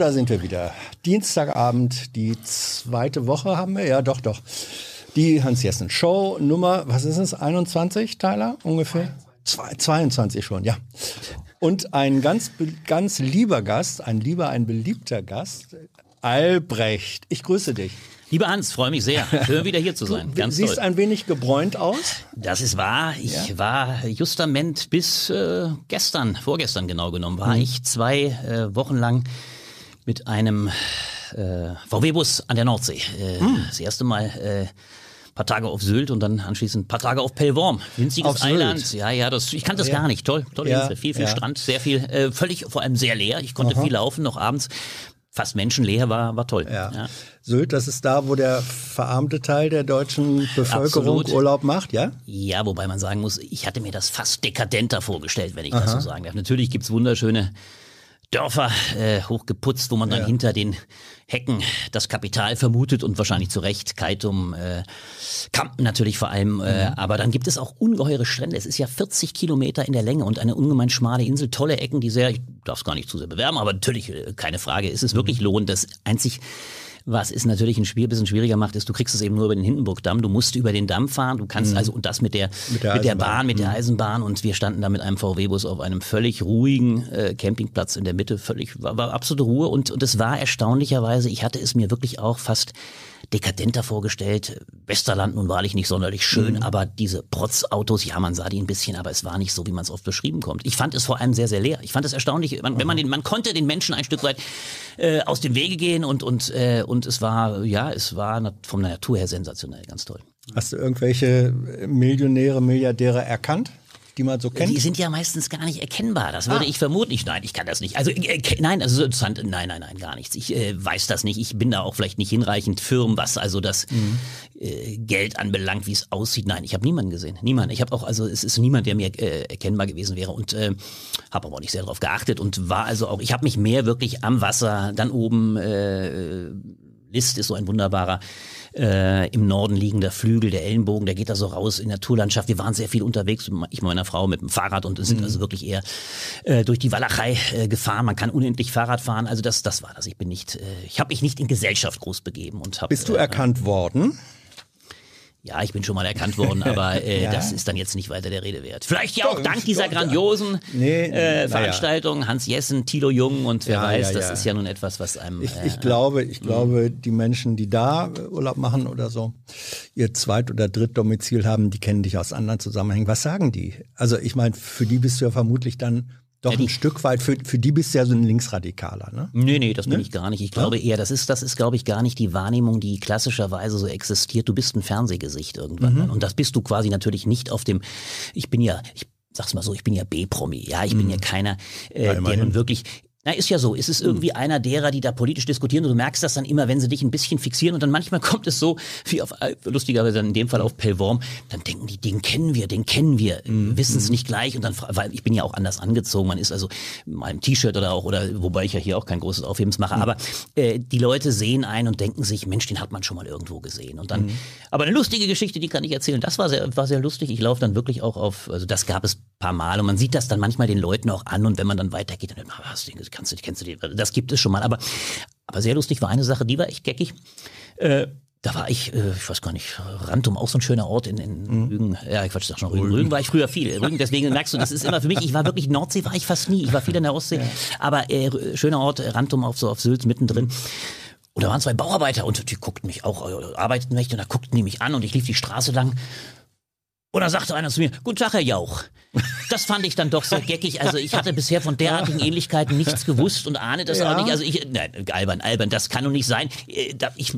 da sind wir wieder. Dienstagabend, die zweite Woche haben wir. Ja, doch, doch. Die Hans-Jessen-Show Nummer, was ist es, 21, Tyler, ungefähr? 22 schon, ja. Und ein ganz, ganz lieber Gast, ein lieber, ein beliebter Gast, Albrecht. Ich grüße dich. Lieber Hans, freue mich sehr, schön wieder hier zu sein. Du Ganz siehst toll. ein wenig gebräunt aus. Das ist wahr. Ich Ja? war justament bis äh, gestern, vorgestern genau genommen, war Mhm. ich zwei äh, Wochen lang mit einem äh, VW-Bus an der Nordsee. Äh, Mhm. Das erste Mal äh, paar Tage auf Sylt und dann anschließend paar Tage auf Pellworm. Winziges? Eiland. Ja, ja, das, ich kannte das Ja. gar nicht. Toll, tolle Ja, Insel. Viel, viel ja. Strand, sehr viel, äh, völlig, vor allem sehr leer. Ich konnte viel laufen, noch abends. Fast menschenleer war, war toll. Ja. Sylt, das ist da, wo der verarmte Teil der deutschen Bevölkerung Absolut. Urlaub macht, ja? Ja, wobei man sagen muss, ich hatte mir das fast dekadenter vorgestellt, wenn ich das so sagen darf. Natürlich gibt's wunderschöne Dörfer, äh, hochgeputzt, wo man dann Ja. hinter den Hecken das Kapital vermutet und wahrscheinlich zu Recht Kaitum, äh, Kampen natürlich vor allem. Äh, aber dann gibt es auch ungeheure Strände. Es ist ja 40 Kilometer in der Länge und eine ungemein schmale Insel, tolle Ecken, die sehr, ich darf es gar nicht zu sehr bewerben, aber natürlich, äh, keine Frage, ist es wirklich lohnend. Das einzig was es natürlich ein Spiel bisschen schwieriger macht, ist, du kriegst es eben nur über den Hindenburgdamm. Du musst über den Damm fahren. Du kannst also und das mit der Mit der mit der. Bahn, mit der Eisenbahn. Und wir standen da mit einem VW-Bus auf einem völlig ruhigen äh, Campingplatz in der Mitte. Völlig war, war absolute Ruhe und und es war erstaunlicherweise. Ich hatte es mir wirklich auch fast dekadenter vorgestellt. Westerland nun wahrlich nicht sonderlich schön, aber diese Protzautos, ja, man sah die ein bisschen, aber es war nicht so, wie man es oft beschrieben kommt. Ich fand es vor allem sehr, sehr leer. Ich fand es erstaunlich, man, wenn man den, man konnte den Menschen ein Stück weit äh, aus dem Wege gehen und und äh, und es war, ja, es war von der Natur her sensationell, ganz toll. Hast du irgendwelche Millionäre, Milliardäre erkannt, die man so kennt? Die sind ja meistens gar nicht erkennbar. Das würde Ah. ich vermuten. Ich, nein, ich kann das nicht. Also äh, nein, also so interessant. Nein, nein, nein, gar nichts. Ich äh, weiß das nicht. Ich bin da auch vielleicht nicht hinreichend firm, was also das Mhm. äh, Geld anbelangt, wie es aussieht. Nein, ich habe niemanden gesehen. Niemand. Ich habe auch also es ist niemand, der mir äh, erkennbar gewesen wäre und äh, habe aber auch nicht sehr darauf geachtet und war also auch. Ich habe mich mehr wirklich am Wasser, dann oben. Äh, List ist so ein wunderbarer äh, im Norden liegender Flügel, der Ellenbogen, der geht da so raus in Naturlandschaft. Wir waren sehr viel unterwegs, ich mit meiner Frau mit dem Fahrrad und sind also wirklich eher äh, durch die Walachei äh, gefahren. Man kann unendlich Fahrrad fahren. Also das, das war das. Ich bin nicht, äh, ich habe mich nicht in Gesellschaft groß begeben und habe. Bist du äh, erkannt worden? Ja, ich bin schon mal erkannt worden, aber äh, Ja. das ist dann jetzt nicht weiter der Rede wert. Vielleicht ja auch Doch, dank dieser doch, grandiosen Nee, äh. Veranstaltung. Hans Jessen, Thilo Jung und wer Ja, weiß, ja, das ja. ist ja nun etwas, was einem. Ich, äh, ich glaube, ich glaube, die Menschen, die da Urlaub machen oder so, ihr Zweit- oder Drittdomizil haben, die kennen dich aus anderen Zusammenhängen. Was sagen die? Also ich meine, für die bist du ja vermutlich dann doch Ja, ein Stück weit, für, für die bist du ja so ein Linksradikaler, ne? Nee, nee, das bin ich gar nicht. Ich glaube eher, das ist, das ist, glaube ich, gar nicht die Wahrnehmung, die klassischerweise so existiert. Du bist ein Fernsehgesicht irgendwann. Mhm. mal. Und das bist du quasi natürlich nicht auf dem, ich bin ja, ich sag's mal so, ich bin ja B-Promi. Ja, ich bin ja keiner, äh, der Mhm. immerhin. nun wirklich na, ist ja so. Es ist irgendwie einer derer, die da politisch diskutieren und du merkst das dann immer, wenn sie dich ein bisschen fixieren und dann manchmal kommt es so, wie auf, äh, lustigerweise dann in dem Fall auf Pellworm, dann denken die, den kennen wir, den kennen wir, Mhm. wissen es nicht gleich und dann, weil ich bin ja auch anders angezogen, man ist also mal im T-Shirt oder auch, oder wobei ich ja hier auch kein großes Aufhebens mache, Mhm. aber äh, die Leute sehen einen und denken sich, Mensch, den hat man schon mal irgendwo gesehen. Und dann, aber eine lustige Geschichte, die kann ich erzählen, das war sehr, war sehr lustig, ich laufe dann wirklich auch auf, also das gab es paar Mal und man sieht das dann manchmal den Leuten auch an und wenn man dann weitergeht, dann denkt man, hast du den, kannst du, kennst du den, das gibt es schon mal, aber, aber sehr lustig war eine Sache, die war echt geckig, äh, da war ich, äh, ich weiß gar nicht, Rantum, auch so ein schöner Ort in, in Rügen. Ja, ich quatsch, sag schon Rügen. Rügen war ich früher viel. Rügen, deswegen merkst du, das ist immer für mich, ich war wirklich, Nordsee war ich fast nie. Ich war viel in der Ostsee. Aber äh, schöner Ort, Rantum auf so auf Sylt mittendrin. Und da waren zwei Bauarbeiter und die guckten mich auch, arbeiteten nicht und da guckten die mich an und ich lief die Straße lang. Und da sagte einer zu mir, Guten Tag, Herr Jauch. Das fand ich dann doch sehr geckig. Also ich hatte bisher von derartigen Ähnlichkeiten nichts gewusst und ahne das Ja. auch nicht. Also ich, nein, albern, albern, das kann doch nicht sein. Äh, Ich,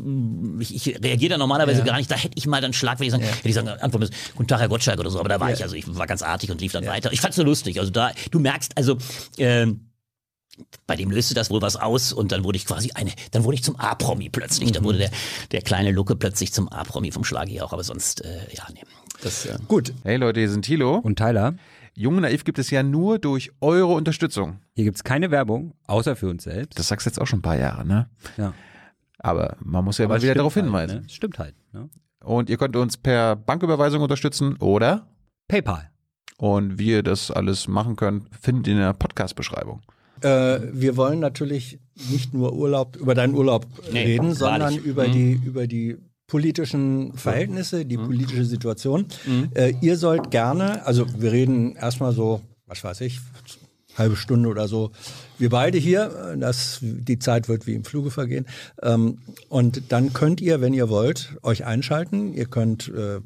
ich, ich reagiere da normalerweise Ja. gar nicht. Da hätte ich mal dann Schlag, wenn ich sagen, hätte ich sagen, Antwort ist, Guten Tag, Herr Gottschalk oder so. Aber da war Ja. ich, also ich war ganz artig und lief dann weiter. Ich fand's so lustig. Also da, du merkst, also, ähm, bei dem löste das wohl was aus und dann wurde ich quasi eine, dann wurde ich zum A-Promi plötzlich. Mhm. Da wurde der, der kleine Lucke plötzlich zum A-Promi vom Schlage auch, aber sonst, äh, ja, nee. Das, äh, Gut, Hey Leute, hier sind Thilo. Und Tyler, Jung und Naiv gibt es ja nur durch eure Unterstützung. hier gibt's keine Werbung, außer für uns selbst. Das sagst du jetzt auch schon ein paar Jahre, ne? ja. Aber man muss ja Aber mal wieder darauf halt, hinweisen. Ne? Stimmt halt. Ne? Und ihr könnt uns per Banküberweisung unterstützen oder PayPal. und wie ihr das alles machen könnt, findet ihr in der Podcast-Beschreibung. äh, wir wollen natürlich nicht nur Urlaub über deinen Urlaub Nee, reden, sondern über Mhm. die über die politischen Verhältnisse, die politische Situation. Mhm. Äh, ihr sollt gerne, also wir reden erstmal so, was weiß ich, halbe Stunde oder so. Wir beide hier, äh, das, die Zeit wird wie im Fluge vergehen. Ähm, und dann könnt ihr, wenn ihr wollt, euch einschalten. Ihr könnt äh,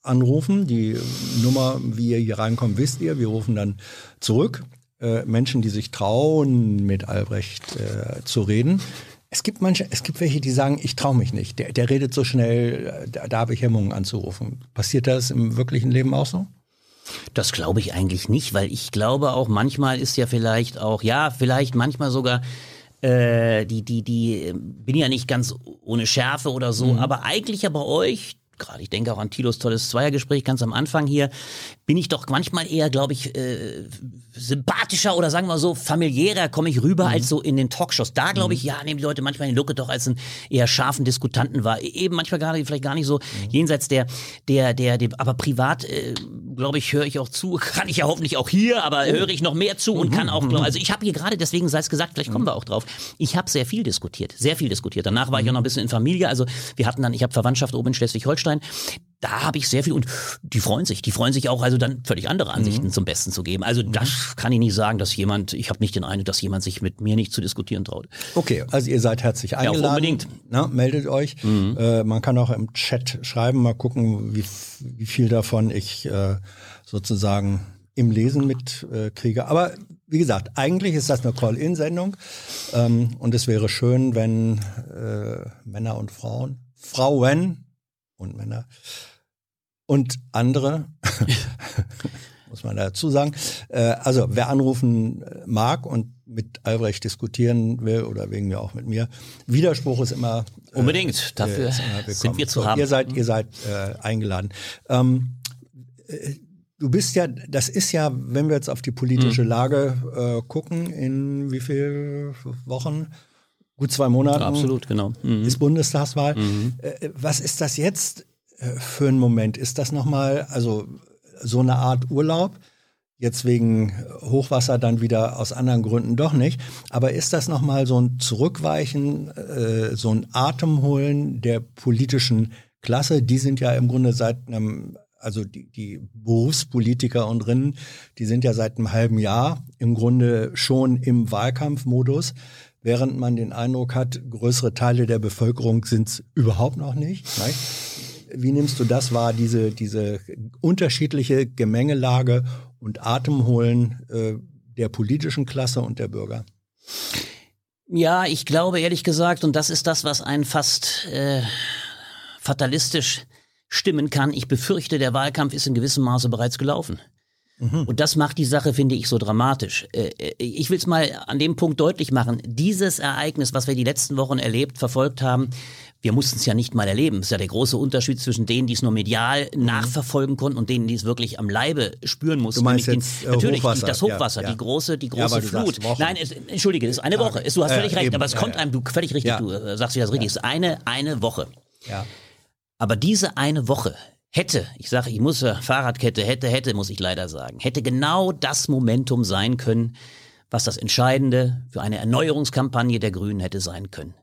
anrufen. Die Nummer, wie ihr hier reinkommt, wisst ihr. Wir rufen dann zurück. Äh, Menschen, die sich trauen, mit Albrecht äh, zu reden. Es gibt manche, es gibt welche, die sagen, ich traue mich nicht. Der, der redet so schnell, da, da habe ich Hemmungen anzurufen. Passiert das im wirklichen Leben auch so? Das glaube ich eigentlich nicht, weil ich glaube auch manchmal ist ja vielleicht auch, ja, vielleicht manchmal sogar äh, die, die, die, bin ja nicht ganz ohne Schärfe oder so, aber eigentlich ja bei euch, gerade ich denke auch an Tilos tolles Zweiergespräch ganz am Anfang hier, bin ich doch manchmal eher, glaube ich, äh, sympathischer oder sagen wir so familiärer komme ich rüber als so in den Talkshows. Da glaube ich, ja, nehmen die Leute manchmal den Lucke doch als einen eher scharfen Diskutanten wahr. Eben manchmal gerade vielleicht gar nicht so jenseits der, der, der, der aber privat, äh, glaube ich, höre ich auch zu. Kann ich ja hoffentlich auch hier, aber höre ich noch mehr zu und kann auch, glaub, also ich habe hier gerade, deswegen sei es gesagt, vielleicht kommen wir auch drauf. Ich habe sehr viel diskutiert, sehr viel diskutiert. Danach war ich auch noch ein bisschen in Familie. Also wir hatten dann, ich habe Verwandtschaft oben in Schleswig-Holstein. Da habe ich sehr viel und die freuen sich, die freuen sich auch, also dann völlig andere Ansichten zum Besten zu geben. Also das kann ich nicht sagen, dass jemand, ich habe nicht den Eindruck, dass jemand sich mit mir nicht zu diskutieren traut. Okay, also ihr seid herzlich eingeladen. unbedingt. Na, meldet euch. Äh, man kann auch im Chat schreiben, mal gucken, wie, wie viel davon ich äh, sozusagen im Lesen mitkriege. Äh. Aber wie gesagt, eigentlich ist das eine Call-In-Sendung ähm, und es wäre schön, wenn äh, Männer und Frauen, Frauen und Männer und andere, muss man dazu sagen. Äh, also wer anrufen mag und mit Albrecht diskutieren will oder wegen mir auch mit mir, Widerspruch ist immer äh, Unbedingt. Dafür ist immer sind wir zu So, haben. Ihr seid, ihr seid äh, eingeladen. Ähm, äh, du bist ja, das ist ja, wenn wir jetzt auf die politische Mhm. Lage äh, gucken, in wie viel Wochen? Gut zwei Monate. Absolut, genau. Mhm. Ist Bundestagswahl. Äh, was ist das jetzt äh, für ein Moment? Ist das nochmal, also so eine Art Urlaub? Jetzt wegen Hochwasser dann wieder aus anderen Gründen doch nicht. Aber ist das nochmal so ein Zurückweichen, äh, so ein Atemholen der politischen Klasse? Die sind ja im Grunde seit einem, also die, die Berufspolitiker und Rinnen, die sind ja seit einem halben Jahr im Grunde schon im Wahlkampfmodus während man den Eindruck hat, größere Teile der Bevölkerung sind es überhaupt noch nicht. nicht? Wie nimmst du das wahr, diese, diese unterschiedliche Gemengelage und Atemholen äh, der politischen Klasse und der Bürger? Ja, ich glaube ehrlich gesagt, und das ist das, was einen fast äh, fatalistisch stimmen kann. Ich befürchte, der Wahlkampf ist in gewissem Maße bereits gelaufen. Und das macht die Sache, finde ich, so dramatisch. Äh, äh, Ich will es mal an dem Punkt deutlich machen. Dieses Ereignis, was wir die letzten Wochen erlebt, verfolgt haben, wir mussten es ja nicht mal erleben. Das ist ja der große Unterschied zwischen denen, die es nur medial nachverfolgen konnten und denen, die es wirklich am Leibe spüren mussten. Du meinst jetzt, den, äh, natürlich Hochwasser, das ja, Hochwasser, ja. die große, die Ja, große sagst Flut. Nein, es, entschuldige, es ist eine. Woche. Du hast Ja, völlig ja, recht, eben. aber es Ja, kommt ja. einem, du völlig richtig, Ja. du äh, sagst wieder das richtig. Es ist eine, eine Woche. Ja. Aber diese eine Woche hätte, ich sage, ich muss äh, Fahrradkette, hätte, hätte, muss ich leider sagen, hätte genau das Momentum sein können, was das Entscheidende für eine Erneuerungskampagne der Grünen hätte sein können.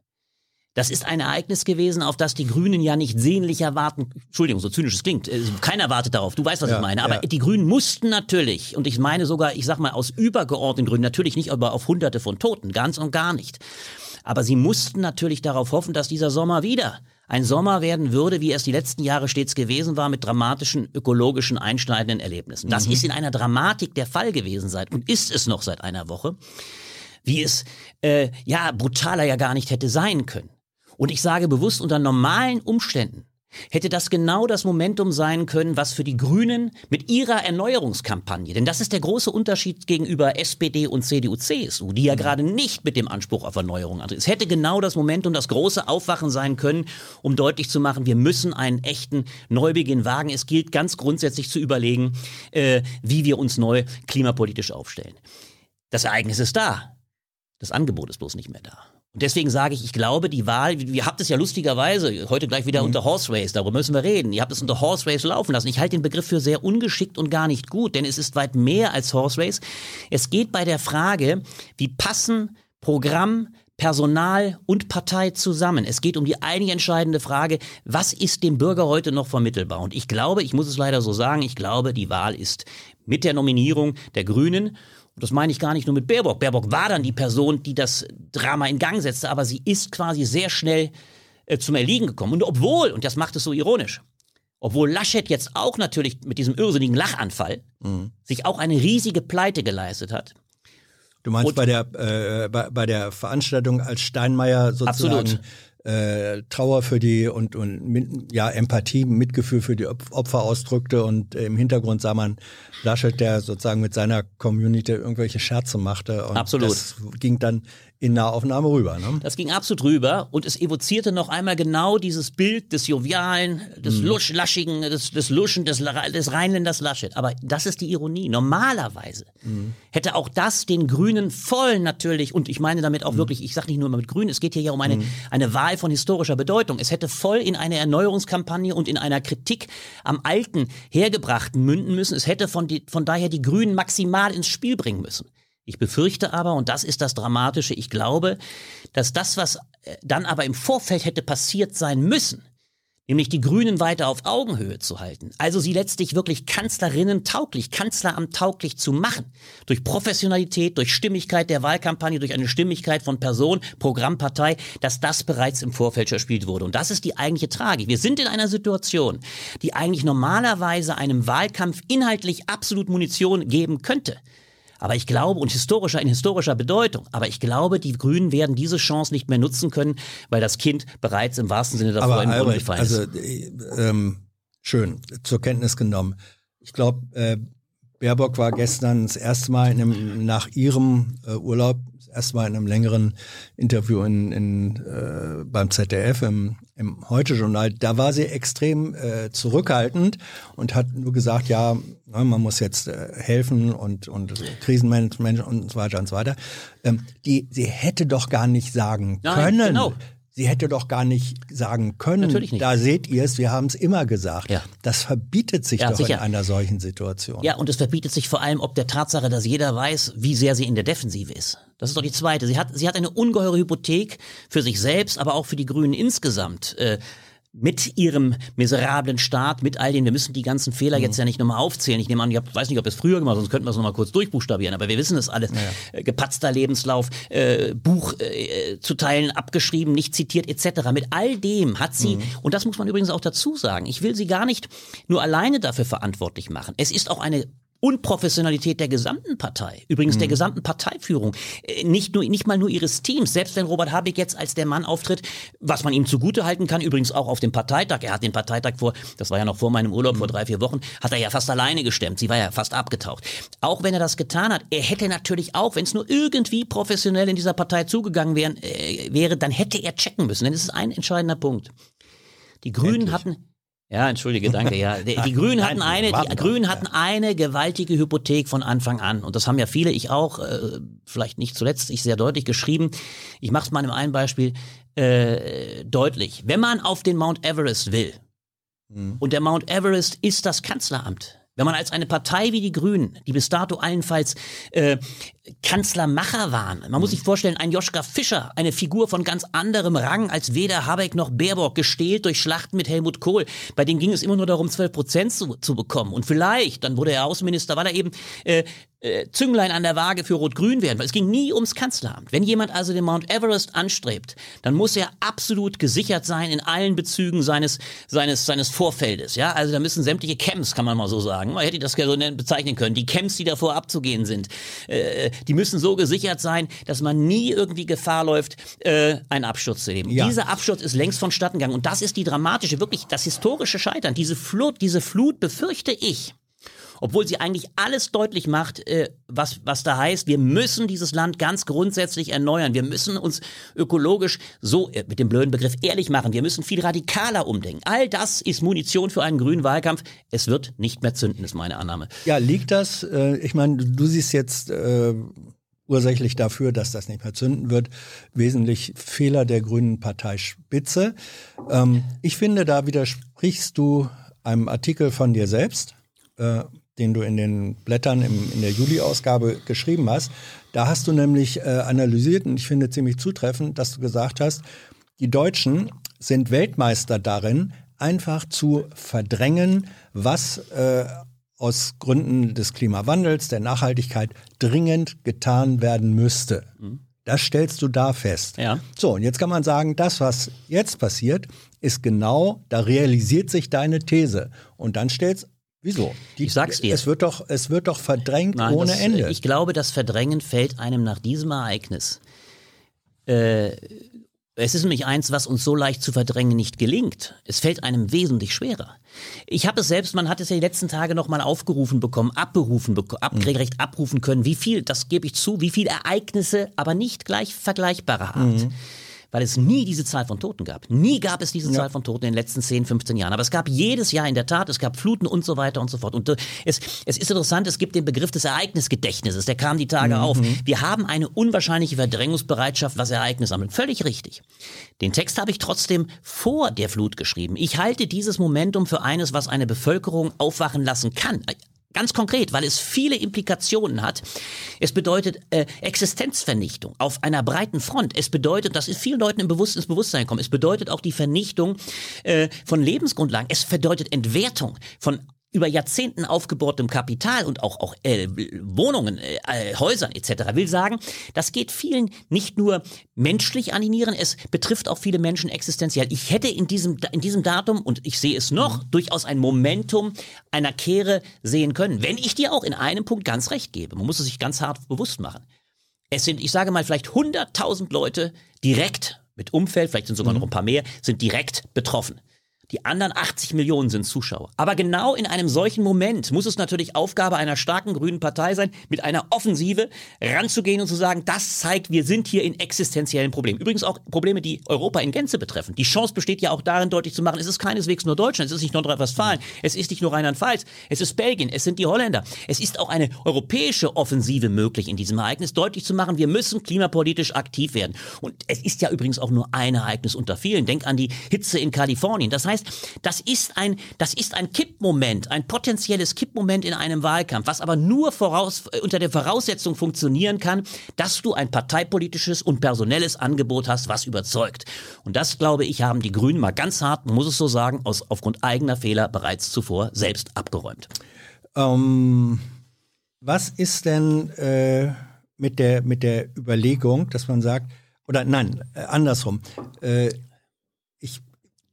Das ist ein Ereignis gewesen, auf das die Grünen ja nicht sehnlicher warten. Entschuldigung, so zynisch es klingt. äh, Keiner wartet darauf. Du weißt, was Ja, ich meine. Aber ja. die Grünen mussten natürlich, und ich meine sogar, ich sag mal, aus übergeordneten Gründen, natürlich nicht aber auf Hunderte von Toten, ganz und gar nicht. Aber sie mussten natürlich darauf hoffen, dass dieser Sommer wieder ein Sommer werden würde, wie es die letzten Jahre stets gewesen war, mit dramatischen ökologischen einschneidenden Erlebnissen. Das ist in einer Dramatik der Fall gewesen seit und ist es noch seit einer Woche, wie es äh, ja brutaler ja gar nicht hätte sein können. Und ich sage bewusst unter normalen Umständen hätte das genau das Momentum sein können, was für die Grünen mit ihrer Erneuerungskampagne, denn das ist der große Unterschied gegenüber SPD und CDU, CSU, die ja gerade nicht mit dem Anspruch auf Erneuerung antreten. Es hätte genau das Momentum, das große Aufwachen sein können, um deutlich zu machen, wir müssen einen echten Neubeginn wagen. Es gilt ganz grundsätzlich zu überlegen, äh, wie wir uns neu klimapolitisch aufstellen. Das Ereignis ist da. Das Angebot ist bloß nicht mehr da. Und deswegen sage ich, ich glaube, die Wahl, ihr habt es ja lustigerweise heute gleich wieder unter Horse Race, darüber müssen wir reden. Ihr habt es unter Horse Race laufen lassen. Ich halte den Begriff für sehr ungeschickt und gar nicht gut, denn es ist weit mehr als Horse Race. Es geht bei der Frage, wie passen Programm, Personal und Partei zusammen. Es geht um die einige entscheidende Frage, was ist dem Bürger heute noch vermittelbar? Und ich glaube, ich muss es leider so sagen, ich glaube, die Wahl ist mit der Nominierung der Grünen das meine ich gar nicht nur mit Baerbock. Baerbock war dann die Person, die das Drama in Gang setzte, aber sie ist quasi sehr schnell äh, zum Erliegen gekommen. Und obwohl, und das macht es so ironisch, obwohl Laschet jetzt auch natürlich mit diesem irrsinnigen Lachanfall mhm. sich auch eine riesige Pleite geleistet hat. Du meinst und bei der äh, bei, bei der Veranstaltung als Steinmeier sozusagen absolut äh, Trauer für die und, und ja Empathie, Mitgefühl für die Opfer ausdrückte und im Hintergrund sah man Laschet, der sozusagen mit seiner Community irgendwelche Scherze machte und Absolut. das ging dann in Nahaufnahme rüber. Ne? Das ging absolut rüber und es evozierte noch einmal genau dieses Bild des Jovialen, des mhm. Lusch, Laschigen, des, des Luschen, des, des Rheinländers Laschet. Aber das ist die Ironie. Normalerweise mhm. hätte auch das den Grünen voll natürlich, und ich meine damit auch mhm. wirklich, ich sage nicht nur immer mit Grün, es geht hier ja um eine, mhm. eine Wahl von historischer Bedeutung. Es hätte voll in eine Erneuerungskampagne und in einer Kritik am Alten hergebrachten münden müssen. Es hätte von, die, von daher die Grünen maximal ins Spiel bringen müssen. Ich befürchte aber, und das ist das Dramatische, ich glaube, dass das, was äh, dann aber im Vorfeld hätte passiert sein müssen, nämlich die Grünen weiter auf Augenhöhe zu halten, also sie letztlich wirklich Kanzlerinnen tauglich, Kanzleramt tauglich zu machen, durch Professionalität, durch Stimmigkeit der Wahlkampagne, durch eine Stimmigkeit von Person, Programmpartei, dass das bereits im Vorfeld verspielt wurde. Und das ist die eigentliche Tragik. Wir sind in einer Situation, die eigentlich normalerweise einem Wahlkampf inhaltlich absolut Munition geben könnte. Aber ich glaube, und historischer in historischer Bedeutung, aber ich glaube, die Grünen werden diese Chance nicht mehr nutzen können, weil das Kind bereits im wahrsten Sinne davor aber, den Brunnen gefallen ist. Also, äh, ähm, schön, zur Kenntnis genommen. Ich glaube, äh, Baerbock war gestern das erste Mal in einem, nach ihrem äh, Urlaub erstmal in einem längeren Interview in, in, äh, beim ZDF im, im Heute-Journal, da war sie extrem äh, zurückhaltend und hat nur gesagt, ja, ne, man muss jetzt äh, helfen und, und Krisenmanagement und so weiter und so weiter. Ähm, die, sie hätte doch gar nicht sagen Nein, können, genau. Sie hätte doch gar nicht sagen können, Natürlich nicht. da seht ihr es, wir haben es immer gesagt. Ja. Das verbietet sich ja, doch sicher. in einer solchen Situation. Ja, und es verbietet sich vor allem ob der Tatsache, dass jeder weiß, wie sehr sie in der Defensive ist. Das ist doch die zweite. Sie hat, sie hat eine ungeheure Hypothek für sich selbst, aber auch für die Grünen insgesamt. Äh, mit ihrem miserablen Staat, mit all den, wir müssen die ganzen Fehler mhm. jetzt ja nicht nochmal aufzählen. Ich nehme an, ich hab, weiß nicht, ob es früher gemacht, sonst könnten wir es nochmal kurz durchbuchstabieren, aber wir wissen es alles. Naja. Äh, gepatzter Lebenslauf, äh, Buch äh, zu Teilen abgeschrieben, nicht zitiert etc. Mit all dem hat sie, mhm. und das muss man übrigens auch dazu sagen, ich will sie gar nicht nur alleine dafür verantwortlich machen. Es ist auch eine Unprofessionalität der gesamten Partei, übrigens mhm. der gesamten Parteiführung, äh, nicht nur nicht mal nur ihres Teams. Selbst wenn Robert Habeck jetzt als der Mann auftritt, was man ihm zugute halten kann, übrigens auch auf dem Parteitag. Er hat den Parteitag vor, das war ja noch vor meinem Urlaub mhm. vor drei vier Wochen, hat er ja fast alleine gestemmt. Sie war ja fast abgetaucht. Auch wenn er das getan hat, er hätte natürlich auch, wenn es nur irgendwie professionell in dieser Partei zugegangen wären, äh, wäre, dann hätte er checken müssen. Denn es ist ein entscheidender Punkt. Die Grünen Endlich. hatten ja, entschuldige, danke. Ja, die, Grünen hatten eine, die Grünen hatten eine gewaltige Hypothek von Anfang an und das haben ja viele, ich auch, äh, vielleicht nicht zuletzt, ich sehr deutlich geschrieben. Ich mache es mal in einem Beispiel äh, deutlich. Wenn man auf den Mount Everest will mhm. und der Mount Everest ist das Kanzleramt, wenn man als eine Partei wie die Grünen, die bis dato allenfalls äh, Kanzlermacher waren, man muss sich vorstellen, ein Joschka Fischer, eine Figur von ganz anderem Rang als weder Habeck noch Baerbock, gestählt durch Schlachten mit Helmut Kohl, bei denen ging es immer nur darum, 12 Prozent zu, zu bekommen. Und vielleicht, dann wurde er Außenminister, weil er eben äh, äh, Zünglein an der Waage für Rot-Grün werden, weil es ging nie ums Kanzleramt. Wenn jemand also den Mount Everest anstrebt, dann muss er absolut gesichert sein in allen Bezügen seines, seines, seines Vorfeldes. Ja, also da müssen sämtliche Camps, kann man mal so sagen, man hätte das so bezeichnen können, die Camps, die davor abzugehen sind, äh, die müssen so gesichert sein, dass man nie irgendwie Gefahr läuft, äh, einen Absturz zu nehmen. Ja. Dieser Absturz ist längst vonstatten gegangen und das ist die dramatische, wirklich das historische Scheitern. Diese Flut, diese Flut befürchte ich obwohl sie eigentlich alles deutlich macht, äh, was, was da heißt, wir müssen dieses Land ganz grundsätzlich erneuern. Wir müssen uns ökologisch so, äh, mit dem blöden Begriff, ehrlich machen. Wir müssen viel radikaler umdenken. All das ist Munition für einen grünen Wahlkampf. Es wird nicht mehr zünden, ist meine Annahme. Ja, liegt das, äh, ich meine, du siehst jetzt äh, ursächlich dafür, dass das nicht mehr zünden wird. Wesentlich Fehler der Grünen Parteispitze. Ähm, ich finde, da widersprichst du einem Artikel von dir selbst, äh, den du in den Blättern im, in der Juli-Ausgabe geschrieben hast. Da hast du nämlich äh, analysiert, und ich finde ziemlich zutreffend, dass du gesagt hast, die Deutschen sind Weltmeister darin, einfach zu verdrängen, was äh, aus Gründen des Klimawandels, der Nachhaltigkeit dringend getan werden müsste. Das stellst du da fest. Ja. So, und jetzt kann man sagen, das, was jetzt passiert, ist genau, da realisiert sich deine These. Und dann stellst Wieso? Die, Ich sag's dir. Es wird doch, es wird doch verdrängt Nein, ohne das, Ende. Ich glaube, das Verdrängen fällt einem nach diesem Ereignis. Äh, es ist nämlich eins, was uns so leicht zu verdrängen nicht gelingt. Es fällt einem wesentlich schwerer. Ich habe es selbst, man hat es ja die letzten Tage nochmal aufgerufen bekommen, abberufen, beko ab, recht abrufen können, wie viel, das gebe ich zu, wie viele Ereignisse, aber nicht gleich vergleichbarer Art. Weil es nie diese Zahl von Toten gab. Nie gab es diese Zahl von Toten in den letzten 10, 15 Jahren. Aber es gab jedes Jahr in der Tat, es gab Fluten und so weiter und so fort. Und äh, es, es ist interessant, es gibt den Begriff des Ereignisgedächtnisses, der kam die Tage auf. Wir haben eine unwahrscheinliche Verdrängungsbereitschaft, was Ereignisse anbelangt. Völlig richtig. Den Text habe ich trotzdem vor der Flut geschrieben. Ich halte dieses Momentum für eines, was eine Bevölkerung aufwachen lassen kann. Ganz konkret, weil es viele Implikationen hat. Es bedeutet äh, Existenzvernichtung auf einer breiten Front. Es bedeutet, das ist vielen Leuten im Bewusst ins Bewusstsein gekommen. Es bedeutet auch die Vernichtung äh, von Lebensgrundlagen. Es bedeutet Entwertung von über Jahrzehnten aufgebautem Kapital und auch, auch äh, Wohnungen, äh, äh, Häusern etc. will sagen, das geht vielen nicht nur menschlich an die Nieren, es betrifft auch viele Menschen existenziell. Ich hätte in diesem, in diesem Datum, und ich sehe es noch, durchaus ein Momentum einer Kehre sehen können, wenn ich dir auch in einem Punkt ganz recht gebe. Man muss es sich ganz hart bewusst machen. Es sind, ich sage mal, vielleicht 100.000 Leute direkt mit Umfeld, vielleicht sind sogar noch ein paar mehr, sind direkt betroffen. Die anderen 80 Millionen sind Zuschauer. Aber genau in einem solchen Moment muss es natürlich Aufgabe einer starken grünen Partei sein, mit einer Offensive ranzugehen und zu sagen, das zeigt, wir sind hier in existenziellen Problemen. Übrigens auch Probleme, die Europa in Gänze betreffen. Die Chance besteht ja auch darin, deutlich zu machen, es ist keineswegs nur Deutschland, es ist nicht Nordrhein-Westfalen, es ist nicht nur Rheinland-Pfalz, es ist Belgien, es sind die Holländer. Es ist auch eine europäische Offensive möglich in diesem Ereignis, deutlich zu machen, wir müssen klimapolitisch aktiv werden. Und es ist ja übrigens auch nur ein Ereignis unter vielen. Denk an die Hitze in Kalifornien. Das heißt, das ist ein, das ist ein Kippmoment, ein potenzielles Kippmoment in einem Wahlkampf, was aber nur voraus, unter der Voraussetzung funktionieren kann, dass du ein parteipolitisches und personelles Angebot hast, was überzeugt. Und das, glaube ich, haben die Grünen mal ganz hart, muss es so sagen, aus, aufgrund eigener Fehler bereits zuvor selbst abgeräumt. Ähm, was ist denn äh, mit, der, mit der Überlegung, dass man sagt, oder nein, äh, andersrum. Äh, ich,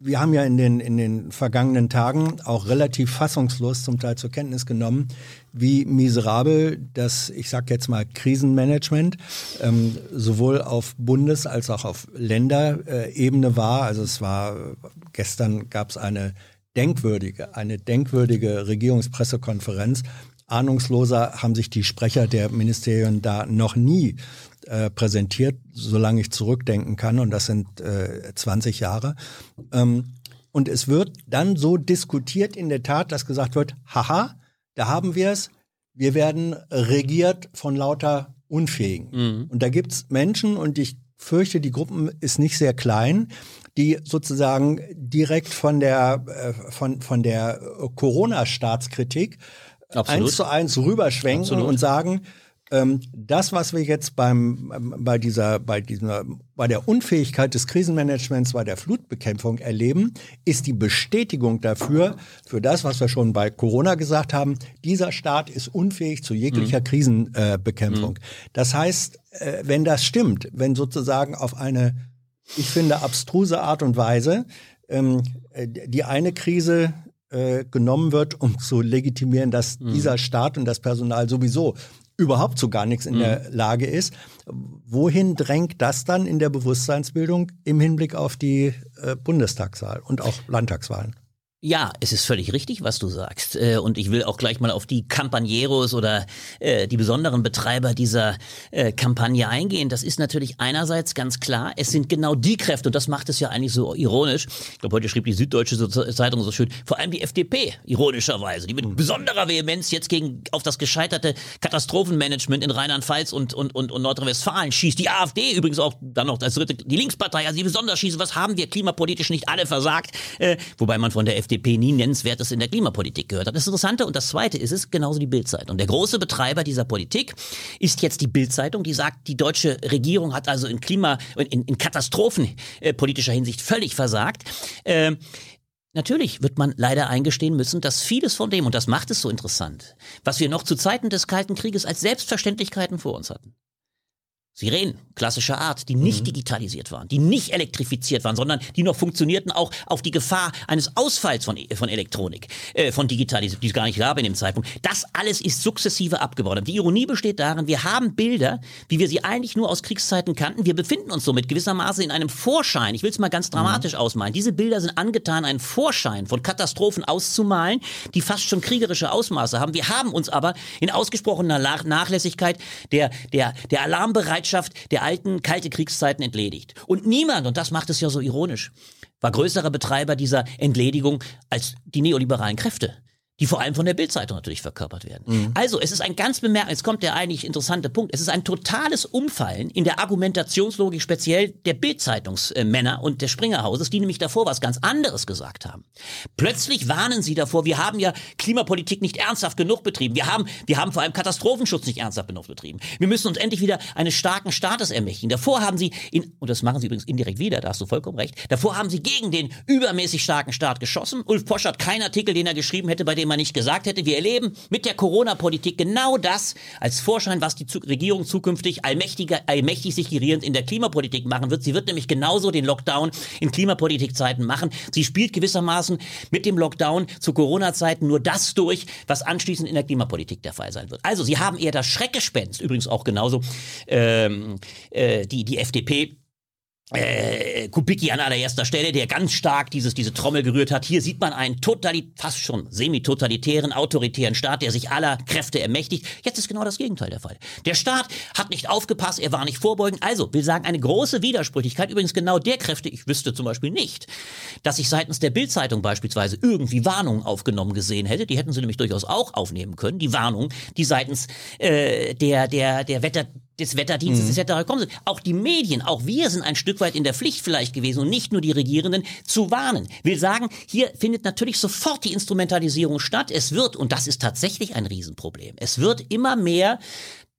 wir haben ja in den, in den vergangenen Tagen auch relativ fassungslos zum Teil zur Kenntnis genommen, wie miserabel das, ich sag jetzt mal, Krisenmanagement ähm, sowohl auf Bundes- als auch auf Länderebene war. Also es war, gestern gab es eine denkwürdige, eine denkwürdige Regierungspressekonferenz. Ahnungsloser haben sich die Sprecher der Ministerien da noch nie äh, präsentiert, solange ich zurückdenken kann, und das sind äh, 20 Jahre. Ähm, und es wird dann so diskutiert in der Tat, dass gesagt wird, haha, da haben wir es, wir werden regiert von lauter Unfähigen. Und da gibt's Menschen, und ich fürchte, die Gruppen ist nicht sehr klein, die sozusagen direkt von der, äh, von, von der Corona-Staatskritik Absolut. eins zu eins rüberschwenken Absolut. und sagen, ähm, das, was wir jetzt beim, ähm, bei dieser, bei dieser, bei der Unfähigkeit des Krisenmanagements, bei der Flutbekämpfung erleben, ist die Bestätigung dafür, für das, was wir schon bei Corona gesagt haben, dieser Staat ist unfähig zu jeglicher Krisenbekämpfung. Äh, Bekämpfung. Das heißt, äh, wenn das stimmt, wenn sozusagen auf eine, ich finde, abstruse Art und Weise ähm, äh, die eine Krise äh, genommen wird, um zu legitimieren, dass dieser Staat und das Personal sowieso überhaupt zu gar nichts in der Lage ist. Wohin drängt das dann in der Bewusstseinsbildung im Hinblick auf die äh, Bundestagswahl und auch Landtagswahlen? Ja, es ist völlig richtig, was du sagst. Äh, und ich will auch gleich mal auf die Campaneros oder äh, die besonderen Betreiber dieser äh, Kampagne eingehen. Das ist natürlich einerseits ganz klar, es sind genau die Kräfte, und das macht es ja eigentlich so ironisch. Ich glaube, heute schrieb die Süddeutsche Zeitung so schön, vor allem die FDP, ironischerweise, die mit besonderer Vehemenz jetzt gegen auf das gescheiterte Katastrophenmanagement in Rheinland-Pfalz und, und, und, und Nordrhein-Westfalen schießt. Die AfD übrigens auch dann noch als dritte, die Linkspartei, also die besonders schießen. Was haben wir klimapolitisch nicht alle versagt? wobei man von der FDP FDP nie Nennenswertes in der Klimapolitik gehört hat. Das Interessante und das Zweite ist es, genauso die Bildzeitung. Der große Betreiber dieser Politik ist jetzt die Bildzeitung, die sagt, die deutsche Regierung hat also in Klima, in, in katastrophenpolitischer Hinsicht völlig versagt. Äh, Natürlich wird man leider eingestehen müssen, dass vieles von dem, und das macht es so interessant, was wir noch zu Zeiten des Kalten Krieges als Selbstverständlichkeiten vor uns hatten, Sirenen klassischer Art, die nicht mhm. digitalisiert waren, die nicht elektrifiziert waren, sondern die noch funktionierten auch auf die Gefahr eines Ausfalls von, von Elektronik, äh, von Digitalisierung, die es gar nicht gab in dem Zeitpunkt. Das alles ist sukzessive abgebaut. Die Ironie besteht darin, wir haben Bilder, wie wir sie eigentlich nur aus Kriegszeiten kannten. Wir befinden uns somit gewissermaßen in einem Vorschein. Ich will es mal ganz dramatisch mhm. ausmalen. Diese Bilder sind angetan, einen Vorschein von Katastrophen auszumalen, die fast schon kriegerische Ausmaße haben. Wir haben uns aber in ausgesprochener Nachlässigkeit der, der, der Alarmbereitschaft Bereitschaft der alten kalte Kriegszeiten entledigt. Und niemand, und das macht es ja so ironisch, war größerer Betreiber dieser Entledigung als die neoliberalen Kräfte die vor allem von der Bildzeitung natürlich verkörpert werden. Mhm. Also, es ist ein ganz bemerkenswert, jetzt kommt der eigentlich interessante Punkt, es ist ein totales Umfallen in der Argumentationslogik speziell der Bildzeitungsmänner und des Springerhauses, die nämlich davor was ganz anderes gesagt haben. Plötzlich warnen sie davor, wir haben ja Klimapolitik nicht ernsthaft genug betrieben. Wir haben, wir haben vor allem Katastrophenschutz nicht ernsthaft genug betrieben. Wir müssen uns endlich wieder eines starken Staates ermächtigen. Davor haben sie, in, und das machen sie übrigens indirekt wieder, da hast du vollkommen recht, davor haben sie gegen den übermäßig starken Staat geschossen. Ulf Posch hat keinen Artikel, den er geschrieben hätte, bei dem man nicht gesagt hätte, wir erleben mit der Corona-Politik genau das als Vorschein, was die Regierung zukünftig allmächtiger, allmächtig sich gerierend in der Klimapolitik machen wird. Sie wird nämlich genauso den Lockdown in Klimapolitikzeiten machen. Sie spielt gewissermaßen mit dem Lockdown zu Corona-Zeiten nur das durch, was anschließend in der Klimapolitik der Fall sein wird. Also sie haben eher das Schreckgespenst, übrigens auch genauso ähm, äh, die, die FDP äh, Kubicki an allererster Stelle, der ganz stark dieses, diese Trommel gerührt hat. Hier sieht man einen totalit, fast schon semi-totalitären, autoritären Staat, der sich aller Kräfte ermächtigt. Jetzt ist genau das Gegenteil der Fall. Der Staat hat nicht aufgepasst, er war nicht vorbeugend. Also, will sagen, eine große Widersprüchlichkeit, übrigens genau der Kräfte, ich wüsste zum Beispiel nicht, dass ich seitens der Bildzeitung beispielsweise irgendwie Warnungen aufgenommen gesehen hätte. Die hätten sie nämlich durchaus auch aufnehmen können. Die Warnung, die seitens äh, der, der, der Wetter, des Wetterdienstes mhm. etc. gekommen sind. Auch die Medien, auch wir sind ein Stück weit in der Pflicht vielleicht gewesen und nicht nur die Regierenden zu warnen. Will sagen, hier findet natürlich sofort die Instrumentalisierung statt. Es wird, und das ist tatsächlich ein Riesenproblem, es wird immer mehr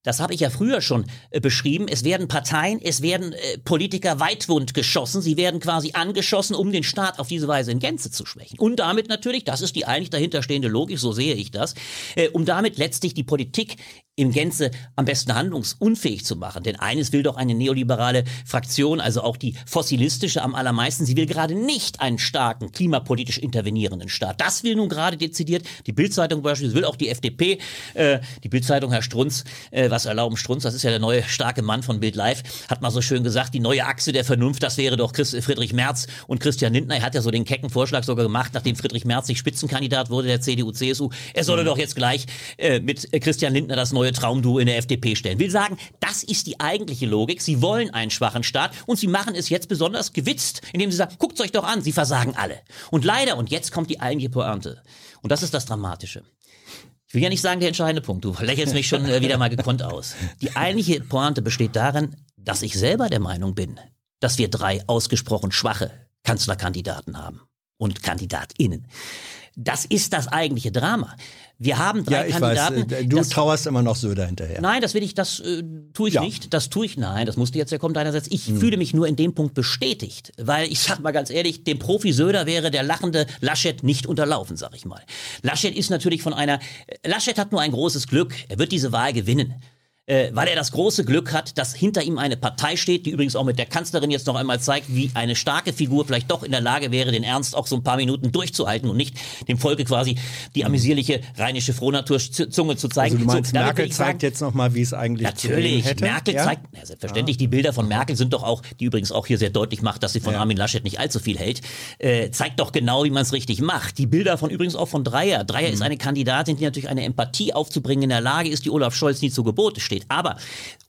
das habe ich ja früher schon äh, beschrieben. Es werden Parteien, es werden äh, Politiker weitwund geschossen. Sie werden quasi angeschossen, um den Staat auf diese Weise in Gänze zu schwächen. Und damit natürlich, das ist die eigentlich dahinterstehende Logik, so sehe ich das, äh, um damit letztlich die Politik im Gänze am besten handlungsunfähig zu machen. Denn eines will doch eine neoliberale Fraktion, also auch die fossilistische am allermeisten, sie will gerade nicht einen starken, klimapolitisch intervenierenden Staat. Das will nun gerade dezidiert die Bildzeitung beispielsweise, will auch die FDP, äh, die Bildzeitung Herr Strunz, äh, was erlauben Strunz, das ist ja der neue starke Mann von Bild Live, hat mal so schön gesagt, die neue Achse der Vernunft, das wäre doch Chris, Friedrich Merz und Christian Lindner. Er hat ja so den kecken Vorschlag sogar gemacht, nachdem Friedrich Merz sich Spitzenkandidat wurde der CDU-CSU. Er solle mhm. doch jetzt gleich äh, mit Christian Lindner das neue neue Traumduo in der FDP stellen. Will sagen, das ist die eigentliche Logik. Sie wollen einen schwachen Staat und sie machen es jetzt besonders gewitzt, indem sie sagen, guckt euch doch an, sie versagen alle. Und leider, und jetzt kommt die eigentliche Pointe. Und das ist das Dramatische. Ich will ja nicht sagen, der entscheidende Punkt. Du lächelst mich schon äh, wieder mal gekonnt aus. Die eigentliche Pointe besteht darin, dass ich selber der Meinung bin, dass wir drei ausgesprochen schwache Kanzlerkandidaten haben und Kandidatinnen. Das ist das eigentliche Drama. Wir haben drei ja, ich Kandidaten. Weiß, äh, du das, trauerst immer noch Söder hinterher. Nein, das will ich, das äh, tue ich ja. nicht. Das tue ich, nein, das musste jetzt ja kommen deinerseits. Ich hm. fühle mich nur in dem Punkt bestätigt, weil ich sag mal ganz ehrlich, dem Profi Söder wäre der lachende Laschet nicht unterlaufen, sag ich mal. Laschet ist natürlich von einer, Laschet hat nur ein großes Glück. Er wird diese Wahl gewinnen. Äh, weil er das große Glück hat, dass hinter ihm eine Partei steht, die übrigens auch mit der Kanzlerin jetzt noch einmal zeigt, wie eine starke Figur vielleicht doch in der Lage wäre, den Ernst auch so ein paar Minuten durchzuhalten und nicht dem Volke quasi die amüsierliche rheinische Frohnaturzunge zu zeigen. Also du meinst, so, Merkel sagen, zeigt jetzt nochmal, wie es eigentlich Natürlich, hätte? Merkel ja? zeigt, ja, selbstverständlich, die Bilder von Merkel sind doch auch, die übrigens auch hier sehr deutlich macht, dass sie von Ja. Armin Laschet nicht allzu viel hält, äh, zeigt doch genau, wie man es richtig macht. Die Bilder von übrigens auch von Dreier. Dreier Mhm. ist eine Kandidatin, die natürlich eine Empathie aufzubringen in der Lage ist, die Olaf Scholz nie zu Gebote steht. Aber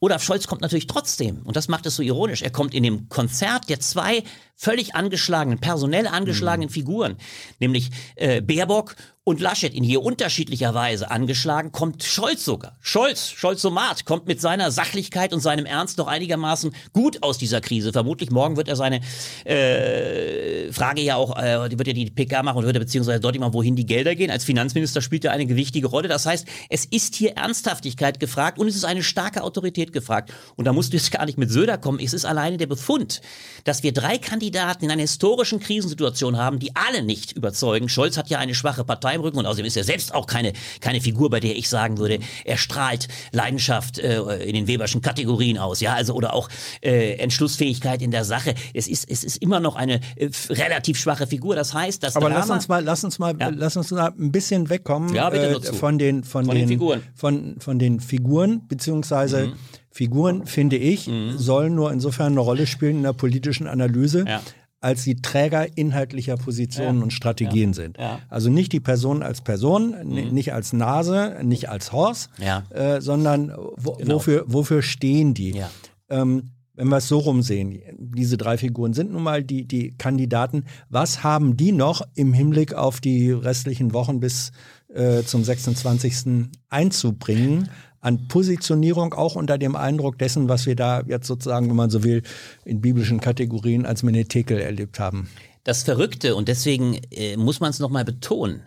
Olaf Scholz kommt natürlich trotzdem, und das macht es so ironisch, er kommt in dem Konzert der zwei völlig angeschlagenen, personell angeschlagenen Mhm. Figuren, nämlich äh, Baerbock und Laschet in hier unterschiedlicher Weise angeschlagen, kommt Scholz sogar. Scholz, Scholz-Somat, kommt mit seiner Sachlichkeit und seinem Ernst noch einigermaßen gut aus dieser Krise. Vermutlich morgen wird er seine äh, Frage ja auch, äh, die wird ja die PK machen und wird er beziehungsweise deutlich machen, wohin die Gelder gehen. Als Finanzminister spielt er eine gewichtige Rolle. Das heißt, es ist hier Ernsthaftigkeit gefragt und es ist eine starke Autorität gefragt. Und da musst du jetzt gar nicht mit Söder kommen. Es ist alleine der Befund, dass wir drei Kandidaten in einer historischen Krisensituation haben, die alle nicht überzeugen. Scholz hat ja eine schwache Partei im Rücken und außerdem ist er selbst auch keine, keine Figur, bei der ich sagen würde, er strahlt Leidenschaft äh, in den Weberschen Kategorien aus, ja, also oder auch äh, Entschlussfähigkeit in der Sache. Es ist, es ist immer noch eine äh, relativ schwache Figur. Das heißt, das Aber Drama, lass uns mal, lass uns mal, Ja. lass uns mal ein bisschen wegkommen Ja, äh, von den von, Von den Figuren. von von den Figuren beziehungsweise Mhm. Figuren finde ich sollen nur insofern eine Rolle spielen in der politischen Analyse. Ja. Als sie Träger inhaltlicher Positionen Ja. und Strategien sind. Ja. Mhm. Also nicht die Person als Person, n- nicht als Nase, nicht als Horst, äh, sondern wo, Genau. wofür, wofür stehen die? Ähm, wenn wir es so rumsehen, diese drei Figuren sind nun mal die, die Kandidaten. Was haben die noch im Hinblick auf die restlichen Wochen bis äh, zum 26. einzubringen? An Positionierung auch unter dem Eindruck dessen, was wir da jetzt sozusagen, wenn man so will, in biblischen Kategorien als Menetekel erlebt haben. das Verrückte und deswegen äh, muss man es nochmal betonen.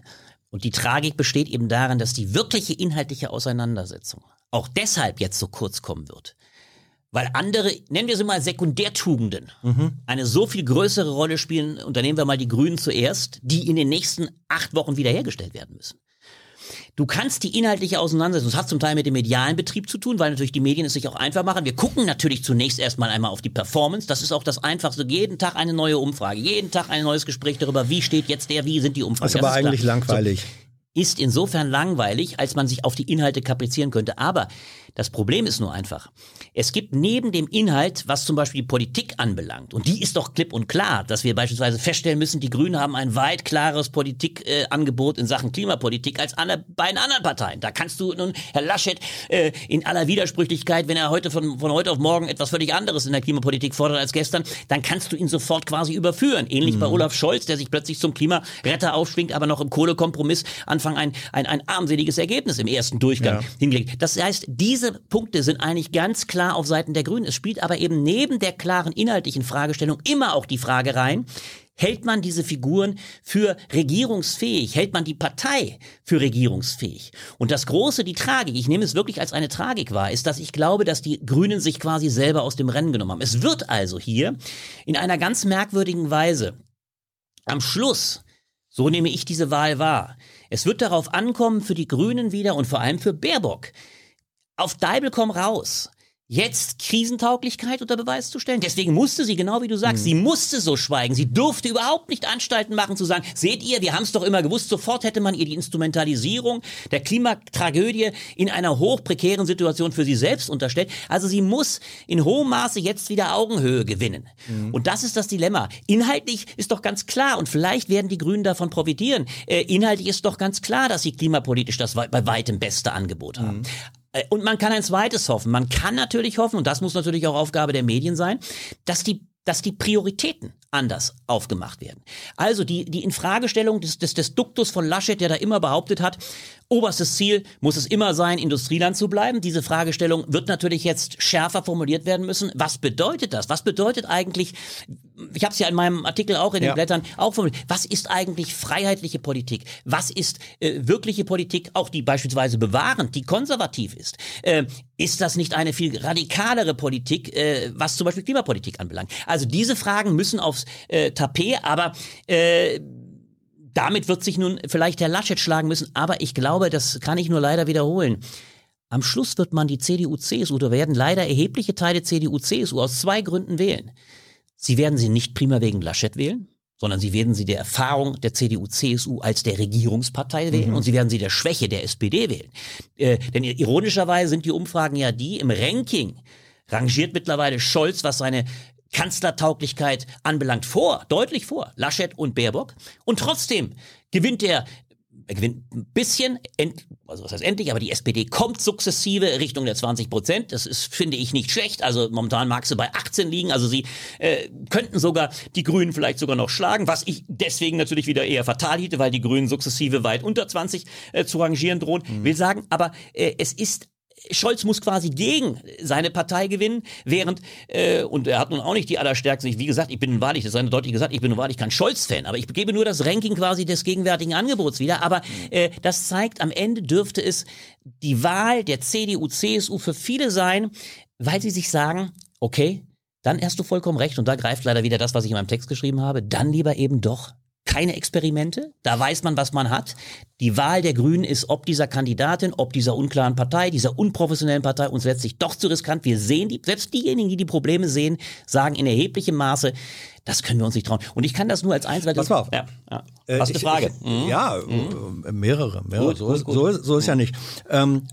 Und die Tragik besteht eben darin, dass die wirkliche inhaltliche Auseinandersetzung auch deshalb jetzt so kurz kommen wird. Weil andere, nennen wir sie mal Sekundärtugenden, eine so viel größere Rolle spielen, und da nehmen wir mal die Grünen zuerst, die in den nächsten acht Wochen wiederhergestellt werden müssen. Du kannst die inhaltliche Auseinandersetzung, das hat zum Teil mit dem medialen Betrieb zu tun, weil natürlich die Medien es sich auch einfach machen. Wir gucken natürlich zunächst erstmal einmal auf die Performance. Das ist auch das Einfachste. Jeden Tag eine neue Umfrage, jeden Tag ein neues Gespräch darüber, wie steht jetzt der, wie sind die Umfragen. Das ist aber klar. eigentlich langweilig. So, ist insofern langweilig, als man sich auf die Inhalte kaprizieren könnte. Aber das Problem ist nur einfach. Es gibt neben dem Inhalt, was zum Beispiel die Politik anbelangt, und die ist doch klipp und klar, dass wir beispielsweise feststellen müssen, die Grünen haben ein weit klareres Politikangebot äh, in Sachen Klimapolitik als alle beiden anderen Parteien. Da kannst du nun, Herr Laschet, äh, in aller Widersprüchlichkeit, wenn er heute von, von heute auf morgen etwas völlig anderes in der Klimapolitik fordert als gestern, dann kannst du ihn sofort quasi überführen. Ähnlich bei Olaf Scholz, der sich plötzlich zum Klimaretter aufschwingt, aber noch im Kohlekompromiss Anfang ein, ein, ein armseliges Ergebnis im ersten Durchgang Ja. hingelegt. Das heißt, diese Punkte sind eigentlich ganz klar auf Seiten der Grünen. Es spielt aber eben neben der klaren inhaltlichen Fragestellung immer auch die Frage rein, Hält man diese Figuren für regierungsfähig? Hält man die Partei für regierungsfähig? Und das Große, die Tragik, ich nehme es wirklich als eine Tragik wahr, ist, dass ich glaube, dass die Grünen sich quasi selber aus dem Rennen genommen haben. Es wird also hier in einer ganz merkwürdigen Weise am Schluss, so nehme ich diese Wahl wahr, es wird darauf ankommen für die Grünen wieder und vor allem für Baerbock, auf Deibel komm raus. Jetzt Krisentauglichkeit unter Beweis zu stellen. Deswegen musste sie, genau wie du sagst, sie musste so schweigen. Sie durfte überhaupt nicht Anstalten machen zu sagen, seht ihr, wir haben es doch immer gewusst, sofort hätte man ihr die Instrumentalisierung der Klimatragödie in einer hochprekären Situation für sie selbst unterstellt. Also sie muss in hohem Maße jetzt wieder Augenhöhe gewinnen. Und das ist das Dilemma. Inhaltlich ist doch ganz klar, und vielleicht werden die Grünen davon profitieren, äh, inhaltlich ist doch ganz klar, dass sie klimapolitisch das bei weitem beste Angebot haben. Äh, Und man kann ein zweites hoffen. Man kann natürlich hoffen, und das muss natürlich auch Aufgabe der Medien sein, dass die dass die Prioritäten anders aufgemacht werden. Also die, die Infragestellung des, des, des Duktus von Laschet, der da immer behauptet hat, oberstes Ziel muss es immer sein, Industrieland zu bleiben. Diese Fragestellung wird natürlich jetzt schärfer formuliert werden müssen. Was bedeutet das? Was bedeutet eigentlich, ich habe es ja in meinem Artikel auch in den Ja. Blättern auch formuliert, was ist eigentlich freiheitliche Politik? Was ist äh, wirkliche Politik, auch die beispielsweise bewahrend, die konservativ ist? Äh, ist das nicht eine viel radikalere Politik, äh, was zum Beispiel Klimapolitik anbelangt? Also diese Fragen müssen aufs äh, Tapet, aber äh, damit wird sich nun vielleicht Herr Laschet schlagen müssen. Aber ich glaube, das kann ich nur leider wiederholen. Am Schluss wird man die CDU, CSU, da werden leider erhebliche Teile CDU, CSU aus zwei Gründen wählen. Sie werden sie nicht prima wegen Laschet wählen, sondern sie werden sie der Erfahrung der CDU, CSU als der Regierungspartei wählen und sie werden sie der Schwäche der SPD wählen. Äh, denn ironischerweise sind die Umfragen ja die im Ranking rangiert mittlerweile Scholz, was seine Kanzlertauglichkeit anbelangt, vor, deutlich vor, Laschet und Baerbock. Und trotzdem gewinnt er er gewinnt ein bisschen, end, also was heißt endlich, aber die SPD kommt sukzessive Richtung der 20 Prozent. Das ist, finde ich, nicht schlecht. Also momentan mag sie bei 18 liegen. Also sie äh, könnten sogar die Grünen vielleicht sogar noch schlagen, was ich deswegen natürlich wieder eher fatal hiete, weil die Grünen sukzessive weit unter 20 äh, zu rangieren drohen. Mhm. Will sagen, aber äh, es ist Scholz muss quasi gegen seine Partei gewinnen, während, äh, und er hat nun auch nicht die allerstärksten, wie gesagt, ich bin wahrlich, das eine deutlich gesagt, ich bin wahrlich kein Scholz-Fan, aber ich gebe nur das Ranking quasi des gegenwärtigen Angebots wieder, aber äh, das zeigt, am Ende dürfte es die Wahl der CDU, CSU für viele sein, weil sie sich sagen, okay, dann hast du vollkommen recht. Und da greift leider wieder das, was ich in meinem Text geschrieben habe, dann lieber eben doch keine Experimente. Da weiß man, was man hat. Die Wahl der Grünen ist, ob dieser Kandidatin, ob dieser unklaren Partei, dieser unprofessionellen Partei uns letztlich doch zu riskant. Wir sehen die, selbst diejenigen, die die Probleme sehen, sagen in erheblichem Maße, das können wir uns nicht trauen. Und ich kann das nur als weil Pass mal auf. Ja, ja. Äh, Hast eine Frage? Ich, mhm. Ja, mhm. mehrere. mehrere. Gut, so, gut, ist, gut. so, ist, so ist ja nicht. Ähm,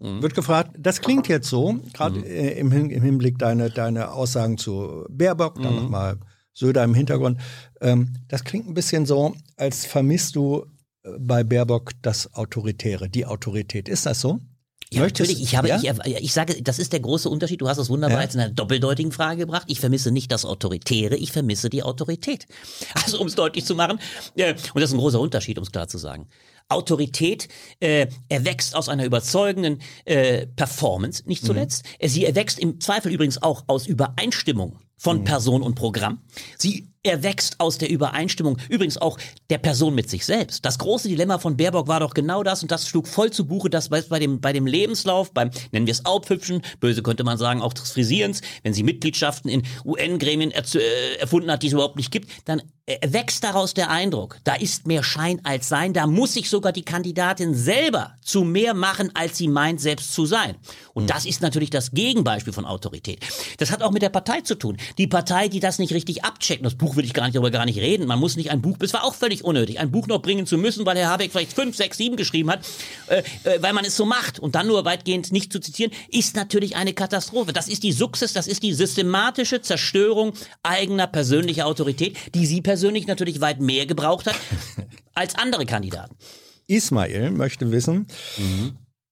wird gefragt, das klingt jetzt so, gerade äh, im, im Hinblick deine, deine Aussagen zu Baerbock, dann nochmal Söder im Hintergrund. Ähm, das klingt ein bisschen so, als vermisst du äh, bei Baerbock das Autoritäre, die Autorität. Ist das so? Ja, Möchtest- natürlich. Ich habe, ja? ich, ich sage, das ist der große Unterschied. Du hast es wunderbar Ja. jetzt in einer doppeldeutigen Frage gebracht. Ich vermisse nicht das Autoritäre, ich vermisse die Autorität. Also, um es deutlich zu machen, äh, und das ist ein großer Unterschied, um es klar zu sagen. Autorität äh, erwächst aus einer überzeugenden äh, Performance, nicht zuletzt. Äh, Sie erwächst im Zweifel übrigens auch aus Übereinstimmung von Person und Programm. Sie erwächst aus der Übereinstimmung übrigens auch der Person mit sich selbst. Das große Dilemma von Baerbock war doch genau das und das schlug voll zu Buche, dass bei, dem, bei dem Lebenslauf, beim, nennen wir es Aufhübschen, böse könnte man sagen, auch des Frisierens, wenn sie Mitgliedschaften in UN-Gremien äh, erfunden hat, die es überhaupt nicht gibt, dann erwächst daraus der Eindruck, da ist mehr Schein als Sein, da muss sich sogar die Kandidatin selber zu mehr machen, als sie meint, selbst zu sein. Und das ist natürlich das Gegenbeispiel von Autorität. Das hat auch mit der Partei zu tun. Die Partei, die das nicht richtig abcheckt, das Buch will ich gar nicht darüber gar nicht reden. Man muss nicht ein Buch, es war auch völlig unnötig, ein Buch noch bringen zu müssen, weil Herr Habeck vielleicht fünf, sechs, sieben geschrieben hat, äh, äh, weil man es so macht und dann nur weitgehend nicht zu zitieren, ist natürlich eine Katastrophe. Das ist die Sukzess, das ist die systematische Zerstörung eigener persönlicher Autorität, die sie persönlich natürlich weit mehr gebraucht hat als andere Kandidaten. Ismail möchte wissen,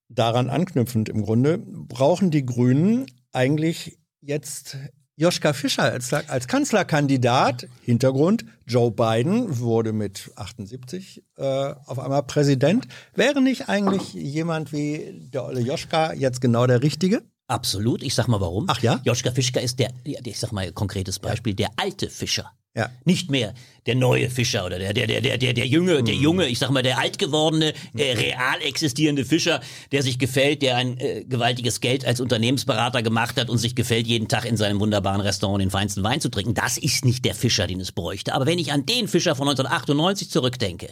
daran anknüpfend im Grunde, brauchen die Grünen eigentlich jetzt Joschka Fischer als, als Kanzlerkandidat? Hintergrund, Joe Biden wurde mit 78 äh, auf einmal Präsident. Wäre nicht eigentlich jemand wie der Olle Joschka jetzt genau der Richtige? Absolut. Ich sag mal warum. Ach ja? Joschka Fischer ist der, ja, ich sag mal konkretes Beispiel, der alte Fischer. Ja. Nicht mehr der neue Fischer oder der, der, der, der, der, der junge, der junge, ich sag mal, der altgewordene, äh, real existierende Fischer, der sich gefällt, der ein äh, gewaltiges Geld als Unternehmensberater gemacht hat und sich gefällt, jeden Tag in seinem wunderbaren Restaurant den feinsten Wein zu trinken. Das ist nicht der Fischer, den es bräuchte. Aber wenn ich an den Fischer von 1998 zurückdenke,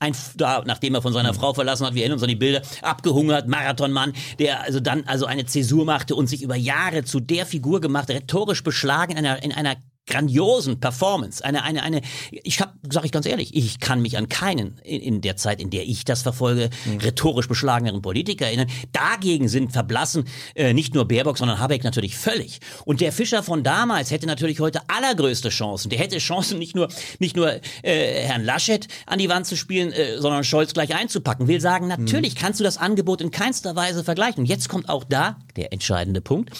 ein, da, nachdem er von seiner Frau verlassen hat, wir erinnern uns an die Bilder, abgehungert, Marathonmann, der also dann also eine Zäsur machte und sich über Jahre zu der Figur gemacht, rhetorisch beschlagen in einer, in einer grandiosen Performance, eine, eine, eine, ich hab, sag ich ganz ehrlich, ich kann mich an keinen in, in der Zeit, in der ich das verfolge, rhetorisch beschlageneren Politiker erinnern. Dagegen sind verblassen äh, nicht nur Baerbock, sondern Habeck natürlich völlig. Und der Fischer von damals hätte natürlich heute allergrößte Chancen. Der hätte Chancen, nicht nur, nicht nur äh, Herrn Laschet an die Wand zu spielen, äh, sondern Scholz gleich einzupacken. Will sagen, natürlich kannst du das Angebot in keinster Weise vergleichen. Und jetzt kommt auch da der entscheidende Punkt.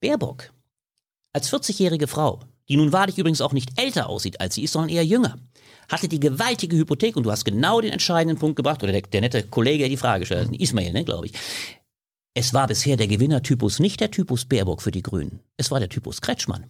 Baerbock als 40-jährige Frau, die nun wahrlich übrigens auch nicht älter aussieht als sie ist, sondern eher jünger, hatte die gewaltige Hypothek und du hast genau den entscheidenden Punkt gebracht, oder der, der nette Kollege, der die Frage stellt, Ismail, ne, glaube ich. Es war bisher der Gewinnertypus nicht der Typus Baerbock für die Grünen. Es war der Typus Kretschmann.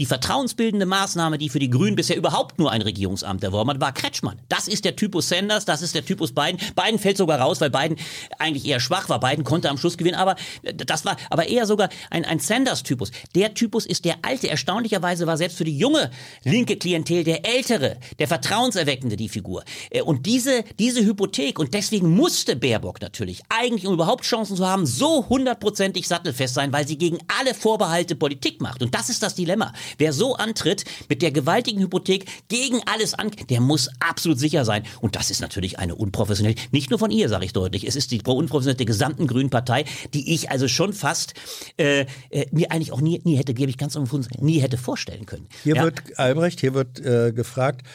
Die vertrauensbildende Maßnahme, die für die Grünen bisher überhaupt nur ein Regierungsamt erworben hat, war Kretschmann. Das ist der Typus Sanders, das ist der Typus Biden. Biden fällt sogar raus, weil Biden eigentlich eher schwach war. Biden konnte am Schluss gewinnen, aber das war aber eher sogar ein, ein Sanders-Typus. Der Typus ist der alte. Erstaunlicherweise war selbst für die junge linke Klientel der ältere, der vertrauenserweckende die Figur. Äh, und diese, diese Hypothek, und deswegen musste Baerbock natürlich eigentlich, um überhaupt Chancen zu haben, so hundertprozentig sattelfest sein, weil sie gegen alle Vorbehalte Politik macht. Und das ist das Dilemma. Wer so antritt, mit der gewaltigen Hypothek gegen alles an, der muss absolut sicher sein. Und das ist natürlich eine unprofessionelle, nicht nur von ihr, sage ich deutlich, es ist die unprofessionelle der gesamten Grünen Partei, die ich also schon fast äh, äh, mir eigentlich auch nie, nie hätte, gebe ich ganz unbefunden, nie hätte vorstellen können. Hier ja? wird, Albrecht, hier wird äh, gefragt,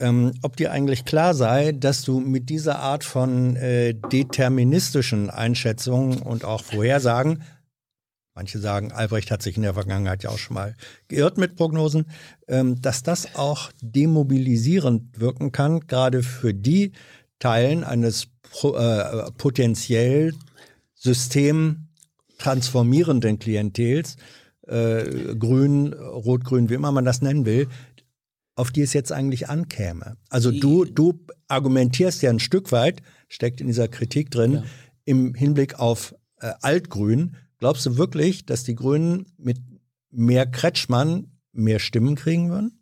ähm, ob dir eigentlich klar sei, dass du mit dieser Art von äh, deterministischen Einschätzungen und auch Vorhersagen manche sagen, Albrecht hat sich in der Vergangenheit ja auch schon mal geirrt mit Prognosen, ähm, dass das auch demobilisierend wirken kann, gerade für die Teilen eines äh, potenziell systemtransformierenden Klientels, äh, grün, rot-grün, wie immer man das nennen will, auf die es jetzt eigentlich ankäme. Also du, du argumentierst ja ein Stück weit, steckt in dieser Kritik drin, ja. im Hinblick auf äh, Altgrün, Glaubst du wirklich, dass die Grünen mit mehr Kretschmann mehr Stimmen kriegen würden?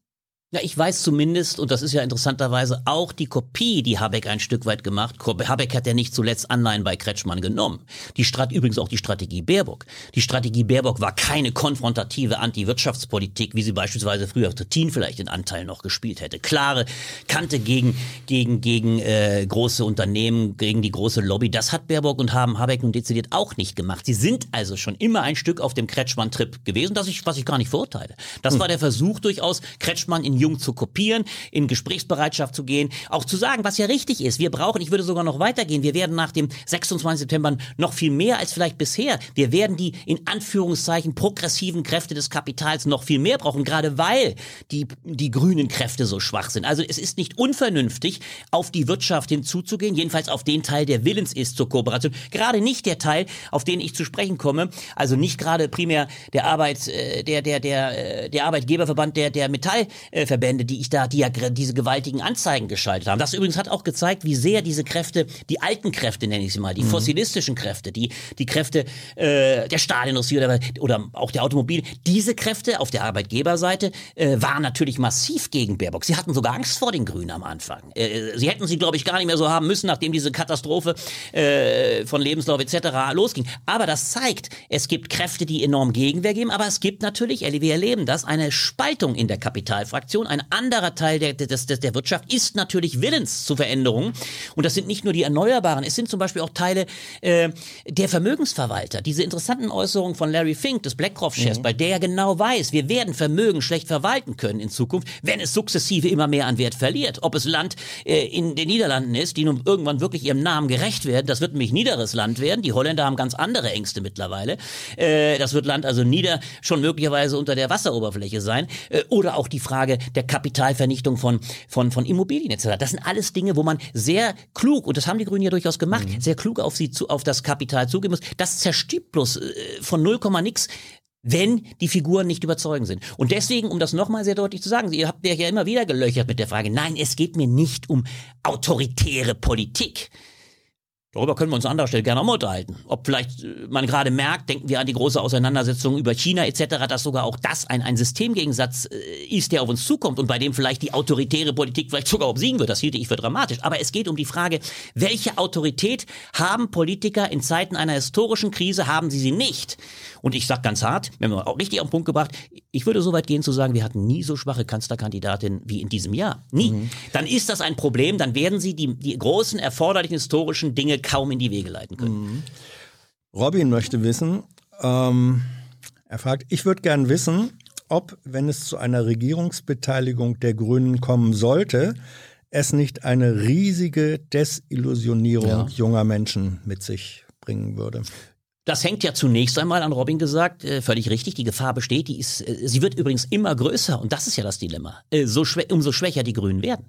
Ja, ich weiß zumindest, und das ist ja interessanterweise auch die Kopie, die Habeck ein Stück weit gemacht. Habeck hat ja nicht zuletzt Anleihen bei Kretschmann genommen. Die Strat übrigens auch die Strategie Baerbock. Die Strategie Baerbock war keine konfrontative Anti-Wirtschaftspolitik, wie sie beispielsweise früher Trittin vielleicht in Anteil noch gespielt hätte. Klare Kante gegen gegen gegen äh, große Unternehmen, gegen die große Lobby. Das hat Baerbock und haben Habeck nun dezidiert auch nicht gemacht. Sie sind also schon immer ein Stück auf dem Kretschmann-Trip gewesen, das ich, was ich gar nicht verurteile. Das hm. war der Versuch durchaus, Kretschmann in Jung zu kopieren, in Gesprächsbereitschaft zu gehen, auch zu sagen, was ja richtig ist. Wir brauchen, ich würde sogar noch weitergehen, wir werden nach dem 26. September noch viel mehr als vielleicht bisher. Wir werden die in Anführungszeichen progressiven Kräfte des Kapitals noch viel mehr brauchen, gerade weil die, die grünen Kräfte so schwach sind. Also es ist nicht unvernünftig, auf die Wirtschaft hinzuzugehen, jedenfalls auf den Teil, der willens ist zur Kooperation. Gerade nicht der Teil, auf den ich zu sprechen komme, also nicht gerade primär der Arbeit, äh, der, der, der, äh, der Arbeitgeberverband der, der Metallverbände, die ich da, die ja diese gewaltigen Anzeigen geschaltet haben. Das übrigens hat auch gezeigt, wie sehr diese Kräfte, die alten Kräfte nenne ich sie mal, die mhm. fossilistischen Kräfte, die, die Kräfte äh, der Stahlindustrie oder, oder auch der Automobil, diese Kräfte auf der Arbeitgeberseite äh, waren natürlich massiv gegen Baerbock. Sie hatten sogar Angst vor den Grünen am Anfang. Äh, sie hätten sie, glaube ich, gar nicht mehr so haben müssen, nachdem diese Katastrophe äh, von Lebenslauf etc. losging. Aber das zeigt, es gibt Kräfte, die enorm Gegenwehr geben, aber es gibt natürlich, wir erleben das, eine Spaltung in der Kapitalfraktion, eine anderer Teil der, des, des, der Wirtschaft ist natürlich willens zu Veränderungen. Und das sind nicht nur die Erneuerbaren, es sind zum Beispiel auch Teile äh, der Vermögensverwalter. Diese interessanten Äußerungen von Larry Fink des BlackRock-Chefs, mhm. bei der er genau weiß, wir werden Vermögen schlecht verwalten können in Zukunft, wenn es sukzessive immer mehr an Wert verliert. Ob es Land äh, in den Niederlanden ist, die nun irgendwann wirklich ihrem Namen gerecht werden, das wird nämlich niederes Land werden. Die Holländer haben ganz andere Ängste mittlerweile. Äh, das wird Land also nieder schon möglicherweise unter der Wasseroberfläche sein. Äh, oder auch die Frage der Kapital Vernichtung von, von, von Immobilien etc. Das sind alles Dinge, wo man sehr klug, und das haben die Grünen ja durchaus gemacht, mhm. sehr klug auf sie zu, auf das Kapital zugehen muss. Das zerstirbt bloß äh, von 0, nix wenn die Figuren nicht überzeugend sind. Und deswegen, um das nochmal sehr deutlich zu sagen, ihr habt ja immer wieder gelöchert mit der Frage, nein, es geht mir nicht um autoritäre Politik. Darüber können wir uns an anderer Stelle gerne auch mal unterhalten. Ob vielleicht äh, man gerade merkt, denken wir an die große Auseinandersetzung über China etc., dass sogar auch das ein, ein Systemgegensatz äh, ist, der auf uns zukommt und bei dem vielleicht die autoritäre Politik vielleicht sogar obsiegen wird. Das hielte ich für dramatisch. Aber es geht um die Frage, welche Autorität haben Politiker in Zeiten einer historischen Krise, haben sie sie nicht? Und ich sage ganz hart, wir haben auch richtig auf den Punkt gebracht, ich würde so weit gehen zu sagen, wir hatten nie so schwache Kanzlerkandidatin wie in diesem Jahr. Nie. Mhm. Dann ist das ein Problem, dann werden sie die, die großen erforderlichen historischen Dinge kaum in die Wege leiten können. Mhm. Robin möchte wissen, ähm, er fragt, ich würde gern wissen, ob, wenn es zu einer Regierungsbeteiligung der Grünen kommen sollte, es nicht eine riesige Desillusionierung ja. junger Menschen mit sich bringen würde. Das hängt ja zunächst einmal an Robin gesagt, äh, völlig richtig, die Gefahr besteht, die ist, äh, sie wird übrigens immer größer und das ist ja das Dilemma, äh, so schwä umso schwächer die Grünen werden.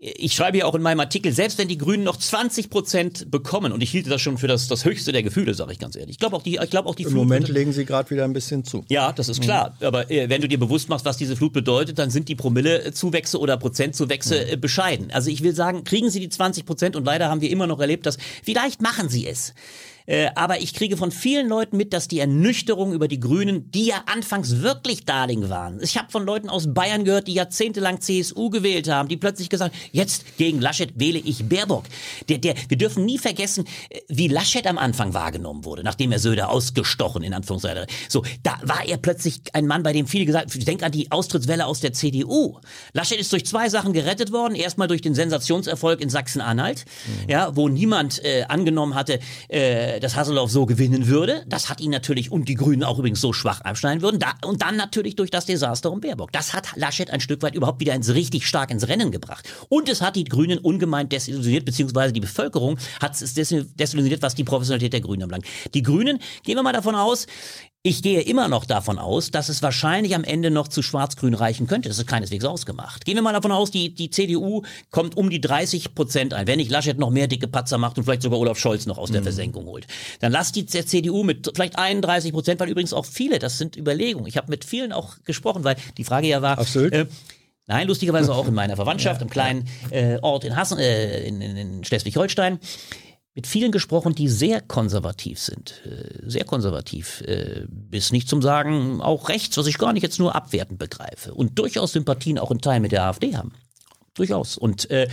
ich schreibe ja auch in meinem Artikel, selbst wenn die Grünen noch 20 Prozent bekommen, und ich hielte das schon für das, das höchste der Gefühle, sage ich ganz ehrlich. Ich glaube auch die, ich glaube auch die Im Flut Moment legen sie gerade wieder ein bisschen zu. ja, das ist klar. Aber äh, wenn du dir bewusst machst, was diese Flut bedeutet, dann sind die Promillezuwächse oder Prozentzuwächse äh, bescheiden. Also ich will sagen, kriegen sie die 20 Prozent und leider haben wir immer noch erlebt, dass vielleicht machen sie es. Äh, aber ich kriege von vielen Leuten mit, dass die Ernüchterung über die Grünen, die ja anfangs wirklich Darling waren. Ich habe von Leuten aus Bayern gehört, die jahrzehntelang CSU gewählt haben, die plötzlich gesagt, jetzt gegen Laschet wähle ich Baerbock. Der, der, wir dürfen nie vergessen, äh, wie Laschet am Anfang wahrgenommen wurde, nachdem er Söder ausgestochen, in Anführungszeichen. So, da war er plötzlich ein Mann, bei dem viele gesagt haben, denk an die Austrittswelle aus der CDU. Laschet ist durch zwei Sachen gerettet worden. Erstmal durch den Sensationserfolg in Sachsen-Anhalt, ja, wo niemand äh, angenommen hatte, äh, dass Hasselhoff so gewinnen würde. Das hat ihn natürlich und die Grünen auch übrigens so schwach abschneiden würden. Da, und dann natürlich durch das Desaster um Baerbock. Das hat Laschet ein Stück weit überhaupt wieder ins richtig stark ins Rennen gebracht. Und es hat die Grünen ungemein desillusioniert, beziehungsweise die Bevölkerung hat es des- desillusioniert, was die Professionalität der Grünen anbelangt. Die Grünen, gehen wir mal davon aus, ich gehe immer noch davon aus, dass es wahrscheinlich am Ende noch zu Schwarz-Grün reichen könnte. Das ist keineswegs ausgemacht. Gehen wir mal davon aus, die, die CDU kommt um die 30 Prozent ein. Wenn nicht Laschet noch mehr dicke Patzer macht und vielleicht sogar Olaf Scholz noch aus der Versenkung holt, dann lasst die CDU mit vielleicht 31 Prozent, weil übrigens auch viele, das sind Überlegungen. Ich habe mit vielen auch gesprochen, weil die Frage ja war, Sylt? äh, Nein, lustigerweise auch in meiner Verwandtschaft, im kleinen äh, Ort in, Hassen, äh, in, in, in Schleswig-Holstein. Mit vielen gesprochen, die sehr konservativ sind. Äh, sehr konservativ. Äh, bis nicht zum Sagen auch rechts, was ich gar nicht jetzt nur abwertend begreife. Und durchaus Sympathien auch in Teilen mit der AfD haben. Durchaus. Und äh,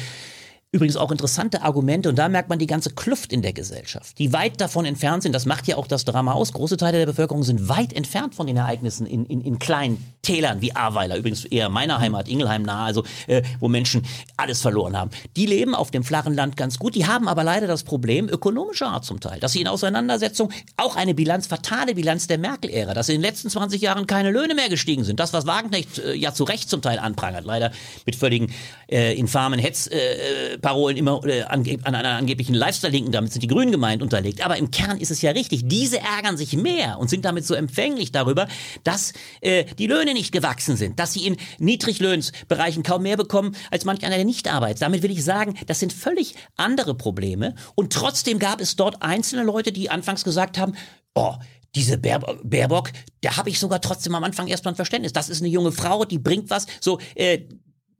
Übrigens auch interessante Argumente und da merkt man die ganze Kluft in der Gesellschaft, die weit davon entfernt sind. Das macht ja auch das Drama aus. Große Teile der Bevölkerung sind weit entfernt von den Ereignissen in, in, in kleinen Tälern wie Ahrweiler, übrigens eher meiner Heimat, Ingelheim nahe, also äh, wo Menschen alles verloren haben. Die leben auf dem flachen Land ganz gut, die haben aber leider das Problem ökonomischer Art zum Teil, dass sie in Auseinandersetzung auch eine Bilanz, fatale Bilanz der Merkel-Ära, dass in den letzten 20 Jahren keine Löhne mehr gestiegen sind. Das, was Wagenknecht äh, ja zu Recht zum Teil anprangert, leider mit völligen äh, infamen Hetzparolen äh, Parolen immer äh, ange an einer angeblichen Lifestyle-Linken, damit sind die Grünen gemeint, unterlegt. Aber im Kern ist es ja richtig. Diese ärgern sich mehr und sind damit so empfänglich darüber, dass äh, die Löhne nicht gewachsen sind, dass sie in Niedriglöhnsbereichen kaum mehr bekommen als manch einer, der nicht arbeitet. Damit will ich sagen, das sind völlig andere Probleme. Und trotzdem gab es dort einzelne Leute, die anfangs gesagt haben, oh, diese Baer Baerbock, da habe ich sogar trotzdem am Anfang erstmal ein Verständnis. Das ist eine junge Frau, die bringt was. So, äh,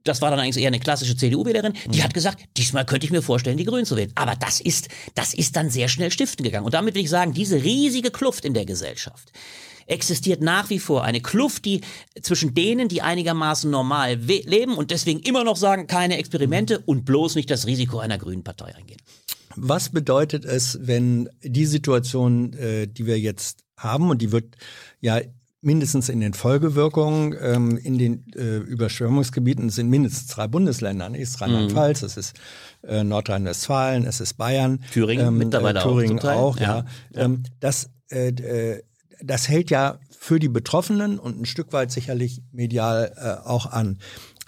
das war dann eigentlich eher eine klassische CDU-Wählerin, die hat gesagt, diesmal könnte ich mir vorstellen, die Grünen zu wählen. Aber das ist, das ist dann sehr schnell stiften gegangen. Und damit will ich sagen, diese riesige Kluft in der Gesellschaft existiert nach wie vor. Eine Kluft, die zwischen denen, die einigermaßen normal leben und deswegen immer noch sagen, keine Experimente und bloß nicht das Risiko einer grünen Partei eingehen. Was bedeutet es, wenn die Situation, äh, die wir jetzt haben, und die wird ja mindestens in den Folgewirkungen ähm, in den äh, Überschwemmungsgebieten sind mindestens drei Bundesländer. ne? Es ist Rheinland-Pfalz, es ist äh, Nordrhein-Westfalen, es ist Bayern. Thüringen mittlerweile äh, auch Thüringen Teil, auch, ja. ja. Ähm, das, äh, äh, das hält ja für die Betroffenen und ein Stück weit sicherlich medial äh, auch an.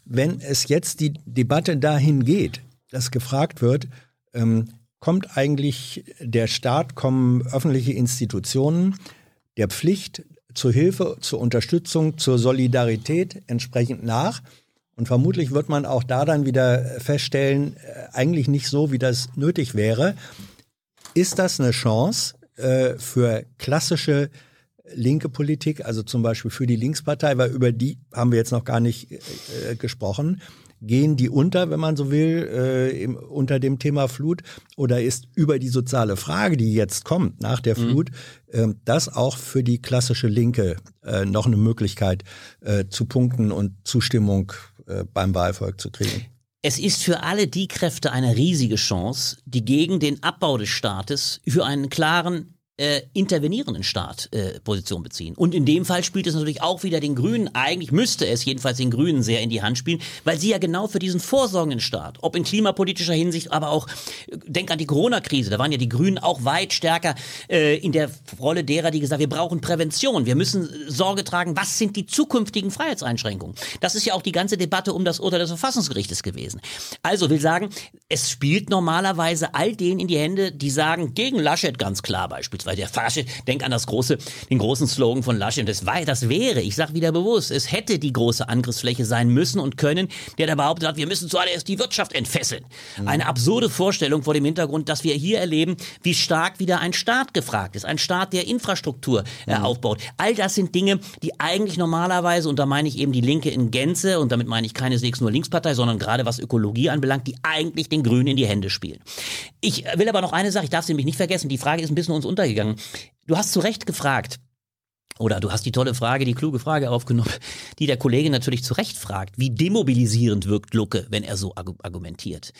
Wenn es jetzt die Debatte dahin geht, dass gefragt wird, ähm, kommt eigentlich der Staat, kommen öffentliche Institutionen der Pflicht zur Hilfe, zur Unterstützung, zur Solidarität entsprechend nach. Und vermutlich wird man auch da dann wieder feststellen, äh, eigentlich nicht so, wie das nötig wäre. Ist das eine Chance äh, für klassische linke Politik, also zum Beispiel für die Linkspartei, weil über die haben wir jetzt noch gar nicht äh, gesprochen. Gehen die unter, wenn man so will, äh, im, unter dem Thema Flut? Oder ist über die soziale Frage, die jetzt kommt nach der Flut, äh, das auch für die klassische Linke äh, noch eine Möglichkeit äh, zu punkten und Zustimmung äh, beim Wahlvolk zu kriegen? Es ist für alle die Kräfte eine riesige Chance, die gegen den Abbau des Staates für einen klaren äh, intervenierenden Staat äh, Position beziehen. Und in dem Fall spielt es natürlich auch wieder den Grünen, eigentlich müsste es jedenfalls den Grünen sehr in die Hand spielen, weil sie ja genau für diesen vorsorgenden Staat, ob in klimapolitischer Hinsicht, aber auch, äh, denk an die Corona-Krise, da waren ja die Grünen auch weit stärker äh, in der Rolle derer, die gesagt, wir brauchen Prävention, wir müssen äh, Sorge tragen, was sind die zukünftigen Freiheitseinschränkungen. Das ist ja auch die ganze Debatte um das Urteil des Verfassungsgerichtes gewesen. Also will sagen, es spielt normalerweise all denen in die Hände, die sagen, gegen Laschet ganz klar beispielsweise, weil der Laschet, denk an das große, den großen Slogan von Laschet, das, war, das wäre, ich sag wieder bewusst, es hätte die große Angriffsfläche sein müssen und können, der da behauptet hat, wir müssen zuallererst die Wirtschaft entfesseln. Mhm. Eine absurde Vorstellung vor dem Hintergrund, dass wir hier erleben, wie stark wieder ein Staat gefragt ist, ein Staat, der Infrastruktur äh, mhm. aufbaut. All das sind Dinge, die eigentlich normalerweise, und da meine ich eben die Linke in Gänze, und damit meine ich keineswegs nur Linkspartei, sondern gerade was Ökologie anbelangt, die eigentlich den Grünen in die Hände spielen. Ich will aber noch eine Sache, ich darf sie nämlich nicht vergessen, die Frage ist ein bisschen uns untergegangen. Du hast zu Recht gefragt, oder du hast die tolle Frage, die kluge Frage aufgenommen, die der Kollege natürlich zu Recht fragt. Wie demobilisierend wirkt Lucke, wenn er so argumentiert?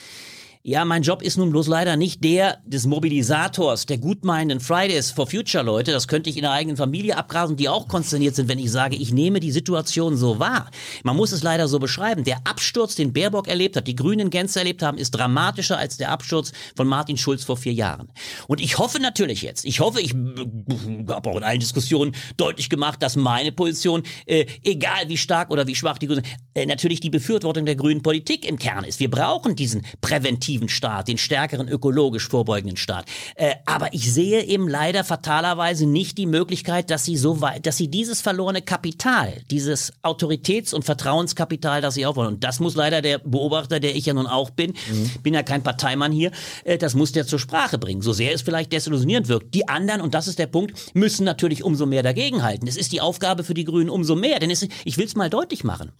Ja, mein Job ist nun bloß leider nicht der des Mobilisators, der gutmeinenden Fridays for Future Leute. Das könnte ich in der eigenen Familie abgrasen, die auch konsterniert sind, wenn ich sage, ich nehme die Situation so wahr. Man muss es leider so beschreiben. Der Absturz, den Baerbock erlebt hat, die Grünen in Gänze erlebt haben, ist dramatischer als der Absturz von Martin Schulz vor vier Jahren. Und ich hoffe natürlich jetzt, ich hoffe, ich habe auch in allen Diskussionen deutlich gemacht, dass meine Position, äh, egal wie stark oder wie schwach die Grünen, äh, natürlich die Befürwortung der grünen Politik im Kern ist. Wir brauchen diesen präventiven progressiven Staat, den stärkeren ökologisch vorbeugenden Staat. Äh, aber ich sehe eben leider fatalerweise nicht die Möglichkeit, dass sie so weit, dass sie dieses verlorene Kapital, dieses Autoritäts- und Vertrauenskapital, das sie aufbauen, und das muss leider der Beobachter, der ich ja nun auch bin, mhm. bin ja kein Parteimann hier, äh, das muss der zur Sprache bringen. So sehr es vielleicht desillusionierend wirkt. Die anderen, und das ist der Punkt, müssen natürlich umso mehr dagegenhalten. Es ist die Aufgabe für die Grünen umso mehr, denn es, ich will es mal deutlich machen.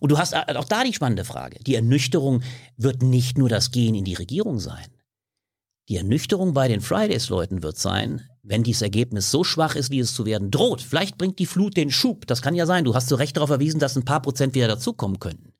Und du hast auch da die spannende Frage. Die Ernüchterung wird nicht nur das Gehen in die Regierung sein. Die Ernüchterung bei den Fridays-Leuten wird sein, wenn dieses Ergebnis so schwach ist, wie es zu werden droht. Vielleicht bringt die Flut den Schub. Das kann ja sein. Du hast zu Recht darauf verwiesen, dass ein paar Prozent wieder dazukommen könnten.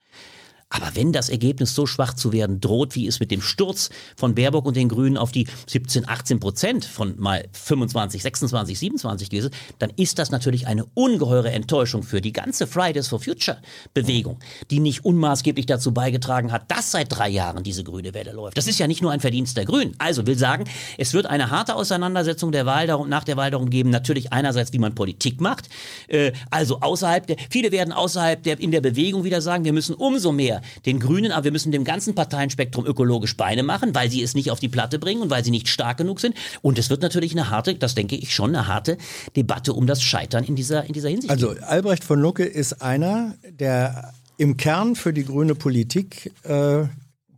Aber wenn das Ergebnis so schwach zu werden droht, wie es mit dem Sturz von Baerbock und den Grünen auf die 17, 18 Prozent von mal 25, 26, 27 gewesen, dann ist das natürlich eine ungeheure Enttäuschung für die ganze Fridays for Future Bewegung, die nicht unmaßgeblich dazu beigetragen hat, dass seit drei Jahren diese grüne Welle läuft. Das ist ja nicht nur ein Verdienst der Grünen. Also will sagen, es wird eine harte Auseinandersetzung der Wahl darum, nach der Wahl darum geben, natürlich einerseits, wie man Politik macht, äh, also außerhalb der, viele werden außerhalb der, in der Bewegung wieder sagen, wir müssen umso mehr den Grünen, aber wir müssen dem ganzen Parteienspektrum ökologisch Beine machen, weil sie es nicht auf die Platte bringen und weil sie nicht stark genug sind. Und es wird natürlich eine harte, das denke ich schon, eine harte Debatte um das Scheitern in dieser, in dieser Hinsicht. Also Albrecht von Lucke ist einer, der im Kern für die grüne Politik äh,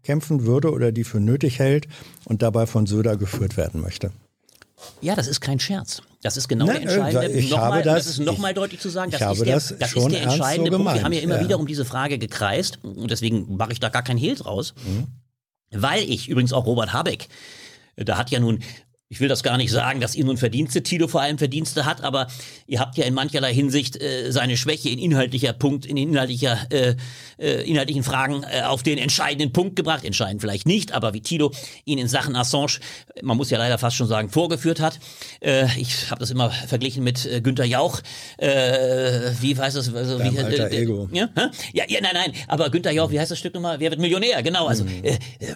kämpfen würde oder die für nötig hält und dabei von Söder geführt werden möchte. Ja, das ist kein Scherz. Das ist genau ne, der entscheidende. Ich nochmal, habe das, das ist nochmal deutlich zu sagen. Das, ist der, das, das ist der entscheidende so Punkt. Wir haben ja immer ja. wieder um diese Frage gekreist und deswegen mache ich da gar kein Hehl draus. Mhm. Weil ich, übrigens auch Robert Habeck, da hat ja nun ich will das gar nicht sagen, dass ihr nun Verdienste, Tilo vor allem Verdienste hat, aber ihr habt ja in mancherlei Hinsicht äh, seine Schwäche in inhaltlicher Punkt, in inhaltlicher, äh, äh, inhaltlichen Fragen äh, auf den entscheidenden Punkt gebracht. Entscheidend vielleicht nicht, aber wie Tilo ihn in Sachen Assange, man muss ja leider fast schon sagen, vorgeführt hat. Äh, ich habe das immer verglichen mit äh, Günter Jauch. Äh, wie heißt das? Also, wie, äh, Ego. Ja? ja, ja, nein, nein. Aber Günter Jauch, wie heißt das Stück nochmal? Wer wird Millionär? Genau. Also mhm. äh, äh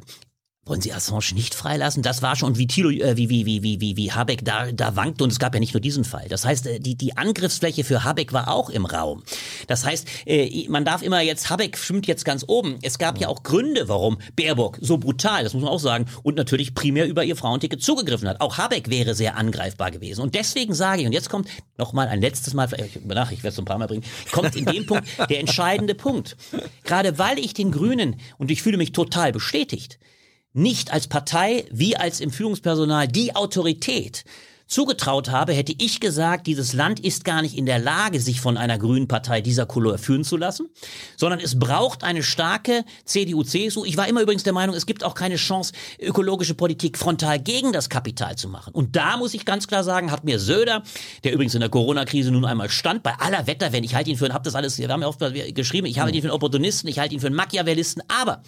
wollen Sie Assange nicht freilassen? Das war schon, wie Thilo, äh, wie, wie, wie, wie, wie, Habeck da, da wankte und es gab ja nicht nur diesen Fall. Das heißt, äh, die, die Angriffsfläche für Habeck war auch im Raum. Das heißt, äh, man darf immer jetzt, Habeck schwimmt jetzt ganz oben. Es gab ja auch Gründe, warum Baerbock so brutal, das muss man auch sagen, und natürlich primär über ihr Frauenticket zugegriffen hat. Auch Habeck wäre sehr angreifbar gewesen. Und deswegen sage ich, und jetzt kommt nochmal ein letztes Mal, vielleicht, nach, ich werde es ein paar Mal bringen, kommt in dem Punkt der entscheidende Punkt. Gerade weil ich den Grünen, und ich fühle mich total bestätigt, nicht als Partei wie als im Führungspersonal die Autorität zugetraut habe, hätte ich gesagt, dieses Land ist gar nicht in der Lage, sich von einer grünen Partei dieser Couleur führen zu lassen, sondern es braucht eine starke CDU, CSU. Ich war immer übrigens der Meinung, es gibt auch keine Chance, ökologische Politik frontal gegen das Kapital zu machen. Und da muss ich ganz klar sagen, hat mir Söder, der übrigens in der Corona-Krise nun einmal stand, bei aller Wetter, wenn ich halte ihn für, hab das alles, wir haben ja oft geschrieben, ich halte ihn für einen Opportunisten, ich halte ihn für einen Machiavellisten, aber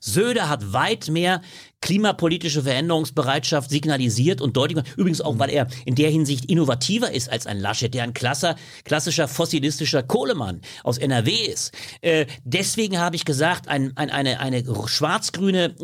Söder hat weit mehr klimapolitische Veränderungsbereitschaft signalisiert und deutlich Übrigens auch, weil er in der Hinsicht innovativer ist als ein Laschet, der ein klasser, klassischer fossilistischer Kohlemann aus NRW ist. Äh, deswegen habe ich gesagt, ein, ein, eine, eine schwarz-grüne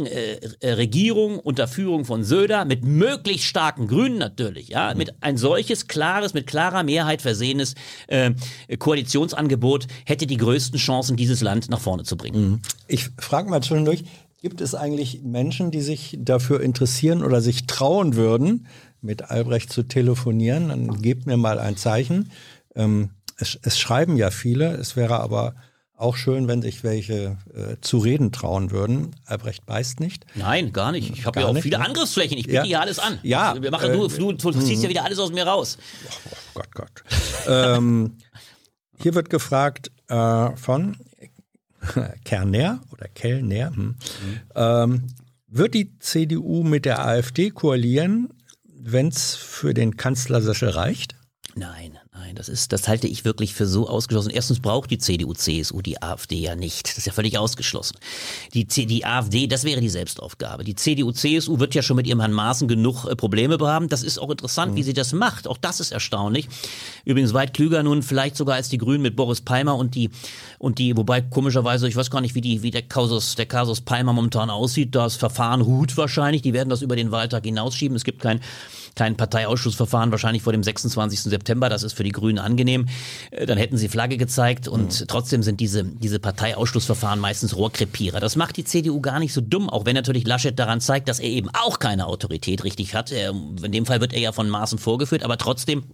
äh, Regierung unter Führung von Söder mit möglichst starken Grünen natürlich, ja, mit ein solches klares, mit klarer Mehrheit versehenes äh, Koalitionsangebot hätte die größten Chancen, dieses Land nach vorne zu bringen. Mhm. Ich frage mal zwischendurch, Gibt es eigentlich Menschen, die sich dafür interessieren oder sich trauen würden, mit Albrecht zu telefonieren, dann gebt mir mal ein Zeichen. Ähm, es, es schreiben ja viele, es wäre aber auch schön, wenn sich welche äh, zu reden trauen würden. Albrecht beißt nicht. Nein, gar nicht. Ich habe ja auch nicht, viele ne? Angriffsflächen. Ich biete Ja. hier alles an. Ja, wir machen, äh, du, du, du ziehst ja wieder alles aus mir raus. Oh Gott, Gott. ähm, hier wird gefragt äh, von Kerner oder Kellner. Hm. Ähm, wird die CDU mit der AfD koalieren, wenn es für den Kanzlersessel reicht? Nein, nein, das ist, das halte ich wirklich für so ausgeschlossen. Erstens braucht die CDU, CSU die AfD ja nicht. Das ist ja völlig ausgeschlossen. Die, C- die AfD, das wäre die Selbstaufgabe. Die CDU, CSU wird ja schon mit ihrem Herrn Maaßen genug äh, Probleme haben. Das ist auch interessant, wie sie das macht. Auch das ist erstaunlich. Übrigens weit klüger nun vielleicht sogar als die Grünen mit Boris Palmer und die, und die, wobei komischerweise, ich weiß gar nicht, wie die, wie der Kausus, der Kasus Palmer momentan aussieht. Das Verfahren ruht wahrscheinlich. Die werden das über den Wahltag hinausschieben. Es gibt kein, kein Parteiausschussverfahren wahrscheinlich vor dem 26. September. Das ist für die Grünen angenehm. Äh, Dann hätten sie Flagge gezeigt und trotzdem sind diese, diese Parteiausschlussverfahren meistens Rohrkrepierer. Das macht die CDU gar nicht so dumm, auch wenn natürlich Laschet daran zeigt, dass er eben auch keine Autorität richtig hat. In dem Fall wird er ja von Maßen vorgeführt, aber trotzdem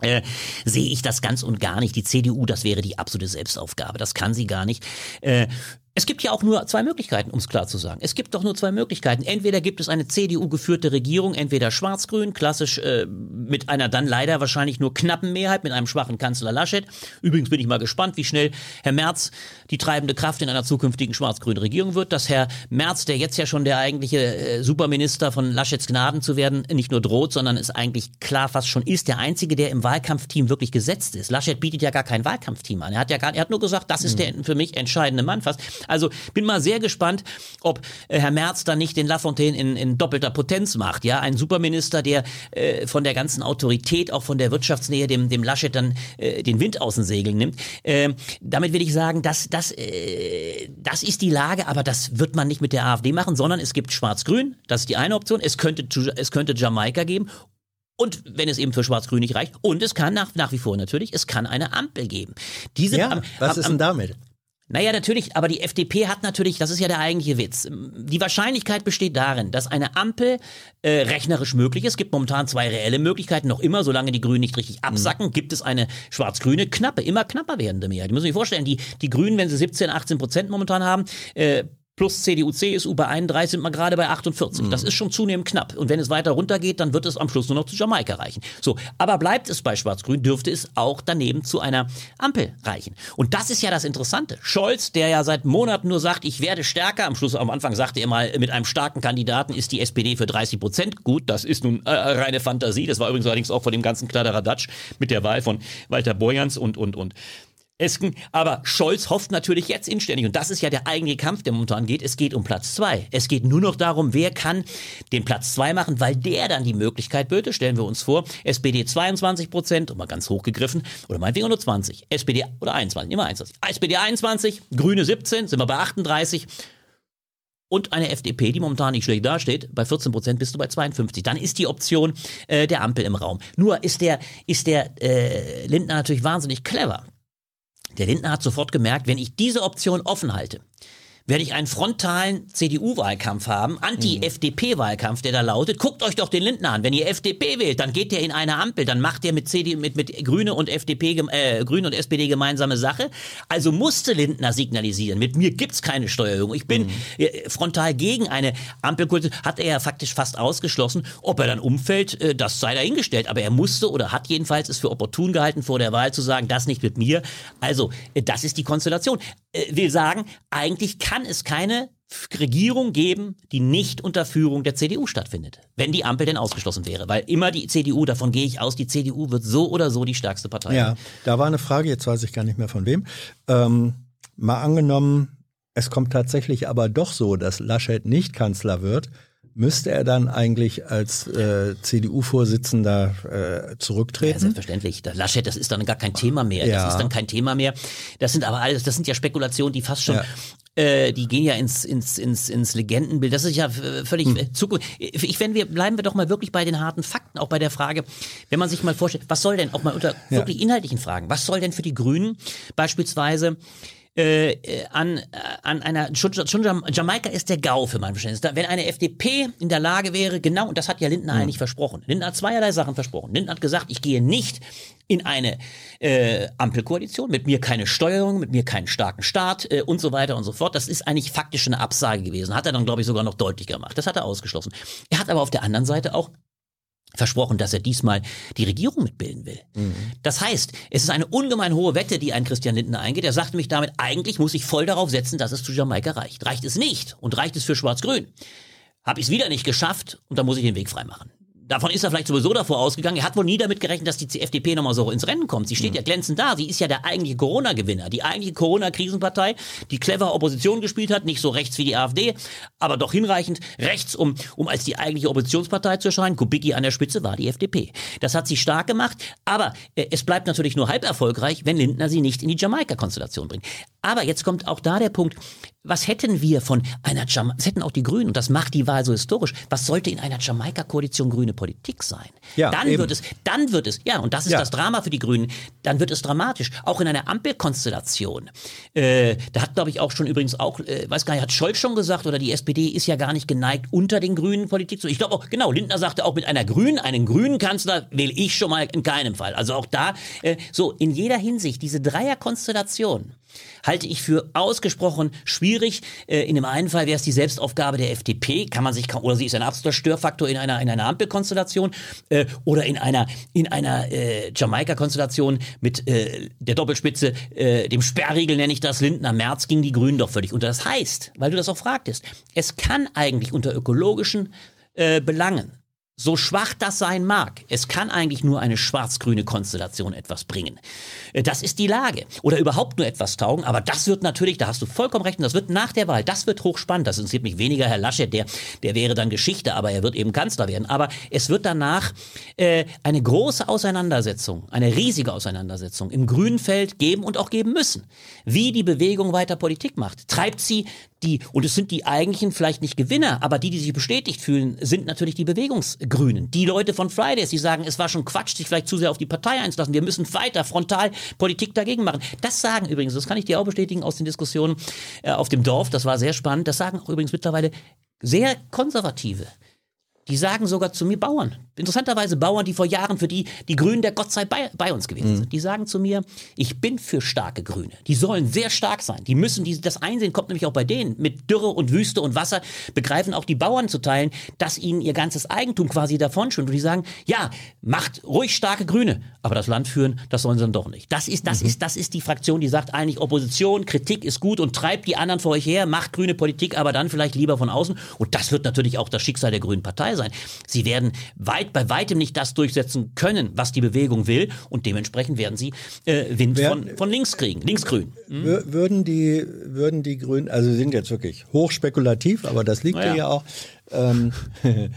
äh, sehe ich das ganz und gar nicht. Die CDU, das wäre die absolute Selbstaufgabe. Das kann sie gar nicht. Äh, es gibt ja auch nur zwei Möglichkeiten, um es klar zu sagen. Es gibt doch nur zwei Möglichkeiten. Entweder gibt es eine CDU-geführte Regierung, entweder schwarz-grün, klassisch äh, mit einer dann leider wahrscheinlich nur knappen Mehrheit, mit einem schwachen Kanzler Laschet. Übrigens bin ich mal gespannt, wie schnell Herr Merz die treibende Kraft in einer zukünftigen schwarz-grünen Regierung wird. Dass Herr Merz, der jetzt ja schon der eigentliche äh, Superminister von Laschets Gnaden zu werden, nicht nur droht, sondern es eigentlich klar fast schon ist, der Einzige, der im Wahlkampfteam wirklich gesetzt ist. Laschet bietet ja gar kein Wahlkampfteam an. Er hat ja gar, er hat nur gesagt, das ist der für mich entscheidende Mann fast. Also bin mal sehr gespannt, ob äh, Herr Merz dann nicht den Lafontaine in, in doppelter Potenz macht. Ja, ein Superminister, der äh, von der ganzen Autorität, auch von der Wirtschaftsnähe, dem, dem Laschet dann äh, den Wind aus den Segeln nimmt. Ähm, damit will ich sagen, dass das, äh, das ist die Lage, aber das wird man nicht mit der AfD machen, sondern es gibt Schwarz-Grün, das ist die eine Option. Es könnte, es könnte Jamaika geben und wenn es eben für Schwarz-Grün nicht reicht. Und es kann nach, nach wie vor natürlich, es kann eine Ampel geben. Diese Ja, am- was am- ist denn damit? Naja, natürlich, aber die FDP hat natürlich, das ist ja der eigentliche Witz. Die Wahrscheinlichkeit besteht darin, dass eine Ampel äh, rechnerisch möglich ist. Es gibt momentan zwei reelle Möglichkeiten, noch immer, solange die Grünen nicht richtig absacken, gibt es eine schwarz-grüne, knappe, immer knapper werdende Mehrheit. Die müssen sich vorstellen, die, die Grünen, wenn sie 17, 18 Prozent momentan haben, äh, plus CDU, CSU bei 31 sind wir gerade bei 48. Das ist schon zunehmend knapp. Und wenn es weiter runtergeht, dann wird es am Schluss nur noch zu Jamaika reichen. So, aber bleibt es bei Schwarz-Grün, dürfte es auch daneben zu einer Ampel reichen. Und das ist ja das Interessante. Scholz, der ja seit Monaten nur sagt, ich werde stärker, am Schluss am Anfang sagte er mal, mit einem starken Kandidaten ist die SPD für 30 Prozent gut. Das ist nun äh, reine Fantasie. Das war übrigens allerdings auch vor dem ganzen Kladderadatsch mit der Wahl von Walter Borjans und, und, und Esken. Aber Scholz hofft natürlich jetzt inständig. Und das ist ja der eigentliche Kampf, der momentan geht. Es geht um Platz zwei. Es geht nur noch darum, wer kann den Platz zwei machen, weil der dann die Möglichkeit böte. Stellen wir uns vor, SPD 22 Prozent, mal ganz hoch gegriffen, oder meinetwegen nur 20. SPD oder 21, immer 21. SPD 21, Grüne 17, sind wir bei 38 und eine FDP, die momentan nicht schlecht dasteht, bei 14 Prozent bist du bei 52. Dann ist die Option äh, der Ampel im Raum. Nur ist der, ist der äh, Lindner natürlich wahnsinnig clever. Der Lindner hat sofort gemerkt, wenn ich diese Option offen halte, werde ich einen frontalen CDU-Wahlkampf haben, Anti-FDP-Wahlkampf, der da lautet, guckt euch doch den Lindner an. Wenn ihr FDP wählt, dann geht der in eine Ampel, dann macht der mit, CD, mit, mit Grüne und FDP, äh, Grüne und SPD gemeinsame Sache. Also musste Lindner signalisieren, mit mir gibt's keine Steuererhöhung. Ich bin äh, frontal gegen eine Ampelkultur, hat er ja faktisch fast ausgeschlossen. Ob er dann umfällt, äh, das sei dahingestellt. Aber er musste oder hat jedenfalls es für opportun gehalten, vor der Wahl zu sagen, das nicht mit mir. Also, äh, das ist die Konstellation. Will sagen, eigentlich kann es keine Regierung geben, die nicht unter Führung der CDU stattfindet, wenn die Ampel denn ausgeschlossen wäre. Weil immer die CDU, davon gehe ich aus, die CDU wird so oder so die stärkste Partei. Ja, da war eine Frage, jetzt weiß ich gar nicht mehr von wem. Ähm, mal angenommen, es kommt tatsächlich aber doch so, dass Laschet nicht Kanzler wird, müsste er dann eigentlich als äh, CDU-Vorsitzender äh, Ja, zurücktreten? selbstverständlich. Der Laschet, das ist dann gar kein Thema mehr. Ja. Das ist dann kein Thema mehr. Das sind aber alles, das sind ja Spekulationen, die fast schon, Ja. Äh, die gehen ja ins, ins, ins, ins Legendenbild. Das ist ja äh, völlig Hm. äh, Zukunft. Ich, wenn wir, bleiben wir doch mal wirklich bei den harten Fakten, auch bei der Frage, wenn man sich mal vorstellt, was soll denn, auch mal unter wirklich inhaltlichen Fragen, was soll denn für die Grünen beispielsweise äh, äh, an, äh, an einer, schon, schon Jam- Jamaika ist der GAU für mein Verständnis. Da, wenn eine FDP in der Lage wäre, genau, und das hat ja Lindner eigentlich versprochen. Lindner hat zweierlei Sachen versprochen. Lindner hat gesagt, ich gehe nicht in eine äh, Ampelkoalition, mit mir keine Steuerung, mit mir keinen starken Staat äh, und so weiter und so fort. Das ist eigentlich faktisch eine Absage gewesen. Hat er dann, glaube ich, sogar noch deutlich gemacht. Das hat er ausgeschlossen. Er hat aber auf der anderen Seite auch versprochen, dass er diesmal die Regierung mitbilden will. Das heißt, es ist eine ungemein hohe Wette, die ein Christian Lindner eingeht. Er sagt nämlich damit, eigentlich muss ich voll darauf setzen, dass es zu Jamaika reicht. Reicht es nicht und reicht es für Schwarz-Grün, habe ich es wieder nicht geschafft und dann muss ich den Weg freimachen. Davon ist er vielleicht sowieso davor ausgegangen. Er hat wohl nie damit gerechnet, dass die FDP nochmal so ins Rennen kommt. Sie steht ja glänzend da. Sie ist ja der eigentliche Corona-Gewinner. Die eigentliche Corona-Krisenpartei, die clever Opposition gespielt hat. Nicht so rechts wie die AfD, aber doch hinreichend rechts, um, um als die eigentliche Oppositionspartei zu erscheinen. Kubicki an der Spitze war die FDP. Das hat sie stark gemacht. Aber äh, es bleibt natürlich nur halb erfolgreich, wenn Lindner sie nicht in die Jamaika-Konstellation bringt. Aber jetzt kommt auch da der Punkt, was hätten wir von einer Jamaika, was hätten auch die Grünen, und das macht die Wahl so historisch, was sollte in einer Jamaika-Koalition grüne Politik sein? Ja, dann eben. wird es, dann wird es, ja, und das ist Ja. das Drama für die Grünen, dann wird es dramatisch. Auch in einer Ampelkonstellation. Äh, da hat, glaube ich, auch schon übrigens auch, äh, weiß gar nicht, hat Scholz schon gesagt, oder die SPD ist ja gar nicht geneigt, unter den Grünen Politik zu. Ich glaube auch, genau, Lindner sagte auch mit einer Grünen, einen grünen Kanzler will ich schon mal in keinem Fall. Also auch da, äh, so, in jeder Hinsicht, diese Dreierkonstellation halte ich für ausgesprochen schwierig. Äh, in dem einen Fall wäre es die Selbstaufgabe der FDP, kann man sich oder sie ist ein absoluter Störfaktor in einer, in einer Ampelkonstellation äh, oder in einer, in einer äh, Jamaika-Konstellation mit äh, der Doppelspitze, äh, dem Sperrriegel nenne ich das, Lindner, Merz gingen die Grünen doch völlig unter. Das heißt, weil du das auch fragtest, es kann eigentlich unter ökologischen äh, Belangen so schwach das sein mag, es kann eigentlich nur eine schwarz-grüne Konstellation etwas bringen. Äh, Das ist die Lage. Oder überhaupt nur etwas taugen. Aber das wird natürlich, da hast du vollkommen recht, und das wird nach der Wahl, das wird hochspannend. Das interessiert mich weniger Herr Laschet, der, der wäre dann Geschichte, aber er wird eben Kanzler werden. Aber es wird danach äh, eine große Auseinandersetzung, eine riesige Auseinandersetzung im grünen Feld geben und auch geben müssen. Wie die Bewegung weiter Politik macht. Treibt sie die, und es sind die eigentlichen vielleicht nicht Gewinner, aber die, die sich bestätigt fühlen, sind natürlich die Bewegungsgrünen. Die Leute von Fridays, die sagen, es war schon Quatsch, sich vielleicht zu sehr auf die Partei einzulassen. Wir müssen weiter frontal Politik dagegen machen. Das sagen übrigens, das kann ich dir auch bestätigen aus den Diskussionen äh, auf dem Dorf, das war sehr spannend. Das sagen auch übrigens mittlerweile sehr konservative. Die sagen sogar zu mir Bauern. Interessanterweise Bauern, die vor Jahren für die, die Grünen der Gott sei bei, bei uns gewesen sind. Die sagen zu mir, ich bin für starke Grüne. Die sollen sehr stark sein. Die müssen, die, das Einsehen kommt nämlich auch bei denen. Mit Dürre und Wüste und Wasser begreifen auch die Bauern zu teilen, dass ihnen ihr ganzes Eigentum quasi davon schwimmt. Und die sagen, ja, macht ruhig starke Grüne. Aber das Land führen, das sollen sie dann doch nicht. Das ist, das ist, das ist die Fraktion, die sagt eigentlich Opposition, Kritik ist gut und treibt die anderen vor euch her, macht grüne Politik, aber dann vielleicht lieber von außen. Und das wird natürlich auch das Schicksal der Grünen Partei sein. Sie werden weit, bei weitem nicht das durchsetzen können, was die Bewegung will. Und dementsprechend werden sie äh, Wind Werden- von, von links kriegen, linksgrün. Wür- Würden die, würden die Grünen, also sie sind jetzt wirklich hochspekulativ, aber das liegt Na ja auch, ähm,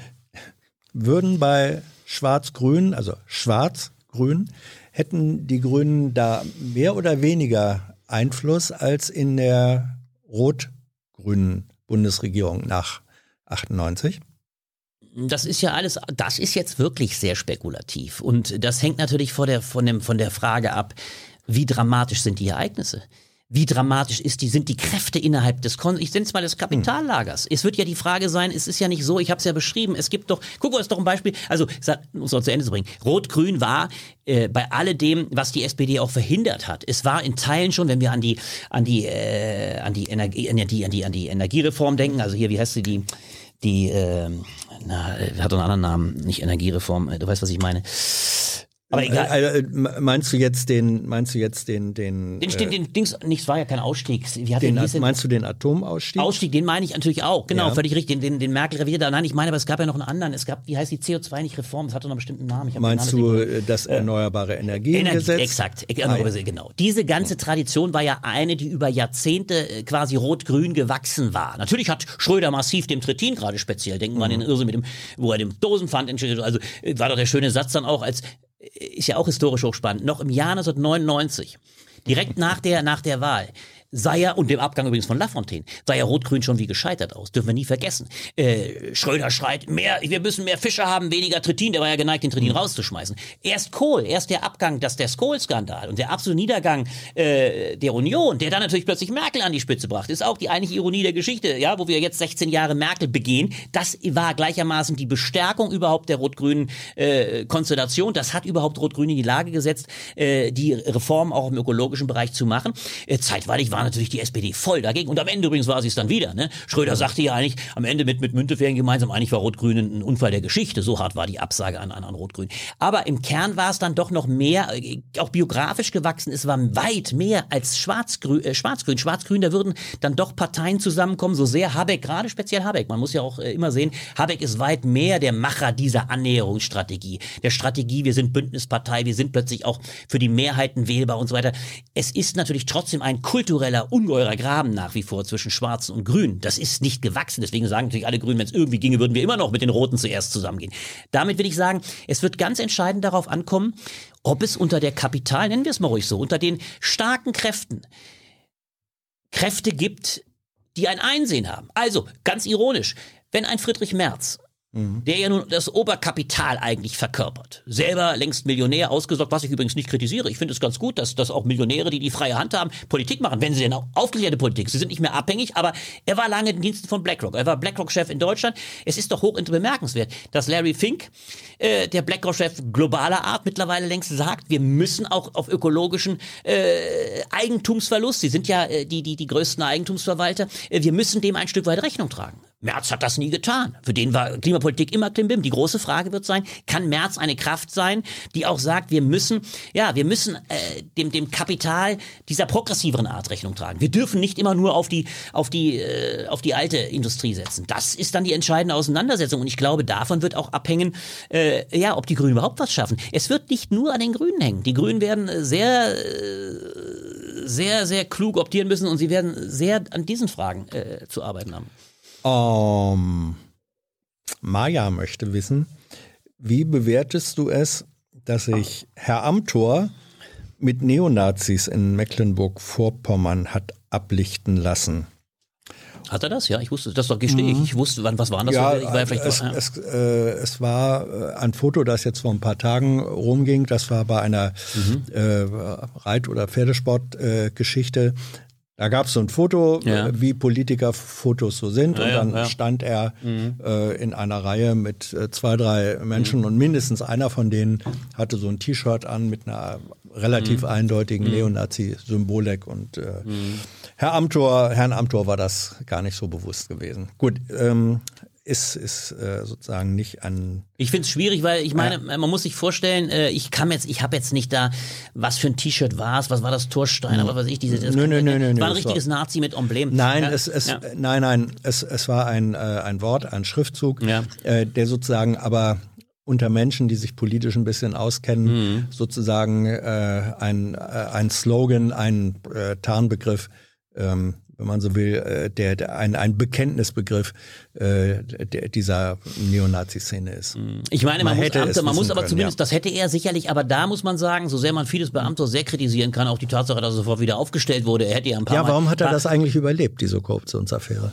würden bei Schwarz-Grün, also Schwarz-Grün, hätten die Grünen da mehr oder weniger Einfluss als in der rot-grünen Bundesregierung nach 98? Das ist ja alles, das ist jetzt wirklich sehr spekulativ. Und das hängt natürlich vor der, von, dem, von der Frage ab, wie dramatisch sind die Ereignisse? Wie dramatisch ist die, sind die Kräfte innerhalb des, Kon ich nenne es mal des Kapitallagers. Es wird ja die Frage sein, es ist ja nicht so, ich habe es ja beschrieben, es gibt doch, guck mal, ist doch ein Beispiel, also, um es zu Ende zu bringen, Rot-Grün war äh, bei alledem, was die SPD auch verhindert hat. Es war in Teilen schon, wenn wir an die, an die, äh, an die Energie, an die, an die, an die Energiereform denken, also hier, wie heißt sie, die, die, ähm, na, äh, hat einen anderen Namen, nicht Energiereform, äh, du weißt, was ich meine. Aber egal. Äh, äh, meinst du jetzt den, meinst du jetzt den, den, Den, äh, den, den Dings, nichts war ja kein Ausstieg. Wie hat den denn? meinst du den Atomausstieg? Ausstieg, den meine ich natürlich auch. Genau, Ja. völlig richtig. Den, den, den Merkel revidiert. da. Nein, ich meine, aber es gab ja noch einen anderen. Es gab, wie heißt die CO2 nicht Reform? Es hatte noch einen bestimmten Namen. Den Meinst Namen du äh, das Erneuerbare Energie, Energiengesetz? exakt, Ah, ja. genau. Diese ganze Tradition war ja eine, die über Jahrzehnte äh, quasi rot-grün gewachsen war. Natürlich hat Schröder massiv dem Trittin gerade speziell, denken wir an den Mhm. Irrsinn mit dem, wo er dem Dosenpfand entschuldigt, also äh, war doch der schöne Satz dann auch als, äh, ist ja auch historisch hochspannend, noch im Jahr 1999, direkt nach der, nach der Wahl, sah ja, und dem Abgang übrigens von Lafontaine, sah ja Rot-Grün schon wie gescheitert aus. Dürfen wir nie vergessen. Äh, Schröder schreit, mehr, wir müssen mehr Fische haben, weniger Trittin. Der war ja geneigt, den Trittin rauszuschmeißen. Erst Kohl, erst der Abgang, das der Skoll-Skandal und der absolute Niedergang äh, der Union, der dann natürlich plötzlich Merkel an die Spitze brachte, ist auch die eigentliche Ironie der Geschichte, ja, wo wir jetzt 16 Jahre Merkel begehen. Das war gleichermaßen die Bestärkung überhaupt der rot-grünen äh, Konstellation. Das hat überhaupt Rot-Grün in die Lage gesetzt, äh, die Reform auch im ökologischen Bereich zu machen. Äh, zeitweilig waren natürlich die SPD voll dagegen. Und am Ende übrigens war sie es dann wieder. Ne? Schröder sagte ja eigentlich am Ende mit, mit Müntefering gemeinsam, eigentlich war Rot-Grün ein Unfall der Geschichte. So hart war die Absage an, an, an Rot-Grün. Aber im Kern war es dann doch noch mehr, äh, auch biografisch gewachsen. Es war weit mehr als Schwarz-Grün. Äh, Schwarz-Grün, Schwarz-Grün, da würden dann doch Parteien zusammenkommen, so sehr Habeck, gerade speziell Habeck. Man muss ja auch äh, immer sehen, Habeck ist weit mehr der Macher dieser Annäherungsstrategie. Der Strategie, wir sind Bündnispartei, wir sind plötzlich auch für die Mehrheiten wählbar und so weiter. Es ist natürlich trotzdem ein kultureller, ungeheurer Graben nach wie vor zwischen Schwarzen und Grünen. Das ist nicht gewachsen. Deswegen sagen natürlich alle Grünen, wenn es irgendwie ginge, würden wir immer noch mit den Roten zuerst zusammengehen. Damit will ich sagen, es wird ganz entscheidend darauf ankommen, ob es unter der Kapital, nennen wir es mal ruhig so, unter den starken Kräften Kräfte gibt, die ein Einsehen haben. Also, ganz ironisch, wenn ein Friedrich Merz der ja nun das Oberkapital eigentlich verkörpert. Selber längst Millionär ausgesorgt, was ich übrigens nicht kritisiere. Ich finde es ganz gut, dass, dass auch Millionäre, die die freie Hand haben, Politik machen, wenn sie denn auch aufgeklärte Politik. Sie sind nicht mehr abhängig, aber er war lange in Diensten von BlackRock. Er war BlackRock-Chef in Deutschland. Es ist doch hoch bemerkenswert, dass Larry Fink, äh, der BlackRock-Chef globaler Art, mittlerweile längst sagt, wir müssen auch auf ökologischen äh, Eigentumsverlust, sie sind ja äh, die, die, die größten Eigentumsverwalter, äh, wir müssen dem ein Stück weit Rechnung tragen. Merz hat das nie getan. Für den war Klimapolitik immer Klimbim. Die große Frage wird sein, kann Merz eine Kraft sein, die auch sagt, wir müssen, ja, wir müssen äh, dem, dem Kapital dieser progressiveren Art Rechnung tragen. Wir dürfen nicht immer nur auf die, auf die, äh, auf die alte Industrie setzen. Das ist dann die entscheidende Auseinandersetzung. Und ich glaube, davon wird auch abhängen, äh, ja, ob die Grünen überhaupt was schaffen. Es wird nicht nur an den Grünen hängen. Die Grünen werden sehr, äh, sehr, sehr klug optieren müssen und sie werden sehr an diesen Fragen äh, zu arbeiten haben. Um, Maja möchte wissen, wie bewertest du es, dass sich Herr Amthor mit Neonazis in Mecklenburg-Vorpommern hat ablichten lassen? Hat er das? Ja, ich wusste, das doch gestehe ich. Ich wusste, wann, was waren das? Ja, ich war ja vielleicht es, ja. es, äh, es war äh, ein Foto, das jetzt vor ein paar Tagen rumging. Das war bei einer Mhm. äh, Reit- oder Pferdesport-Geschichte. Da gab es so ein Foto, Ja. äh, wie Politiker-Fotos so sind. und ja, dann ja. Mhm. stand er äh, in einer Reihe mit äh, zwei, drei Menschen Mhm. und mindestens einer von denen hatte so ein T-Shirt an mit einer relativ Mhm. eindeutigen Neonazi-Symbolik. Und äh, Herr Amthor, Herrn Amthor war das gar nicht so bewusst gewesen. Gut, ähm, ist, ist äh, sozusagen nicht an Ich finde es schwierig, weil ich meine, man muss sich vorstellen, äh, ich kann jetzt, ich habe jetzt nicht da, was für ein T-Shirt war es, was war das Torstein, aber was weiß ich, diese, das Nö, nö, nö, nö, war ein das war- richtiges Nazi mit Emblem. Nein, ja. es, es, ja. nein, nein, es, es war ein, äh, ein Wort, ein Schriftzug, Ja. äh, der sozusagen aber unter Menschen, die sich politisch ein bisschen auskennen, Mhm. sozusagen äh, ein, äh, ein Slogan, ein äh, Tarnbegriff, ähm, wenn man so will, äh, der, der ein, ein Bekenntnisbegriff äh, der, dieser Neonazi-Szene ist. Ich meine, man, Man muss, hätte es Amte, man muss aber können, zumindest, ja. das hätte er sicherlich, aber da muss man sagen, so sehr man vieles bei Amthor sehr kritisieren kann, auch die Tatsache, dass er sofort wieder aufgestellt wurde, er hätte ja ein paar Ja, Mal, warum hat er das eigentlich überlebt, diese Korruptionsaffäre?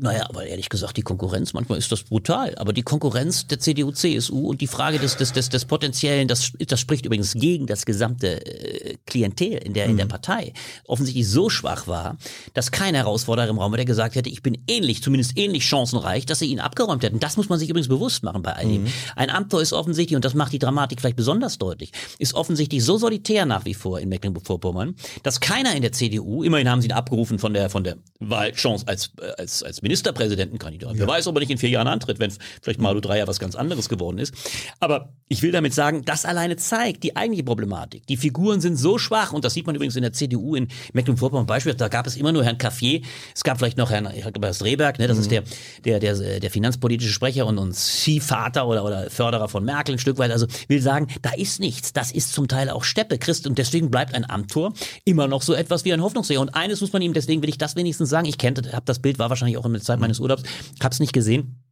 Naja, aber ehrlich gesagt, die Konkurrenz, manchmal ist das brutal, aber die Konkurrenz der CDU, CSU und die Frage des, des, des, des Potenziellen, das, das spricht übrigens gegen das gesamte äh, Klientel in der, in der Partei, offensichtlich so schwach war, dass kein Herausforderer im Raum war, der gesagt hätte, ich bin ähnlich, zumindest ähnlich chancenreich, dass sie ihn abgeräumt hätten. Das muss man sich übrigens bewusst machen bei all dem. Ein Amtor ist offensichtlich, und das macht die Dramatik vielleicht besonders deutlich, ist offensichtlich so solitär nach wie vor in Mecklenburg-Vorpommern, dass keiner in der CDU, immerhin haben sie ihn abgerufen von der, von der Wahlchance als, äh, als, als Ministerpräsidentenkandidat. Wer weiß, ob er nicht in vier Jahren antritt, wenn vielleicht Malu Dreyer was ganz anderes geworden ist. Aber ich will damit sagen, das alleine zeigt die eigentliche Problematik. Die Figuren sind so schwach und das sieht man übrigens in der CDU in Mecklenburg-Vorpommern Beispiel. Da gab es immer nur Herrn Caffier. Es gab vielleicht noch Herrn, das Rehberg, ne? das ist der, der, der, der finanzpolitische Sprecher und, und Ziehvater oder, oder Förderer von Merkel ein Stück weit. Also will sagen, da ist nichts. Das ist zum Teil auch Steppe, Christ. Und deswegen bleibt ein Amtor immer noch so etwas wie ein Hoffnungsseher. Und eines muss man ihm, deswegen will ich das wenigstens sagen, ich kenne, habe das Bild, war wahrscheinlich auch in Zeit meines Urlaubs, hab's nicht gesehen.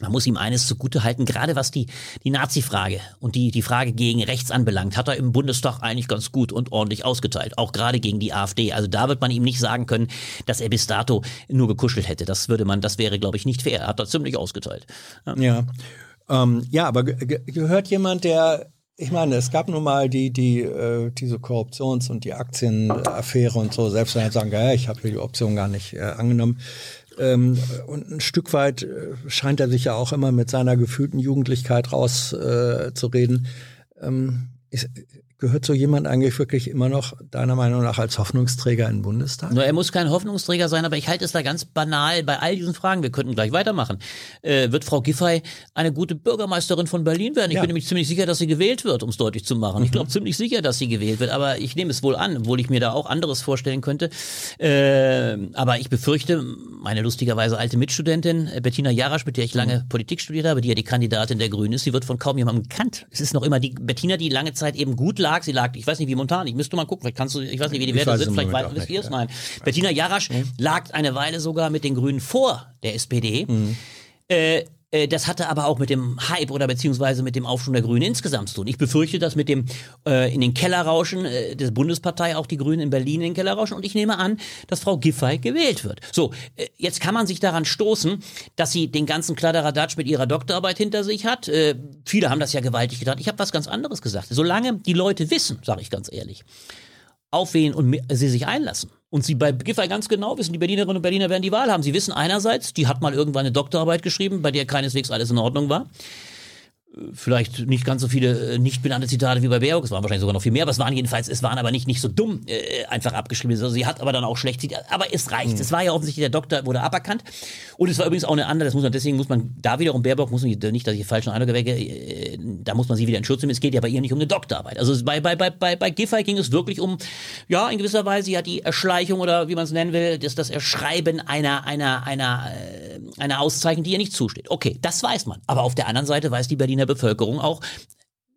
man muss ihm eines zugute halten, gerade was die, die Nazi-Frage und die, die Frage gegen rechts anbelangt, hat er im Bundestag eigentlich ganz gut und ordentlich ausgeteilt. Auch gerade gegen die AfD. Also da wird man ihm nicht sagen können, dass er bis dato nur gekuschelt hätte. Das würde man, das wäre, glaube ich, nicht fair. Er hat da ziemlich ausgeteilt. Ja, ja, ähm, ja aber gehört jemand, der ich meine, es gab nun mal die, die, äh, diese Korruptions- und die Aktienaffäre und so, selbst wenn er sagen, ja, ich habe hier die Option gar nicht äh, angenommen. Ähm, und ein Stück weit äh, scheint er sich ja auch immer mit seiner gefühlten Jugendlichkeit rauszureden. Äh, ähm, Gehört so jemand eigentlich wirklich immer noch deiner Meinung nach als Hoffnungsträger in den Bundestag? Nur er muss kein Hoffnungsträger sein, aber ich halte es da ganz banal bei all diesen Fragen. Wir könnten gleich weitermachen. Äh, wird Frau Giffey eine gute Bürgermeisterin von Berlin werden? Ich ja. bin nämlich ziemlich sicher, dass sie gewählt wird, um es deutlich zu machen. Mhm. Ich glaube ziemlich sicher, dass sie gewählt wird, aber ich nehme es wohl an, obwohl ich mir da auch anderes vorstellen könnte. Äh, aber ich befürchte, meine lustigerweise alte Mitstudentin äh, Bettina Jarasch, mit der ich lange mhm. Politik studiert habe, die ja die Kandidatin der Grünen ist, sie wird von kaum jemandem gekannt. Es ist noch immer die Bettina, die lange Zeit eben gut lag lag. Sie lag, ich weiß nicht wie momentan, ich müsste mal gucken, vielleicht kannst du, ich weiß nicht, wie die Werte sind, vielleicht weiß, wisst ihr es? Nein. Bettina Jarasch mhm. lag eine Weile sogar mit den Grünen vor der SPD. Mhm. Äh, das hatte aber auch mit dem Hype oder beziehungsweise mit dem Aufschwung der Grünen insgesamt zu tun. Ich befürchte, dass mit dem äh, in den Keller rauschen äh, der Bundespartei auch die Grünen in Berlin in den Keller rauschen und ich nehme an, dass Frau Giffey gewählt wird. So, äh, jetzt kann man sich daran stoßen, dass sie den ganzen Kladderadatsch mit ihrer Doktorarbeit hinter sich hat. Äh, viele haben das ja gewaltig getan. Ich habe was ganz anderes gesagt. Solange die Leute wissen, sage ich ganz ehrlich, auf wen und sie sich einlassen. Und sie bei Giffey ganz genau wissen, die Berlinerinnen und Berliner werden die Wahl haben. Sie wissen einerseits, die hat mal irgendwann eine Doktorarbeit geschrieben, bei der keineswegs alles in Ordnung war vielleicht nicht ganz so viele äh, nicht benannte Zitate wie bei Baerbock, es waren wahrscheinlich sogar noch viel mehr, aber es waren jedenfalls, es waren aber nicht, nicht so dumm äh, einfach abgeschrieben. Also sie hat aber dann auch schlecht aber es reicht. Mhm. Es war ja offensichtlich, der Doktor wurde aberkannt und es war übrigens auch eine andere, das muss man, deswegen muss man, da wiederum Baerbock, muss man nicht, dass ich falschen Eindruck erwecke, äh, da muss man sie wieder in Schutz nehmen, es geht ja bei ihr nicht um eine Doktorarbeit. Also bei, bei, bei, bei, bei Giffey ging es wirklich um, ja, in gewisser Weise ja die Erschleichung oder wie man es nennen will, das, das Erschreiben einer, einer, einer, äh, einer Auszeichnung, die ihr nicht zusteht. Okay, das weiß man. Aber auf der anderen Seite weiß die Berliner Bevölkerung auch,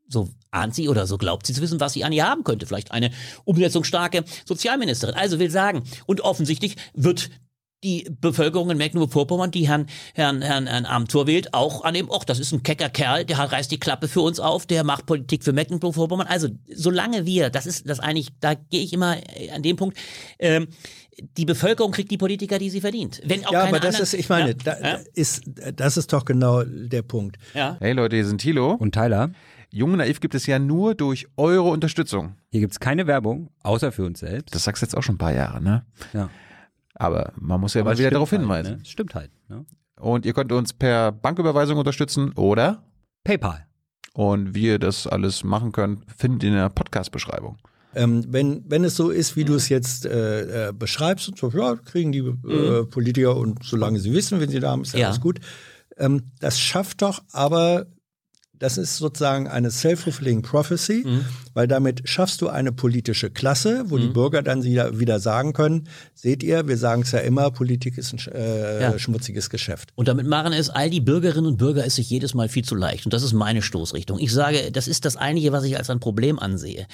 so ahnt sie oder so glaubt sie zu wissen, was sie an ihr haben könnte. Vielleicht eine umsetzungsstarke Sozialministerin. Also will sagen, und offensichtlich wird die Bevölkerung in Mecklenburg-Vorpommern, die Herrn, Herrn, Herrn, Herrn Amthor wählt, auch annehmen, ach, das ist ein kecker Kerl, der reißt die Klappe für uns auf, der macht Politik für Mecklenburg-Vorpommern. Also, solange wir, das ist das eigentlich, da gehe ich immer an dem Punkt, ähm, die Bevölkerung kriegt die Politiker, die sie verdient. Wenn auch ja, aber das anderen, ist, ich meine, ja, da, ja. Ist, das ist doch genau der Punkt. Ja. Hey Leute, hier sind Thilo und Tyler. Jung Naiv gibt es ja nur durch eure Unterstützung. Hier gibt es keine Werbung, außer für uns selbst. Das sagst du jetzt auch schon ein paar Jahre, ne? Ja. Aber man muss ja aber mal wieder darauf halt, hinweisen. Ne? Stimmt halt. Ne? Und ihr könnt uns per Banküberweisung unterstützen oder PayPal. Und wie ihr das alles machen könnt, findet ihr in der Podcast-Beschreibung. Ähm, wenn, wenn es so ist, wie du es jetzt äh, äh, beschreibst, und so, ja, kriegen die äh, mhm. Politiker und solange sie wissen, wenn sie da haben, ist ja. alles gut. Ähm, das schafft doch aber das ist sozusagen eine self-fulfilling prophecy, mhm. weil damit schaffst du eine politische Klasse, wo mhm. die Bürger dann wieder, wieder sagen können, seht ihr, wir sagen es ja immer, Politik ist ein äh, ja. schmutziges Geschäft. Und damit machen es all die Bürgerinnen und Bürger es sich jedes Mal viel zu leicht. Und das ist meine Stoßrichtung. Ich sage, das ist das Einige, was ich als ein Problem ansehe.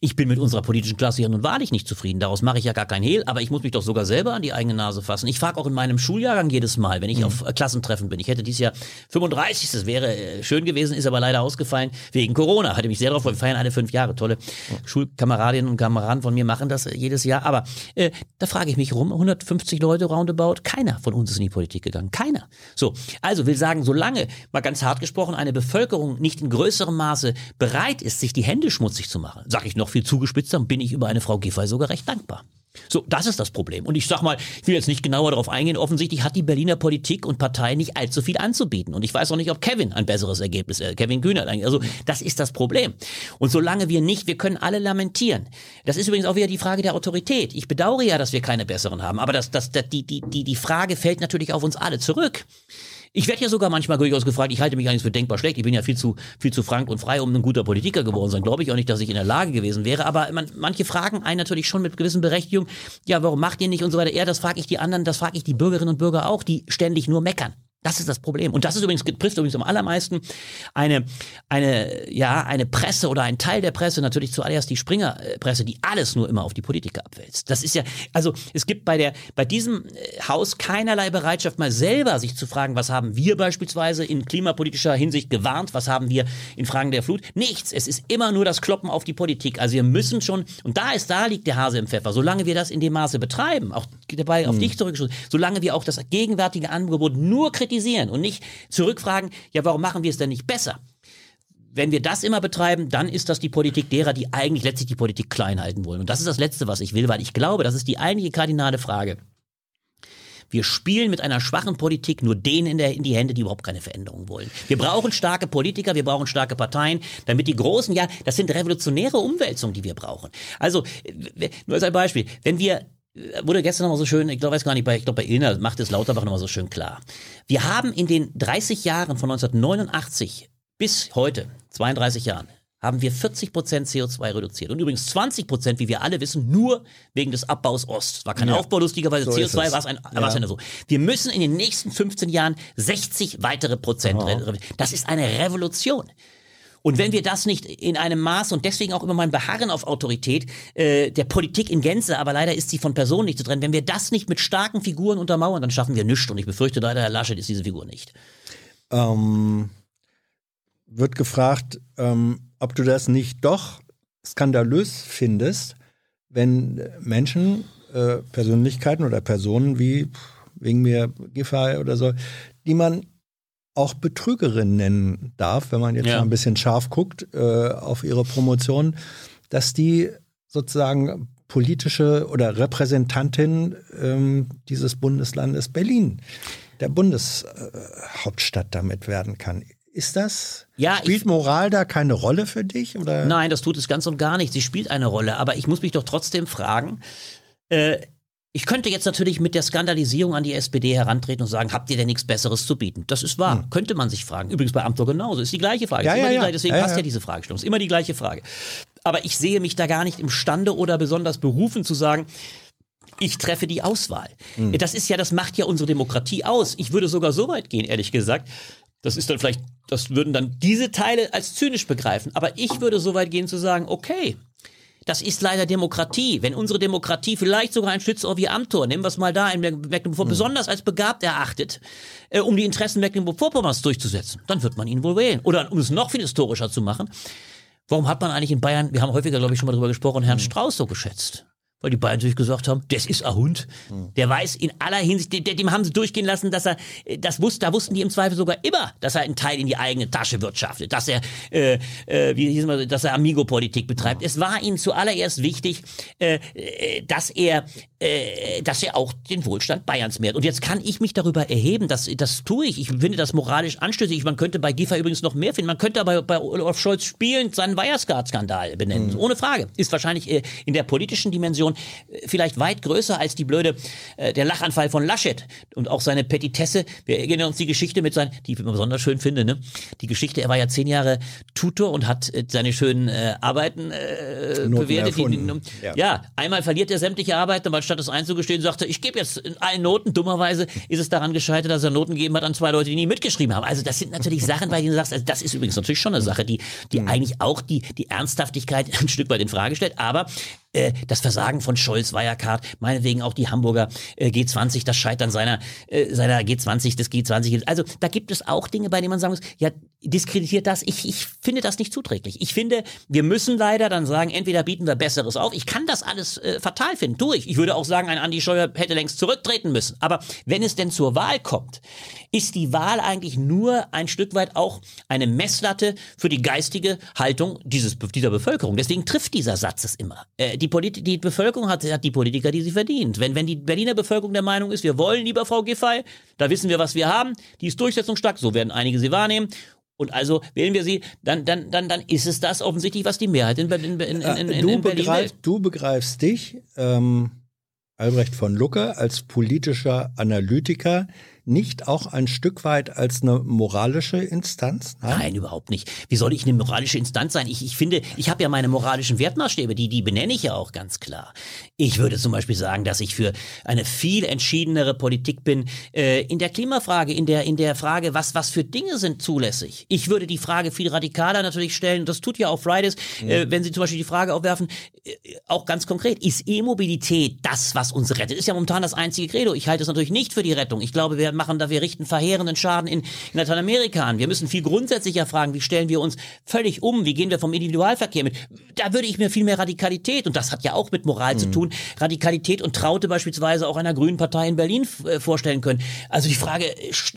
Ich bin mit unserer politischen Klasse ja nun wahrlich nicht zufrieden. Daraus mache ich ja gar kein Hehl, aber ich muss mich doch sogar selber an die eigene Nase fassen. Ich frage auch in meinem Schuljahrgang jedes Mal, wenn ich mhm. auf äh, Klassentreffen bin. Ich hätte dieses Jahr 35. Das wäre äh, schön gewesen, ist aber leider ausgefallen wegen Corona. Hatte mich sehr darauf Wir feiern alle fünf Jahre. Tolle mhm. Schulkameradinnen und Kameraden von mir machen das äh, jedes Jahr. Aber äh, da frage ich mich rum, 150 Leute roundabout, keiner von uns ist in die Politik gegangen. Keiner. So, also will sagen, solange, mal ganz hart gesprochen, eine Bevölkerung nicht in größerem Maße bereit ist, sich die Hände schmutzig zu machen, sage ich noch noch viel zugespitzter bin ich über eine Frau Giffey sogar recht dankbar. So, das ist das Problem. Und ich sag mal, ich will jetzt nicht genauer darauf eingehen. Offensichtlich hat die Berliner Politik und Partei nicht allzu viel anzubieten. Und ich weiß auch nicht, ob Kevin ein besseres Ergebnis, äh, Kevin Kühnert, also das ist das Problem. Und solange wir nicht, wir können alle lamentieren. Das ist übrigens auch wieder die Frage der Autorität. Ich bedauere ja, dass wir keine besseren haben. Aber das, das, das, die, die, die Frage fällt natürlich auf uns alle zurück. Ich werde ja sogar manchmal durchaus gefragt, ich halte mich eigentlich für denkbar schlecht. Ich bin ja viel zu, viel zu frank und frei, um ein guter Politiker geworden zu sein. Glaube ich auch nicht, dass ich in der Lage gewesen wäre. Aber man, manche fragen einen natürlich schon mit gewissen Berechtigung, ja, warum macht ihr nicht und so weiter. Ja, das frage ich die anderen, das frage ich die Bürgerinnen und Bürger auch, die ständig nur meckern. Das ist das Problem. Und das ist übrigens, trifft übrigens am allermeisten eine, eine, ja, eine Presse oder ein Teil der Presse, natürlich zuallererst die Springerpresse, die alles nur immer auf die Politiker abwälzt. Das ist ja, also es gibt bei der, bei diesem äh, Haus keinerlei Bereitschaft, mal selber sich zu fragen, was haben wir beispielsweise in klimapolitischer Hinsicht gewarnt, was haben wir in Fragen der Flut? Nichts. Es ist immer nur das Kloppen auf die Politik. Also wir müssen schon, und da ist, da liegt der Hase im Pfeffer, solange wir das in dem Maße betreiben, auch dabei auf Hm. dich zurückgeschossen, solange wir auch das gegenwärtige Angebot nur kritisieren und nicht zurückfragen, ja, warum machen wir es denn nicht besser? Wenn wir das immer betreiben, dann ist das die Politik derer, die eigentlich letztlich die Politik klein halten wollen. Und das ist das Letzte, was ich will, weil ich glaube, das ist die eigentliche kardinale Frage. Wir spielen mit einer schwachen Politik nur denen in, der, in die Hände, die überhaupt keine Veränderung wollen. Wir brauchen starke Politiker, wir brauchen starke Parteien, damit die großen, ja, das sind revolutionäre Umwälzungen, die wir brauchen. Also, nur als ein Beispiel, wenn wir wurde gestern nochmal so schön, ich glaube, weiß gar nicht, bei, ich glaube, bei Ilna macht es Lauterbach nochmal so schön klar. Wir haben in den 30 Jahren von 1989 bis heute, 32 Jahren, haben wir 40 Prozent CO2 reduziert. Und übrigens 20 Prozent, wie wir alle wissen, nur wegen des Abbaus Ost. Es war kein Ja. Aufbau, lustigerweise So ist CO2 es. war es ein, Ja. eine so. Wir müssen in den nächsten 15 Jahren 60 weitere Prozent. re- Das ist eine Revolution. Und wenn wir das nicht in einem Maß und deswegen auch immer mein Beharren auf Autorität äh, der Politik in Gänze, aber leider ist sie von Personen nicht zu trennen, wenn wir das nicht mit starken Figuren untermauern, dann schaffen wir nichts. Und ich befürchte leider, Herr Laschet ist diese Figur nicht. Ähm, wird gefragt, ähm, ob du das nicht doch skandalös findest, wenn Menschen, äh, Persönlichkeiten oder Personen wie wegen mir Giffey oder so, die man auch Betrügerin nennen darf, wenn man jetzt Ja. mal ein bisschen scharf guckt äh, auf ihre Promotion, dass die sozusagen politische oder Repräsentantin ähm, dieses Bundeslandes Berlin, der Bundeshauptstadt damit werden kann. Ist das? Ja, Spielt ich- Moral da keine Rolle für dich? Oder? Nein, das tut es ganz und gar nicht. Sie spielt eine Rolle, aber ich muss mich doch trotzdem fragen, äh, ich könnte jetzt natürlich mit der Skandalisierung an die SPD herantreten und sagen, habt ihr denn nichts Besseres zu bieten? Das ist wahr, könnte man sich fragen. Übrigens bei Amtor genauso, ist die gleiche Frage. Hm. Ja, ja, ja. gleiche, deswegen passt ja. diese Fragestellung. Ist immer die gleiche Frage. Aber ich sehe mich da gar nicht imstande oder besonders berufen zu sagen, ich treffe die Auswahl. Das ist ja, das macht ja unsere Demokratie aus. Ich würde sogar so weit gehen, ehrlich gesagt. Das ist dann vielleicht, das würden dann diese Teile als zynisch begreifen. Aber ich würde so weit gehen zu sagen, okay, das ist leider Demokratie. Wenn unsere Demokratie vielleicht sogar ein Stützohr wie Amtor, nehmen wir es mal da in Mecklenburg-Vorpommern, besonders als begabt erachtet, äh, um die Interessen Mecklenburg-Vorpommerns durchzusetzen, dann wird man ihn wohl wählen. Oder um es noch viel historischer zu machen, warum hat man eigentlich in Bayern, wir haben häufiger, glaube ich, schon mal drüber gesprochen, Herrn Strauß so geschätzt? Weil die Bayern natürlich gesagt haben, das ist ein Hund. Der weiß in aller Hinsicht, dem, dem haben sie durchgehen lassen, dass er, äh, das wusste, da wussten die im Zweifel sogar immer, dass er einen Teil in die eigene Tasche wirtschaftet, dass er, äh, äh, wie hieß man, dass er Amigo-Politik betreibt. Es war ihnen zuallererst wichtig, äh, äh, dass er, äh, dass er auch den Wohlstand Bayerns mehrt. Und jetzt kann ich mich darüber erheben, dass, das tue ich. Ich finde das moralisch anstößig. Man könnte bei Giffey übrigens noch mehr finden. Man könnte aber bei Olaf Scholz spielend seinen Wirecard-Skandal benennen. Ohne Frage. Ist wahrscheinlich äh, in der politischen Dimension äh, vielleicht weit größer als die blöde, äh, der Lachanfall von Laschet und auch seine Petitesse. Wir erinnern uns die Geschichte mit seinen, die ich immer besonders schön finde, ne? Die Geschichte, er war ja zehn Jahre Tutor und hat äh, seine schönen äh, Arbeiten äh, Noten bewertet. Die, Ja. ja, einmal verliert er sämtliche Arbeiten, aber statt es einzugestehen, sagte ich gebe jetzt in allen Noten. Dummerweise ist es daran gescheitert, dass er Noten gegeben hat an zwei Leute, die nie mitgeschrieben haben. Also das sind natürlich Sachen, bei denen du sagst, also das ist übrigens natürlich schon eine Sache, die, die eigentlich auch die, die Ernsthaftigkeit ein Stück weit in Frage stellt. Aber äh, das Versagen von Scholz, Wirecard, meinetwegen auch die Hamburger äh, G20, das Scheitern seiner, äh, seiner G20, des G20. Also da gibt es auch Dinge, bei denen man sagen muss, ja, diskreditiert das. Ich, ich finde das nicht zuträglich. Ich finde, wir müssen leider dann sagen, entweder bieten wir Besseres auf. Ich kann das alles äh, fatal finden, tue ich. Ich würde auch sagen, ein Andi Scheuer hätte längst zurücktreten müssen. Aber wenn es denn zur Wahl kommt, ist die Wahl eigentlich nur ein Stück weit auch eine Messlatte für die geistige Haltung dieses, dieser Bevölkerung. Deswegen trifft dieser Satz es immer. Äh, die, Polit die Bevölkerung hat, hat die Politiker, die sie verdient. Wenn, wenn die Berliner Bevölkerung der Meinung ist, wir wollen lieber Frau Giffey, da wissen wir, was wir haben, die ist durchsetzungsstark, so werden einige sie wahrnehmen. Und also wählen wir sie, dann, dann, dann, dann ist es das offensichtlich, was die Mehrheit in, in, in, in, in, Äh, du, in Berlin will. begreif, du begreifst dich, ähm, Albrecht von Lucke, als politischer Analytiker, nicht auch ein Stück weit als eine moralische Instanz? Nein, überhaupt nicht. Wie soll ich eine moralische Instanz sein? Ich, ich finde, ich habe ja meine moralischen Wertmaßstäbe, die, die benenne ich ja auch ganz klar. Ich würde zum Beispiel sagen, dass ich für eine viel entschiedenere Politik bin äh, in der Klimafrage, in der, in der Frage, was, was für Dinge sind zulässig. Ich würde die Frage viel radikaler natürlich stellen, das tut ja auch Fridays, äh, wenn Sie zum Beispiel die Frage aufwerfen, äh, auch ganz konkret, ist E-Mobilität das, was uns rettet? Ist ja momentan das einzige Credo. Ich halte es natürlich nicht für die Rettung. Ich glaube, wir machen da, wir richten verheerenden Schaden in, in Lateinamerika an. Wir müssen viel grundsätzlicher fragen, wie stellen wir uns völlig um? Wie gehen wir vom Individualverkehr mit? Da würde ich mir viel mehr Radikalität, und das hat ja auch mit Moral zu tun, Radikalität und Traute beispielsweise auch einer grünen Partei in Berlin äh, vorstellen können. Also die Frage,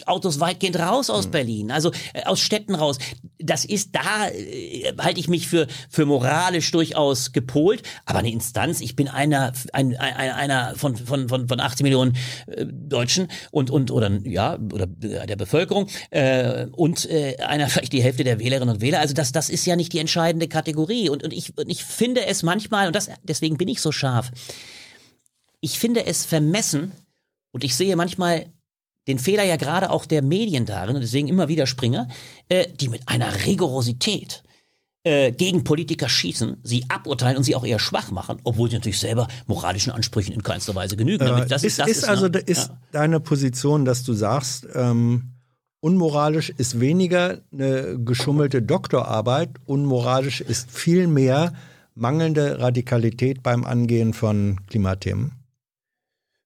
Autos weitgehend raus aus Berlin, also äh, aus Städten raus. Das ist, da äh, halte ich mich für, für moralisch durchaus gepolt, aber eine Instanz, ich bin einer, ein, ein, einer von, von, von, von 18 Millionen äh, Deutschen und, und, oder, ja, oder äh, der Bevölkerung, äh, und äh, einer vielleicht die Hälfte der Wählerinnen und Wähler. Also das, das ist ja nicht die entscheidende Kategorie. Und, und, ich, und ich finde es manchmal, und das, deswegen bin ich so scharf, ich finde es vermessen, und ich sehe manchmal den Fehler ja gerade auch der Medien darin, und deswegen immer wieder Springer, äh, die mit einer Rigorosität äh, gegen Politiker schießen, sie aburteilen und sie auch eher schwach machen, obwohl sie natürlich selber moralischen Ansprüchen in keinster Weise genügen. Äh, das ist, das ist also ne? ist ja. deine Position, dass du sagst, ähm, unmoralisch ist weniger eine geschummelte Doktorarbeit, unmoralisch ist viel mehr mangelnde Radikalität beim Angehen von Klimathemen?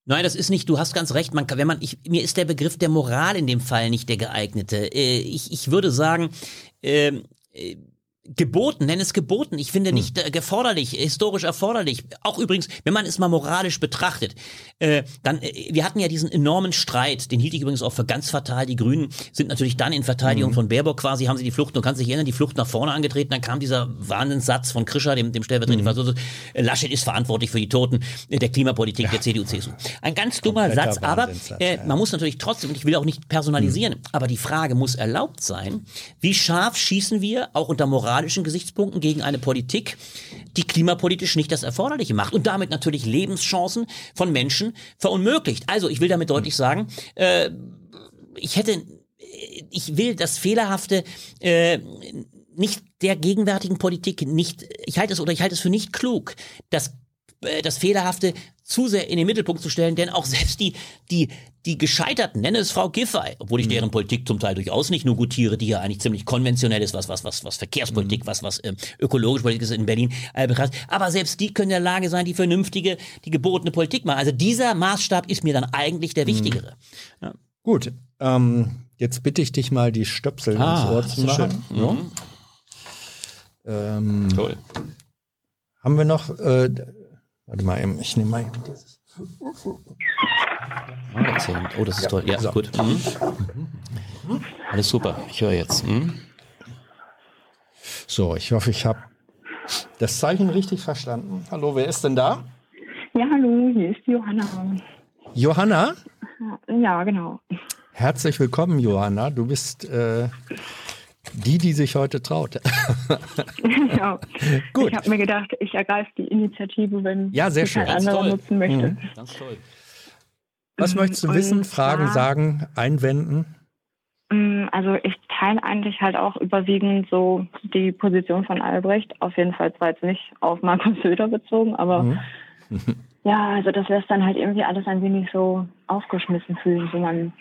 Nein, das ist nicht, du hast ganz recht, man kann, wenn man, ich, mir ist der Begriff der Moral in dem Fall nicht der geeignete. Äh, ich, ich würde sagen, ähm, äh, Geboten, nenn es geboten. Ich finde nicht äh, geforderlich, historisch erforderlich. Auch übrigens, wenn man es mal moralisch betrachtet, äh, dann, äh, wir hatten ja diesen enormen Streit, den hielt ich übrigens auch für ganz fatal. Die Grünen sind natürlich dann in Verteidigung von Baerbock quasi, haben sie die Flucht, du kannst dich erinnern, die Flucht nach vorne angetreten, dann kam dieser Wahnsinnssatz von Krischer, dem, dem stellvertretenden Versuch, äh, Laschet ist verantwortlich für die Toten äh, der Klimapolitik der CDU, CSU. Ein ganz dummer Kompletter Satz, aber äh, ja. man muss natürlich trotzdem, und ich will auch nicht personalisieren, aber die Frage muss erlaubt sein, wie scharf schießen wir auch unter moralischen Gesichtspunkten gegen eine Politik, die klimapolitisch nicht das Erforderliche macht und damit natürlich Lebenschancen von Menschen verunmöglicht. Also ich will damit deutlich sagen, äh, ich hätte, ich will das Fehlerhafte äh, nicht der gegenwärtigen Politik nicht, ich halte es oder ich halte es für nicht klug, das äh, das Fehlerhafte zu sehr in den Mittelpunkt zu stellen, denn auch selbst die, die, die Gescheiterten, nenne es Frau Giffey, obwohl ich deren Politik zum Teil durchaus nicht nur gutiere, die ja eigentlich ziemlich konventionell ist, was, was, was, was Verkehrspolitik, was, was ähm, ökologische Politik ist in Berlin, äh, aber selbst die können in der Lage sein, die vernünftige, die gebotene Politik machen. Also dieser Maßstab ist mir dann eigentlich der wichtigere. Gut, ähm, jetzt bitte ich dich mal, die Stöpsel ins Ohr zu machen. Ja. Ähm, Toll. haben wir noch, äh, warte mal, ich nehme mal dieses. Oh, das ist toll. Ja, so. gut. Mhm. Alles super. Ich höre jetzt. Mhm. So, ich hoffe, ich habe das Zeichen richtig verstanden. Hallo, wer ist denn da? Ja, hallo, hier ist Johanna. Johanna? Ja, genau. Herzlich willkommen, Johanna. Du bist äh, die, die sich heute traut. ja. Gut. Ich habe mir gedacht, ich ergreife die Initiative, wenn Ja, sehr mich schön. ein Ganz anderer toll. nutzen möchte. Mhm. Ganz toll. Was möchtest du Und wissen, fragen, zwar- sagen, einwenden? Mm, Also ich teile eigentlich halt auch überwiegend so die Position von Albrecht. Auf jeden Fall zwar jetzt nicht auf Markus Söder bezogen, aber Mhm. ja, also das lässt dann halt irgendwie alles ein wenig so aufgeschmissen fühlen. So man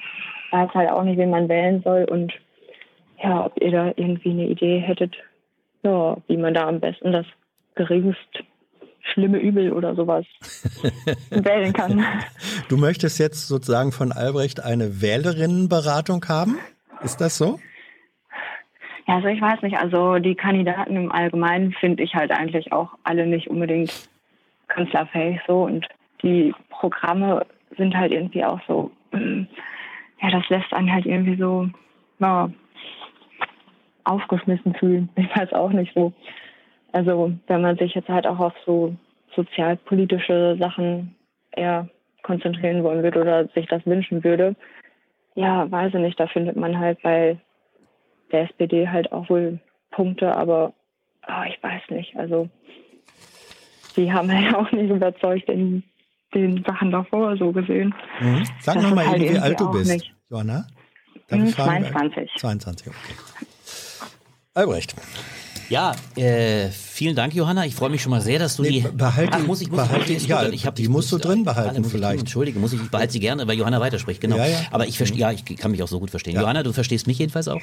weiß halt auch nicht, wen man wählen soll und ja, ob ihr da irgendwie eine Idee hättet, ja, wie man da am besten das geringst schlimme Übel oder sowas wählen kann. Du möchtest jetzt sozusagen von Albrecht eine Wählerinnenberatung haben? Ist das so? Ja, also ich weiß nicht, also die Kandidaten im Allgemeinen finde ich halt eigentlich auch alle nicht unbedingt kanzlerfähig so und die Programme sind halt irgendwie auch so, ja, das lässt einen halt irgendwie so, ja, aufgeschmissen fühlen. Ich weiß auch nicht so. Also wenn man sich jetzt halt auch auf so sozialpolitische Sachen eher konzentrieren wollen würde oder sich das wünschen würde, ja, weiß ich nicht, da findet man halt bei der SPD halt auch wohl Punkte, aber ah, ich weiß nicht. Also die haben ja auch nicht überzeugt in den Sachen davor so gesehen. Mhm. Sag Das noch mal ist halt wie alt du bist, nicht. Johanna. Darf Hm, ich fragen? 22. 22, okay. Albrecht, Ja, äh, vielen Dank, Johanna. Ich freue mich schon mal sehr, dass du Nee, die. behalte- Ach, muss ich, muss behalte- ich, ja, ich hab die dich- musst du drin behalten alle vielleicht. tun. Entschuldige, muss ich, ich behalte sie gerne, weil Johanna weiterspricht, genau. Ja, ja. Aber ich verstehe, ja, ich kann mich auch so gut verstehen. Johanna, du verstehst mich jedenfalls auch,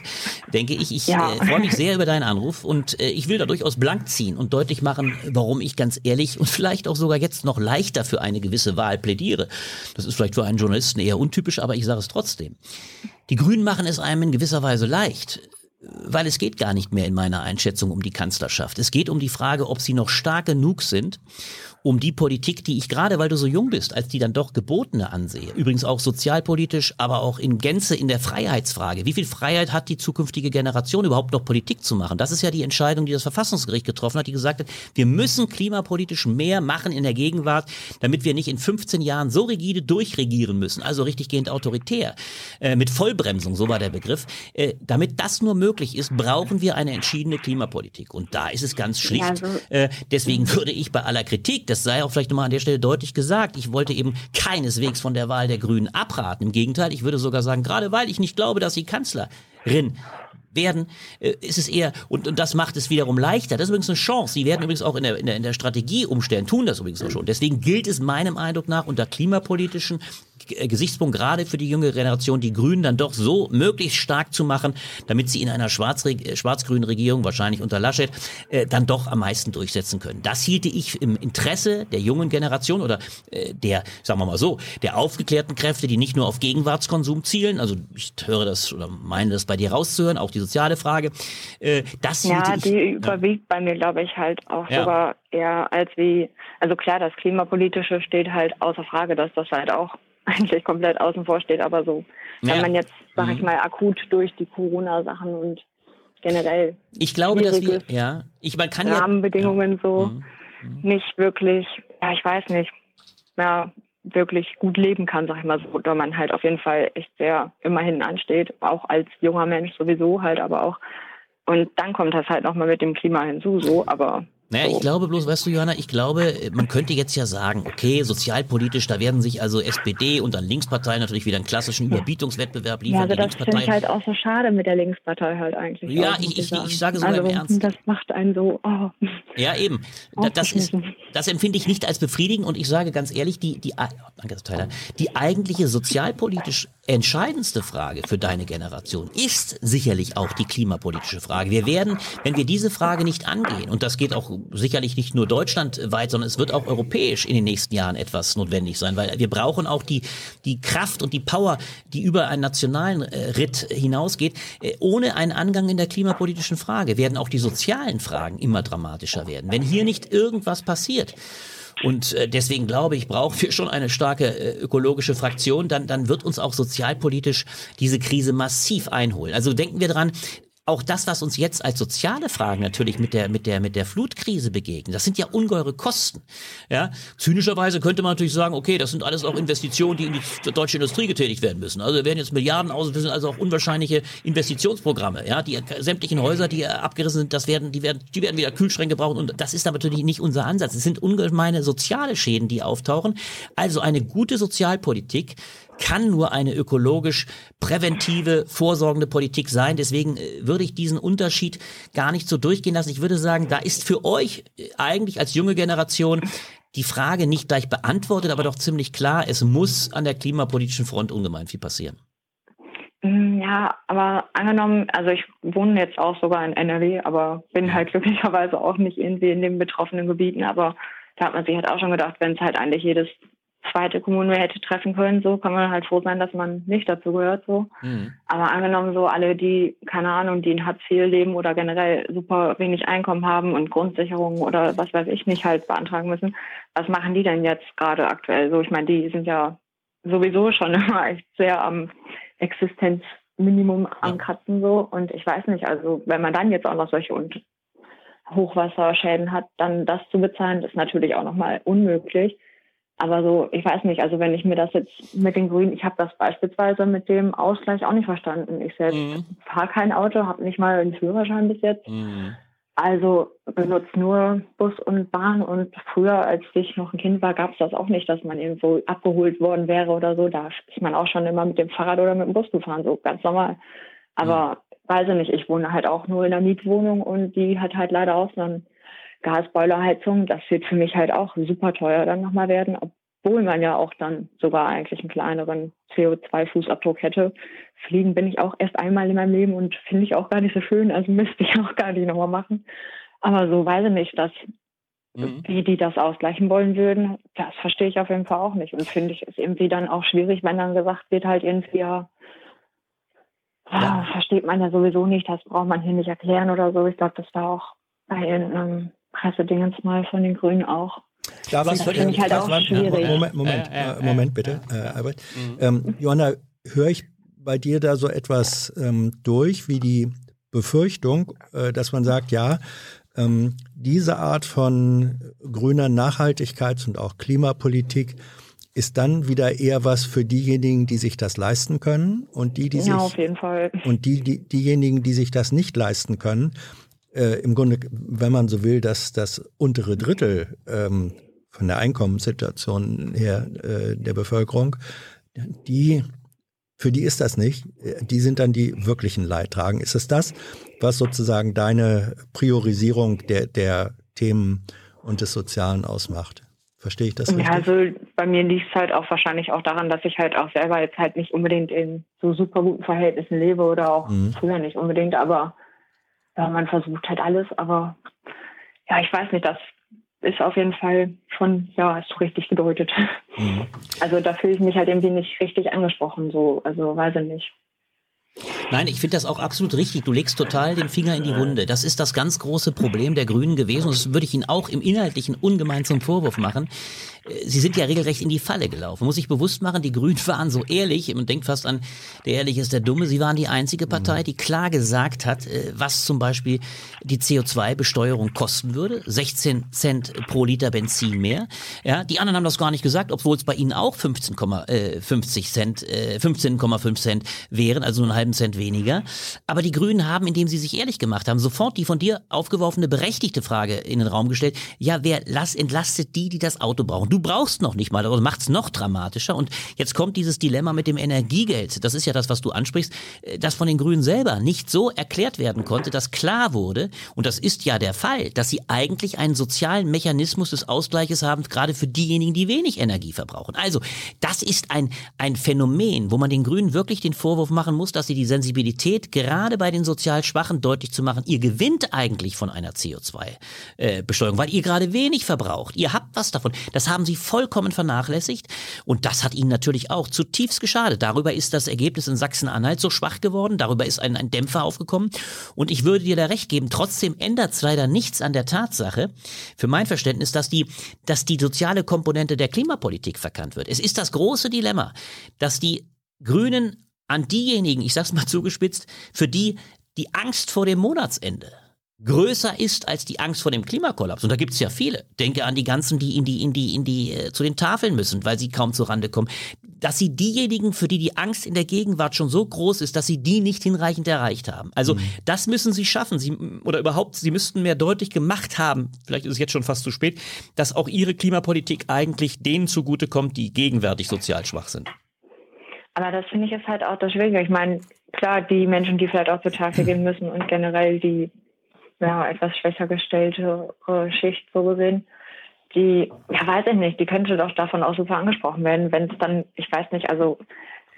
denke ich. Ich Ja. äh, freue mich sehr über deinen Anruf und äh, ich will da durchaus blank ziehen und deutlich machen, warum ich ganz ehrlich und vielleicht auch sogar jetzt noch leichter für eine gewisse Wahl plädiere. Das ist vielleicht für einen Journalisten eher untypisch, aber ich sage es trotzdem. Die Grünen machen es einem in gewisser Weise leicht. Weil es geht gar nicht mehr in meiner Einschätzung um die Kanzlerschaft. Es geht um die Frage, ob sie noch stark genug sind, um die Politik, die ich gerade, weil du so jung bist, als die dann doch gebotene ansehe. Übrigens auch sozialpolitisch, aber auch in Gänze in der Freiheitsfrage. Wie viel Freiheit hat die zukünftige Generation überhaupt noch Politik zu machen? Das ist ja die Entscheidung, die das Verfassungsgericht getroffen hat, die gesagt hat, wir müssen klimapolitisch mehr machen in der Gegenwart, damit wir nicht in 15 Jahren so rigide durchregieren müssen, also richtiggehend autoritär, äh, mit Vollbremsung, so war der Begriff. Äh, damit das nur möglich ist, brauchen wir eine entschiedene Klimapolitik. Und da ist es ganz schlicht. Also- Äh, deswegen würde ich bei aller Kritik, das sei auch vielleicht nochmal an der Stelle deutlich gesagt, ich wollte eben keineswegs von der Wahl der Grünen abraten. Im Gegenteil, ich würde sogar sagen, gerade weil ich nicht glaube, dass sie Kanzlerin werden, äh, ist es eher, und, und das macht es wiederum leichter. Das ist übrigens eine Chance. Sie werden übrigens auch in der, in der, in der Strategie umstellen, tun das übrigens auch schon. Deswegen gilt es meinem Eindruck nach unter klimapolitischen Gesichtspunkt gerade für die junge Generation, die Grünen dann doch so möglichst stark zu machen, damit sie in einer schwarz äh, schwarz-grünen Regierung, wahrscheinlich unter Laschet, äh, dann doch am meisten durchsetzen können. Das hielte ich im Interesse der jungen Generation oder äh, der, sagen wir mal so, der aufgeklärten Kräfte, die nicht nur auf Gegenwartskonsum zielen, also ich höre das oder meine das bei dir rauszuhören, auch die soziale Frage, äh, das Ja, hielte ich, die überwiegt bei mir, glaube ich, halt auch Ja. sogar eher als wie, also klar, das Klimapolitische steht halt außer Frage, dass das halt auch eigentlich komplett außen vor steht, aber so, wenn Ja. man jetzt, sag ich Mhm. mal, akut durch die Corona-Sachen und generell ich glaube, dass wir, ja, ich man kann ja, Rahmenbedingungen so Mhm. nicht wirklich, ja, ich weiß nicht, ja, wirklich gut leben kann, sag ich mal so, da man halt auf jeden Fall echt sehr immerhin ansteht, auch als junger Mensch sowieso halt, aber auch und dann kommt das halt nochmal mit dem Klima hinzu, so, aber Naja, ich glaube bloß, weißt du, Johanna, ich glaube, man könnte jetzt ja sagen, okay, sozialpolitisch, da werden sich also SPD und dann Linksparteien natürlich wieder einen klassischen Überbietungswettbewerb Ja, liefern. also die das finde ich halt auch so schade mit der Linkspartei halt eigentlich. Ja, auch, ich- ich- ich sage sogar also, im Ernst. Das macht einen so, oh. ja eben, Da- das ist, das empfinde ich nicht als befriedigend und ich sage ganz ehrlich, die, die, danke, Tyler, die eigentliche sozialpolitisch entscheidendste Frage für deine Generation ist sicherlich auch die klimapolitische Frage. Wir werden, wenn wir diese Frage nicht angehen, und das geht auch sicherlich nicht nur deutschlandweit, sondern es wird auch europäisch in den nächsten Jahren etwas notwendig sein, weil wir brauchen auch die, die Kraft und die Power, die über einen nationalen äh, Ritt hinausgeht. Äh, ohne einen Angang in der klimapolitischen Frage werden auch die sozialen Fragen immer dramatischer werden. Wenn hier nicht irgendwas passiert, und äh, deswegen glaube ich, brauchen wir schon eine starke äh, ökologische Fraktion, dann, dann wird uns auch sozialpolitisch diese Krise massiv einholen. Also denken wir dran, auch das, was uns jetzt als soziale Fragen natürlich mit der, mit der, mit der Flutkrise begegnen, das sind ja ungeheure Kosten. Ja, zynischerweise könnte man natürlich sagen, okay, das sind alles auch Investitionen, die in die deutsche Industrie getätigt werden müssen. Also werden jetzt Milliarden aus, das sind also auch unwahrscheinliche Investitionsprogramme, ja, die sämtlichen Häuser, die abgerissen sind, das werden, die werden, die werden wieder Kühlschränke brauchen und das ist aber natürlich nicht unser Ansatz. Es sind ungemeine soziale Schäden, die auftauchen. Also eine gute Sozialpolitik kann nur eine ökologisch präventive, vorsorgende Politik sein. Deswegen äh, würde ich diesen Unterschied gar nicht so durchgehen lassen. Ich würde sagen, da ist für euch äh, eigentlich als junge Generation die Frage nicht gleich beantwortet, aber doch ziemlich klar, es muss an der klimapolitischen Front ungemein viel passieren. Mm, Ja, aber angenommen, also ich wohne jetzt auch sogar in NRW, aber bin halt glücklicherweise auch nicht irgendwie in den betroffenen Gebieten. Aber da hat man sich halt auch schon gedacht, wenn es halt eigentlich jedes zweite Kommune hätte treffen können, so kann man halt froh sein, dass man nicht dazu gehört, so. Mhm. Aber angenommen so alle, die, keine Ahnung, die in Hartz IV leben oder generell super wenig Einkommen haben und Grundsicherung oder was weiß ich nicht halt beantragen müssen, was machen die denn jetzt gerade aktuell? So, ich meine, die sind ja sowieso schon immer echt sehr am Existenzminimum am Kratzen so. Und ich weiß nicht, also wenn man dann jetzt auch noch solche und Hochwasserschäden hat, dann das zu bezahlen, ist natürlich auch nochmal unmöglich. Aber so, ich weiß nicht, also wenn ich mir das jetzt mit den Grünen, ich habe das beispielsweise mit dem Ausgleich auch nicht verstanden. Ich selbst Mhm. fahre kein Auto, habe nicht mal einen Führerschein bis jetzt. Mhm. Also benutzt nur Bus und Bahn und früher, als ich noch ein Kind war, gab es das auch nicht, dass man irgendwo abgeholt worden wäre oder so. Da ist man auch schon immer mit dem Fahrrad oder mit dem Bus gefahren, so ganz normal. Aber weiß ich nicht, ich wohne halt auch nur in einer Mietwohnung und die hat halt leider auch so eine Gasboilerheizung. Das wird für mich halt auch super teuer dann nochmal werden, obwohl man ja auch dann sogar eigentlich einen kleineren CO2-Fußabdruck hätte. Fliegen bin ich auch erst einmal in meinem Leben und finde ich auch gar nicht so schön, also müsste ich auch gar nicht nochmal machen. Aber so weiß ich nicht, dass Mhm. wie die das ausgleichen wollen würden, das verstehe ich auf jeden Fall auch nicht. Und finde ich es irgendwie dann auch schwierig, wenn dann gesagt wird, halt irgendwie, ja, ah, versteht man ja sowieso nicht, das braucht man hier nicht erklären oder so. Ich glaube, das war auch bei irgendeinem Pressedingens mal von den Grünen auch. Darf Das finde ich halt auch warte, schwierig. Moment, Moment, äh, ja, Moment bitte, äh, Albert. Ähm, Johanna, höre ich bei dir da so etwas ähm, durch, wie die Befürchtung, äh, dass man sagt, ja, ähm, diese Art von grüner Nachhaltigkeits- und auch Klimapolitik ist dann wieder eher was für diejenigen, die sich das leisten können und die, die ja, sich auf jeden Fall. und die, die, diejenigen, die sich das nicht leisten können, äh, im Grunde, wenn man so will, dass das untere Drittel ähm, von der Einkommenssituation her äh, der Bevölkerung, die, für die ist das nicht. Die sind dann die wirklichen Leidtragen. Ist es das, was sozusagen deine Priorisierung der, der Themen und des Sozialen ausmacht? Verstehe ich das richtig? Ja, also bei mir liegt es halt auch wahrscheinlich auch daran, dass ich halt auch selber jetzt halt nicht unbedingt in so super guten Verhältnissen lebe oder auch Mhm. früher nicht unbedingt, aber ja, man versucht halt alles, aber ja, ich weiß nicht, das ist auf jeden Fall schon, ja, hast du richtig gedeutet. Mhm. Also da fühle ich mich halt irgendwie nicht richtig angesprochen, so, also weiß ich nicht. Nein, ich finde das auch absolut richtig. Du legst total den Finger in die Wunde. Das ist das ganz große Problem der Grünen gewesen. Und das würde ich Ihnen auch im Inhaltlichen ungemein zum Vorwurf machen. Äh, Sie sind ja regelrecht in die Falle gelaufen. Muss ich bewusst machen, die Grünen waren so ehrlich. Man denkt fast an, der Ehrliche ist der Dumme. Sie waren die einzige Partei, die klar gesagt hat, äh, was zum Beispiel die CO2-Besteuerung kosten würde. 16 Cent pro Liter Benzin mehr. Ja, die anderen haben das gar nicht gesagt, obwohl es bei ihnen auch 15,50 Cent, äh, 15,5 Cent wären, also nur einen halben Cent weniger. Aber die Grünen haben, indem sie sich ehrlich gemacht haben, sofort die von dir aufgeworfene berechtigte Frage in den Raum gestellt. Ja, wer entlastet die, die das Auto brauchen? Du brauchst noch nicht mal, oder macht's noch dramatischer. Und jetzt kommt dieses Dilemma mit dem Energiegeld. Das ist ja das, was du ansprichst, äh, das von den Grünen selber nicht so erklärt werden konnte, dass klar wurde, und das ist ja der Fall, dass sie eigentlich einen sozialen Mechanismus des Ausgleiches haben, gerade für diejenigen, die wenig Energie verbrauchen. Also, das ist ein, ein Phänomen, wo man den Grünen wirklich den Vorwurf machen muss, dass sie die Sensibilität gerade bei den sozial Schwachen deutlich zu machen, ihr gewinnt eigentlich von einer CO2-Besteuerung, weil ihr gerade wenig verbraucht. Ihr habt was davon. Das haben sie vollkommen vernachlässigt und das hat ihnen natürlich auch zutiefst geschadet. Darüber ist das Ergebnis in Sachsen-Anhalt so schwach geworden, darüber ist ein, ein Dämpfer aufgekommen und ich würde dir da recht geben, trotzdem ändert es leider nichts an der Tatsache, für mein Verständnis, dass die, dass die soziale Komponente der Klimapolitik verkannt wird. Es ist das große Dilemma, dass die Grünen an diejenigen, ich sag's mal zugespitzt, für die die Angst vor dem Monatsende größer ist als die Angst vor dem Klimakollaps. Und da gibt's ja viele. Denke an die ganzen, die in die, in die, in die, äh, zu den Tafeln müssen, weil sie kaum zur Rande kommen. Dass sie diejenigen, für die die Angst in der Gegenwart schon so groß ist, dass sie die nicht hinreichend erreicht haben. Also das müssen sie schaffen. Sie, oder überhaupt, sie müssten mehr deutlich gemacht haben, vielleicht ist es jetzt schon fast zu spät, dass auch ihre Klimapolitik eigentlich denen zugutekommt, die gegenwärtig sozial schwach sind. Aber das finde ich ist halt auch das Schwierige. Ich meine, klar, die Menschen, die vielleicht auch zur Tafel gehen müssen und generell die ja, etwas schwächer gestellte äh, Schicht so gesehen, die, ja, weiß ich nicht, die könnte doch davon auch super angesprochen werden, wenn es dann, ich weiß nicht, also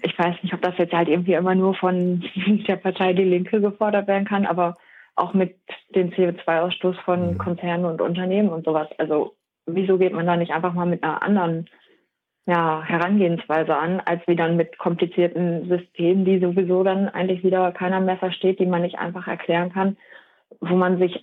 ich weiß nicht, ob das jetzt halt irgendwie immer nur von der Partei Die Linke gefordert werden kann, aber auch mit dem CO2-Ausstoß von Konzernen und Unternehmen und sowas. Also wieso geht man da nicht einfach mal mit einer anderen ja, Herangehensweise an, als wie dann mit komplizierten Systemen, die sowieso dann eigentlich wieder keiner mehr versteht, die man nicht einfach erklären kann, wo man sich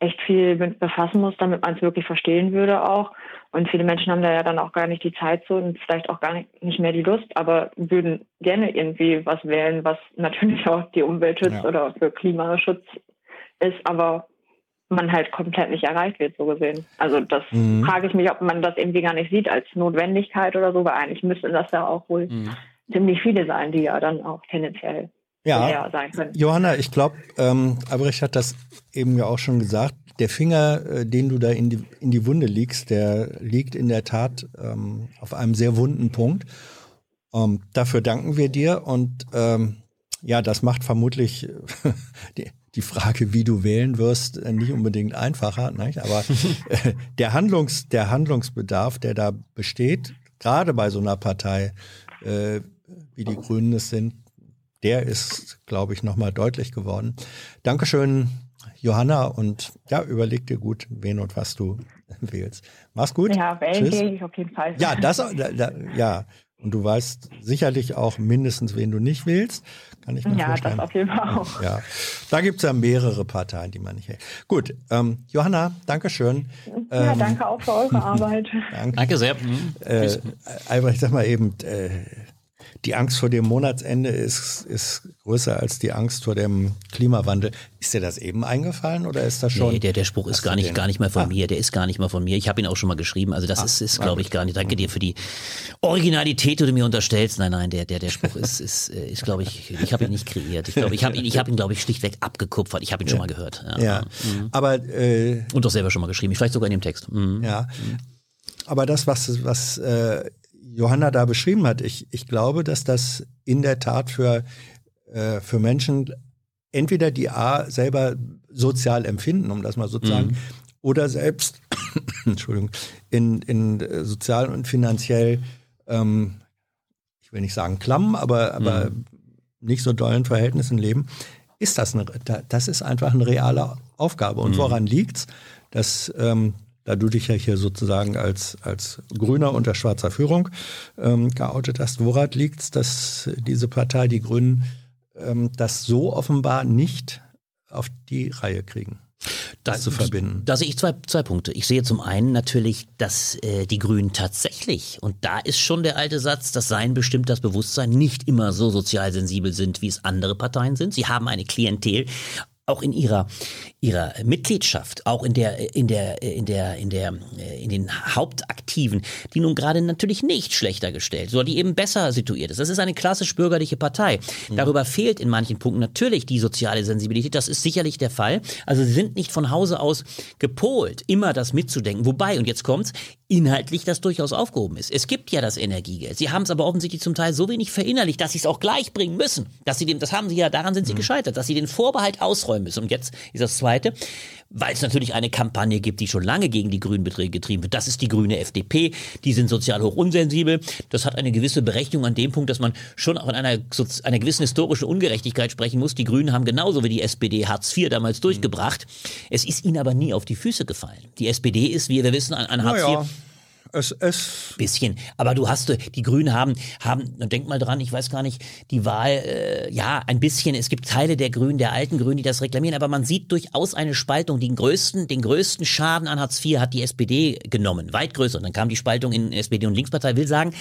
echt viel mit befassen muss, damit man es wirklich verstehen würde auch. Und viele Menschen haben da ja dann auch gar nicht die Zeit zu und vielleicht auch gar nicht, nicht mehr die Lust, aber würden gerne irgendwie was wählen, was natürlich auch die Umwelt schützt Ja. oder für Klimaschutz ist, aber man halt komplett nicht erreicht wird, so gesehen. Also das Mhm. frage ich mich, ob man das irgendwie gar nicht sieht als Notwendigkeit oder so, weil eigentlich müssten das ja auch wohl Mhm. ziemlich viele sein, die ja dann auch tendenziell Ja. sein können. Johanna, ich glaube, ähm, Albrecht hat das eben ja auch schon gesagt. Der Finger, äh, den du da in die, in die Wunde legst, der liegt in der Tat ähm, auf einem sehr wunden Punkt. Ähm, dafür danken wir dir und ähm, ja, das macht vermutlich die, die Frage, wie du wählen wirst, nicht unbedingt einfacher. Nicht? Aber äh, der, Handlungs, der Handlungsbedarf, der da besteht, gerade bei so einer Partei, äh, wie die Grünen es sind, der ist, glaube ich, nochmal deutlich geworden. Dankeschön, Johanna, und ja, überleg dir gut, wen und was du wählst. Mach's gut. Ja, wählen Tschüss. gehe ich auf jeden Fall. Ja, das, da, da, ja. Und du weißt sicherlich auch mindestens, wen du nicht wählst. Kann ich mir Ja, vorstellen. das auf jeden Fall auch. Ja, da gibt's ja mehrere Parteien, die man nicht hält. Gut, ähm, Johanna, Dankeschön. Ja, Ähm, danke auch für eure Arbeit. Danke. Danke sehr. Mhm. Äh, Albrecht, sag mal eben, äh, die Angst vor dem Monatsende ist, ist größer als die Angst vor dem Klimawandel. Ist dir das eben eingefallen oder ist das schon? Nee, der, der Spruch ist gar nicht, den? gar nicht mehr von Ah. mir. Der ist gar nicht mehr von mir. Ich habe ihn auch schon mal geschrieben. Also das ist, ist glaube ich, gar nicht. Danke dir für die Originalität, die du mir unterstellst. Nein, nein, der, der, der Spruch ist, ist, äh, ist glaube ich, ich habe ihn nicht kreiert. Ich glaube, ich habe ihn, ich habe ihn, glaube ich, schlichtweg abgekupfert. Ich habe ihn schon mal gehört. Ja. Ja, aber äh, Und doch selber schon mal geschrieben. Vielleicht sogar in dem Text. Mhm. Ja. Aber das, was, was äh, Johanna da beschrieben hat, ich, ich glaube, dass das in der Tat für, äh, für Menschen entweder die A selber sozial empfinden, um das mal so zu sagen, oder selbst, Entschuldigung, in, in äh, sozial und finanziell, ähm, ich will nicht sagen klamm, aber, aber nicht so dollen Verhältnissen leben, ist das eine, da- das ist einfach eine reale Aufgabe. Und woran liegt's? Dass ähm, da du dich ja hier sozusagen als, als Grüner unter schwarzer Führung ähm, geoutet hast, woran liegt's, dass diese Partei, die Grünen, ähm, das so offenbar nicht auf die Reihe kriegen, das zu verbinden? Da sehe ich zwei, zwei Punkte. Ich sehe zum einen natürlich, dass äh, die Grünen tatsächlich, und da ist schon der alte Satz, das Sein bestimmt das Bewusstsein, nicht immer so sozial sensibel sind, wie es andere Parteien sind. Sie haben eine Klientel, auch in ihrer ihrer Mitgliedschaft, auch in der in der in der in der in den Hauptaktiven, die nun gerade natürlich nicht schlechter gestellt, sondern die eben besser situiert ist. Das ist eine klassisch bürgerliche Partei. Darüber fehlt in manchen Punkten natürlich die soziale Sensibilität. Das ist sicherlich der Fall. Also sie sind nicht von Hause aus gepolt, immer das mitzudenken. Wobei und jetzt kommt's inhaltlich das durchaus aufgehoben ist. Es gibt ja das Energiegeld. Sie haben es aber offensichtlich zum Teil so wenig verinnerlicht, dass sie es auch gleich bringen müssen. Dass sie dem, das haben sie ja, daran sind sie gescheitert, dass sie den Vorbehalt ausräumen müssen. Und jetzt ist das Zweite, weil es natürlich eine Kampagne gibt, die schon lange gegen die Grünen getrieben wird. Das ist die grüne FDP. Die sind sozial hoch unsensibel. Das hat eine gewisse Berechtigung an dem Punkt, dass man schon auch von einer, einer gewissen historischen Ungerechtigkeit sprechen muss. Die Grünen haben genauso wie die SPD Hartz IV damals durchgebracht. Es ist ihnen aber nie auf die Füße gefallen. Die SPD ist, wie wir wissen, an, an Hartz Naja, IV es, bisschen. Aber du hast, die Grünen haben, haben, denk mal dran, ich weiß gar nicht, die Wahl, äh, ja, ein bisschen, es gibt Teile der Grünen, der alten Grünen, die das reklamieren, aber man sieht durchaus eine Spaltung. Den größten, den größten Schaden an Hartz IV hat die SPD genommen, weit größer. Und dann kam die Spaltung in SPD und Linkspartei. Will sagen,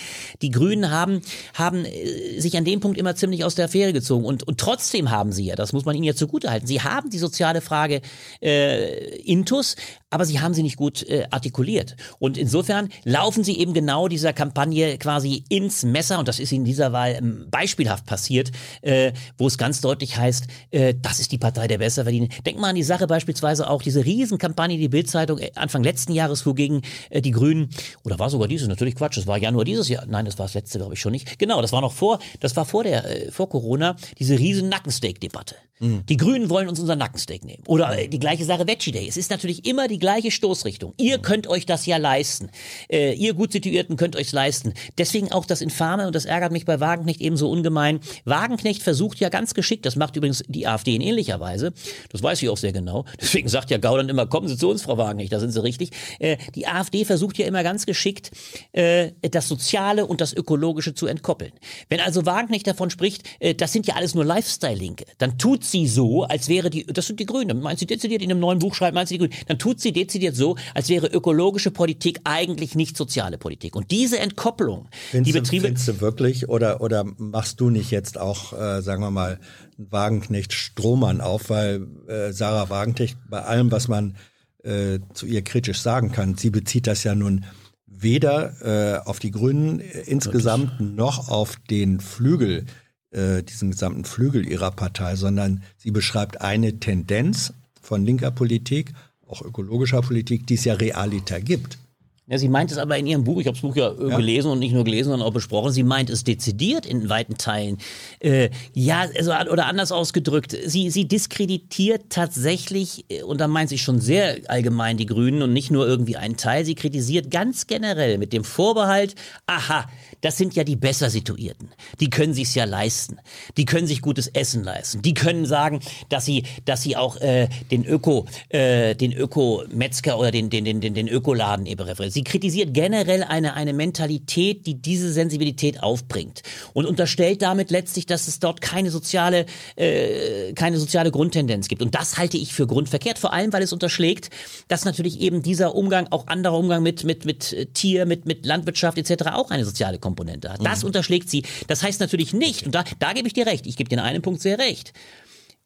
die Grünen haben, haben äh, sich an dem Punkt immer ziemlich aus der Affäre gezogen. Und, und trotzdem haben sie ja, das muss man ihnen ja zugutehalten, sie haben die soziale Frage äh, intus, aber sie haben sie nicht gut äh, artikuliert. Und insofern laufen sie eben genau dieser Kampagne quasi ins Messer, und das ist in dieser Wahl ähm, beispielhaft passiert, äh, wo es ganz deutlich heißt, äh, das ist die Partei der Besserverdiener. Denk mal an die Sache beispielsweise auch, diese Riesenkampagne, die Bildzeitung äh, Anfang letzten Jahres fuhr gegen äh, die Grünen, oder war sogar dieses, natürlich Quatsch, das war Januar dieses Jahr, nein, das war das letzte, glaube ich schon nicht. Genau, das war noch vor, das war vor der, äh, vor Corona, diese riesen Nackensteak-Debatte. Die Grünen wollen uns unser Nackensteak nehmen. Oder äh, die gleiche Sache Veggie Day. Es ist natürlich immer die gleiche Stoßrichtung. Ihr könnt euch das ja leisten. Äh, ihr gut Situierten könnt euch's leisten. Deswegen auch das Infame, und das ärgert mich bei Wagenknecht ebenso ungemein. Wagenknecht versucht ja ganz geschickt, das macht übrigens die AfD in ähnlicher Weise, das weiß ich auch sehr genau, deswegen sagt ja Gauland immer, kommen Sie zu uns, Frau Wagenknecht, da sind Sie richtig. Äh, die AfD versucht ja immer ganz geschickt, äh, das Soziale und das Ökologische zu entkoppeln. Wenn also Wagenknecht davon spricht, äh, das sind ja alles nur Lifestyle-Linke, dann tut sie so, als wäre die, das sind die Grünen, meint sie dezidiert in einem neuen Buch schreibt, meint sie die Grünen, dann tut sie dezidiert so, als wäre ökologische Politik eigentlich nicht soziale Politik. Und diese Entkopplung, Findest die du, Betriebe, findest du wirklich oder, oder machst du nicht jetzt auch, äh, sagen wir mal, Wagenknecht Strohmann auf, weil äh, Sarah Wagenknecht bei allem, was man äh, zu ihr kritisch sagen kann, sie bezieht das ja nun weder äh, auf die Grünen äh, insgesamt noch auf den Flügel äh, diesen gesamten Flügel ihrer Partei, sondern sie beschreibt eine Tendenz von linker Politik, auch ökologischer Politik, die es ja realiter gibt. Ja, sie meint es aber in ihrem Buch, ich habe das Buch ja, äh, Ja. gelesen und nicht nur gelesen, sondern auch besprochen, sie meint es dezidiert in weiten Teilen. Äh, ja, also, oder anders ausgedrückt, sie, sie diskreditiert tatsächlich, äh, und da meint sie schon sehr allgemein die Grünen und nicht nur irgendwie einen Teil, sie kritisiert ganz generell mit dem Vorbehalt, aha, das sind ja die besser situierten. Die können sich's ja leisten. Die können sich gutes Essen leisten. Die können sagen, dass sie, dass sie auch äh, den Öko, äh, den Öko-Metzger oder den, den, den, den, den Ökoladen eben referieren. Sie kritisiert generell eine, eine Mentalität, die diese Sensibilität aufbringt und unterstellt damit letztlich, dass es dort keine soziale, äh, keine soziale Grundtendenz gibt. Und das halte ich für grundverkehrt, vor allem, weil es unterschlägt, dass natürlich eben dieser Umgang, auch anderer Umgang mit, mit, mit äh, Tier, mit, mit Landwirtschaft etc. auch eine soziale Komponente hat. Das unterschlägt sie. Das heißt natürlich nicht, und da, da gebe ich dir recht, ich gebe dir in einem Punkt sehr recht.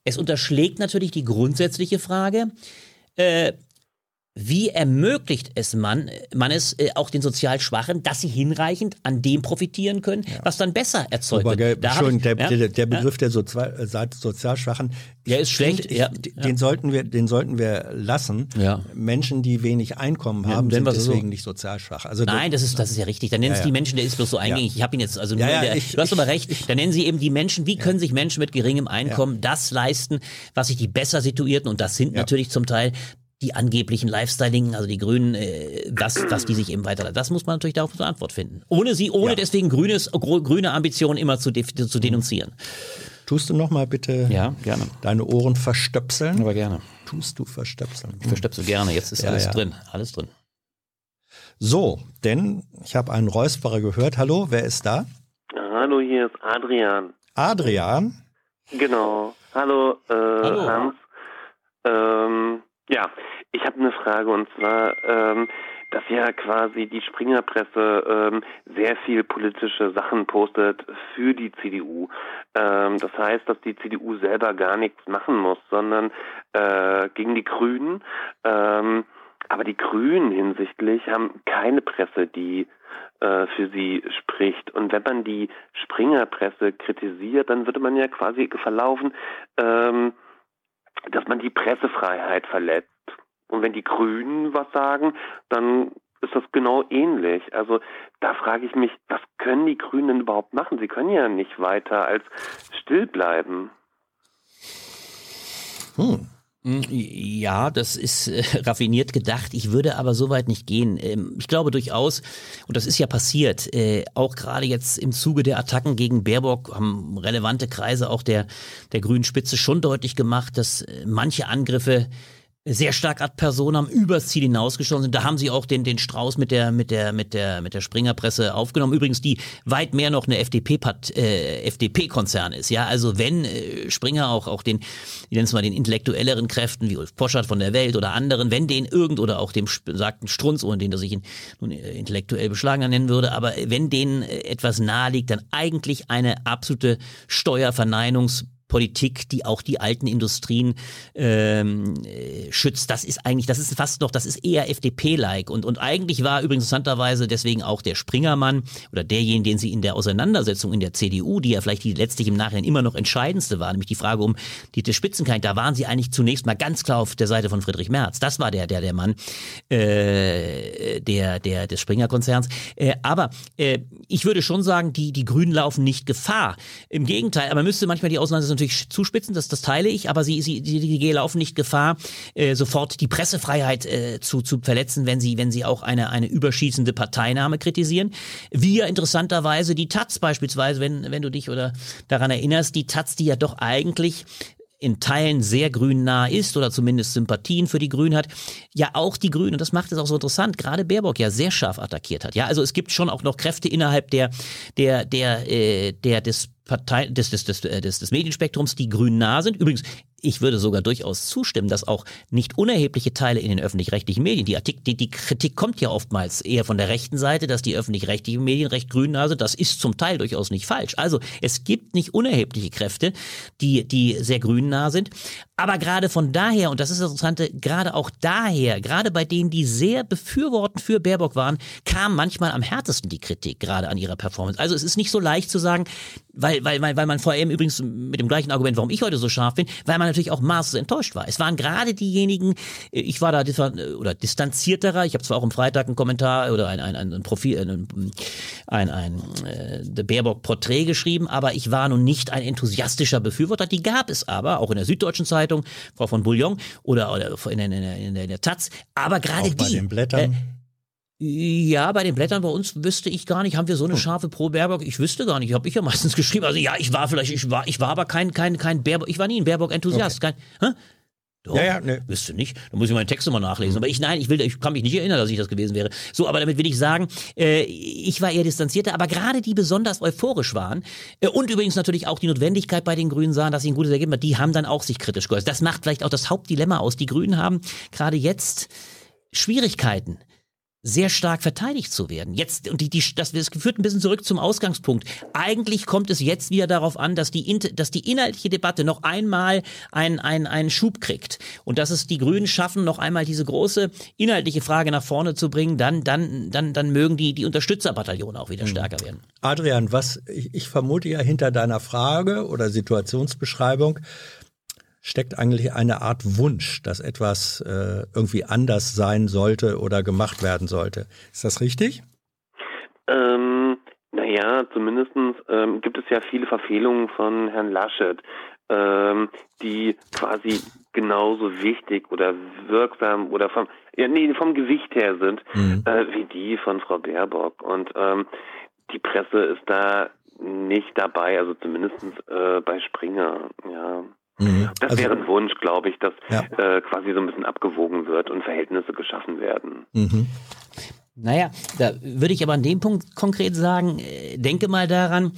Es unterschlägt natürlich die grundsätzliche Frage, äh, wie ermöglicht es man, man es äh, auch den sozial Schwachen, dass sie hinreichend an dem profitieren können, was dann besser erzeugt Aber wird? Da ich- der, ja, der, der Begriff der Sozial, äh, Seite Sozialschwachen, Ja, ist schlecht, ich, ja, ja. den sollten wir, den sollten wir lassen. Ja. Menschen, die wenig Einkommen Ja, haben, sind es so. deswegen nicht sozial schwach. Also Nein, das ist, das ist ja richtig. Dann nennen Ja, Sie ja. die Menschen, der ist bloß so eingängig. Ich habe ihn jetzt, also nur Ja, ja, der, ich- du hast aber recht. Dann nennen Sie eben die Menschen, wie können sich Menschen mit geringem Einkommen das leisten, was sich die besser situierten, und das sind Ja. natürlich zum Teil die angeblichen Lifestyling, also die Grünen, äh, was, was die sich eben weiter, das muss man natürlich darauf eine Antwort finden. Ohne sie, ohne Ja. deswegen grünes, grüne Ambitionen immer zu, zu denunzieren. tust du noch mal bitte Ja, gerne. deine Ohren verstöpseln? Aber gerne. Tust du verstöpseln? Ich verstöpsel gerne. Jetzt ist Ja, alles ja. drin. Alles drin. So, denn ich habe einen Räusperer gehört. Hallo, wer ist da? Hallo, hier ist Adrian. Adrian. Genau. Hallo, äh, Hallo. Hans. Ähm, ja, ich habe eine Frage und zwar, ähm, dass ja quasi die Springerpresse ähm, sehr viel politische Sachen postet für die CDU. Ähm, das heißt, dass die CDU selber gar nichts machen muss, sondern äh, gegen die Grünen. Ähm, aber die Grünen hinsichtlich haben keine Presse, die äh, für sie spricht. Und wenn man die Springerpresse kritisiert, dann würde man ja quasi verlaufen, ähm, dass man die Pressefreiheit verletzt. Und wenn die Grünen was sagen, dann ist das genau ähnlich. Also da frage ich mich, was können die Grünen überhaupt machen? Sie können ja nicht weiter als still bleiben. Hm. Ja, das ist äh, raffiniert gedacht. Ich würde aber so weit nicht gehen. Ähm, ich glaube durchaus, und das ist ja passiert, äh, auch gerade jetzt im Zuge der Attacken gegen Baerbock haben relevante Kreise auch der, der grünen Spitze schon deutlich gemacht, dass äh, manche Angriffe sehr stark ad personam übers Ziel hinausgeschossen sind. Da haben sie auch den, den Strauß mit der, mit der, mit der, mit der Springerpresse aufgenommen. Übrigens, die weit mehr noch eine FDP-Part, äh, FDP-Konzern ist. Ja, also wenn äh, Springer auch, auch den, ich nenne es mal den intellektuelleren Kräften, wie Ulf Poschardt von der Welt oder anderen, wenn den irgend oder auch dem besagten Strunz, ohne den er sich in, nun äh, intellektuell beschlagener nennen würde, aber wenn denen äh, etwas nahe liegt, dann eigentlich eine absolute Steuerverneinungs Politik, die auch die alten Industrien ähm, äh, schützt. Das ist eigentlich, das ist fast noch, das ist eher FDP-like. Und, und eigentlich war übrigens interessanterweise deswegen auch der Springermann oder derjenige, den sie in der Auseinandersetzung in der CDU, die ja vielleicht die letztlich im Nachhinein immer noch entscheidendste war, nämlich die Frage um die, die Spitzenkandidat, da waren sie eigentlich zunächst mal ganz klar auf der Seite von Friedrich Merz. Das war der, der, der Mann äh, der, der, des Springer-Konzerns. Äh, aber äh, ich würde schon sagen, die, die Grünen laufen nicht Gefahr. Im Gegenteil, aber man müsste manchmal die Auseinandersetzung natürlich zuspitzen, das, das teile ich, aber sie, sie, die, die laufen nicht Gefahr, äh, sofort die Pressefreiheit äh, zu, zu verletzen, wenn sie, wenn sie auch eine, eine überschießende Parteinahme kritisieren. Wir interessanterweise die Taz beispielsweise, wenn, wenn du dich oder daran erinnerst, die Taz, die ja doch eigentlich in Teilen sehr grünnah ist oder zumindest Sympathien für die Grünen hat, ja auch die Grünen, und das macht es auch so interessant, gerade Baerbock ja sehr scharf attackiert hat. Ja, also es gibt schon auch noch Kräfte innerhalb der, der, der, äh, der des Partei, des, des, des, äh, des, des Medienspektrums, die grün nah sind. Übrigens, ich würde sogar durchaus zustimmen, dass auch nicht unerhebliche Teile in den öffentlich-rechtlichen Medien, die, Artik, die, die Kritik kommt ja oftmals eher von der rechten Seite, dass die öffentlich-rechtlichen Medien recht grün nah sind. Das ist zum Teil durchaus nicht falsch. Also es gibt nicht unerhebliche Kräfte, die, die sehr grün nah sind. Aber gerade von daher, und das ist das Interessante, gerade auch daher, gerade bei denen, die sehr befürwortend für Baerbock waren, kam manchmal am härtesten die Kritik gerade an ihrer Performance. Also es ist nicht so leicht zu sagen, weil, weil, weil, weil man vor allem übrigens mit dem gleichen Argument, warum ich heute so scharf bin, weil man natürlich auch maßlos enttäuscht war. Es waren gerade diejenigen, äh, ich war da oder distanzierterer, ich habe zwar auch am Freitag einen Kommentar oder ein, ein, ein Profil, ein, ein, ein äh, Baerbock-Porträt geschrieben, aber ich war nun nicht ein enthusiastischer Befürworter. Die gab es aber, auch in der Süddeutschen Zeitung, Frau von Bouillon oder, oder in, der, in, der, in, der, in der Taz, aber gerade die. Bei den Blättern. Äh, ja, bei den Blättern bei uns wüsste ich gar nicht, haben wir so eine hm. scharfe pro Baerbock? Ich wüsste gar nicht, habe ich ja meistens geschrieben. Also ja, ich war vielleicht, ich war, ich war aber kein, kein, kein Baerbock, ich war nie ein Baerbock-Enthusiast. Okay. Kein, hä? Doch, ja, ja, ne. Wüsste nicht. Da muss ich meinen Text immer nachlesen. Aber ich, nein, ich will, ich kann mich nicht erinnern, dass ich das gewesen wäre. So, aber damit will ich sagen, äh, ich war eher distanzierter, aber gerade die besonders euphorisch waren äh, und übrigens natürlich auch die Notwendigkeit bei den Grünen sahen, dass sie ein gutes Ergebnis haben, die haben dann auch sich kritisch geäußert. Das macht vielleicht auch das Hauptdilemma aus. Die Grünen haben gerade jetzt Schwierigkeiten sehr stark verteidigt zu werden. Jetzt und die, die das, das führt ein bisschen zurück zum Ausgangspunkt. Eigentlich kommt es jetzt wieder darauf an, dass die dass die inhaltliche Debatte noch einmal einen einen einen Schub kriegt und dass es die Grünen schaffen, noch einmal diese große inhaltliche Frage nach vorne zu bringen. Dann dann dann dann mögen die die Unterstützerbataillone auch wieder hm. stärker werden. Adrian, was ich, ich vermute ja hinter deiner Frage oder Situationsbeschreibung steckt eigentlich eine Art Wunsch, dass etwas äh, irgendwie anders sein sollte oder gemacht werden sollte. Ist das richtig? Ähm, naja, zumindest ähm, gibt es ja viele Verfehlungen von Herrn Laschet, ähm, die quasi genauso wichtig oder wirksam oder vom, ja, nee, vom Gewicht her sind, mhm. äh, wie die von Frau Baerbock. Und ähm, die Presse ist da nicht dabei, also zumindest äh, bei Springer, ja. Mhm. Das also, wäre ein Wunsch, glaube ich, dass ja. äh, quasi so ein bisschen abgewogen wird und Verhältnisse geschaffen werden. Mhm. Naja, da würde ich aber an dem Punkt konkret sagen, äh, denke mal daran,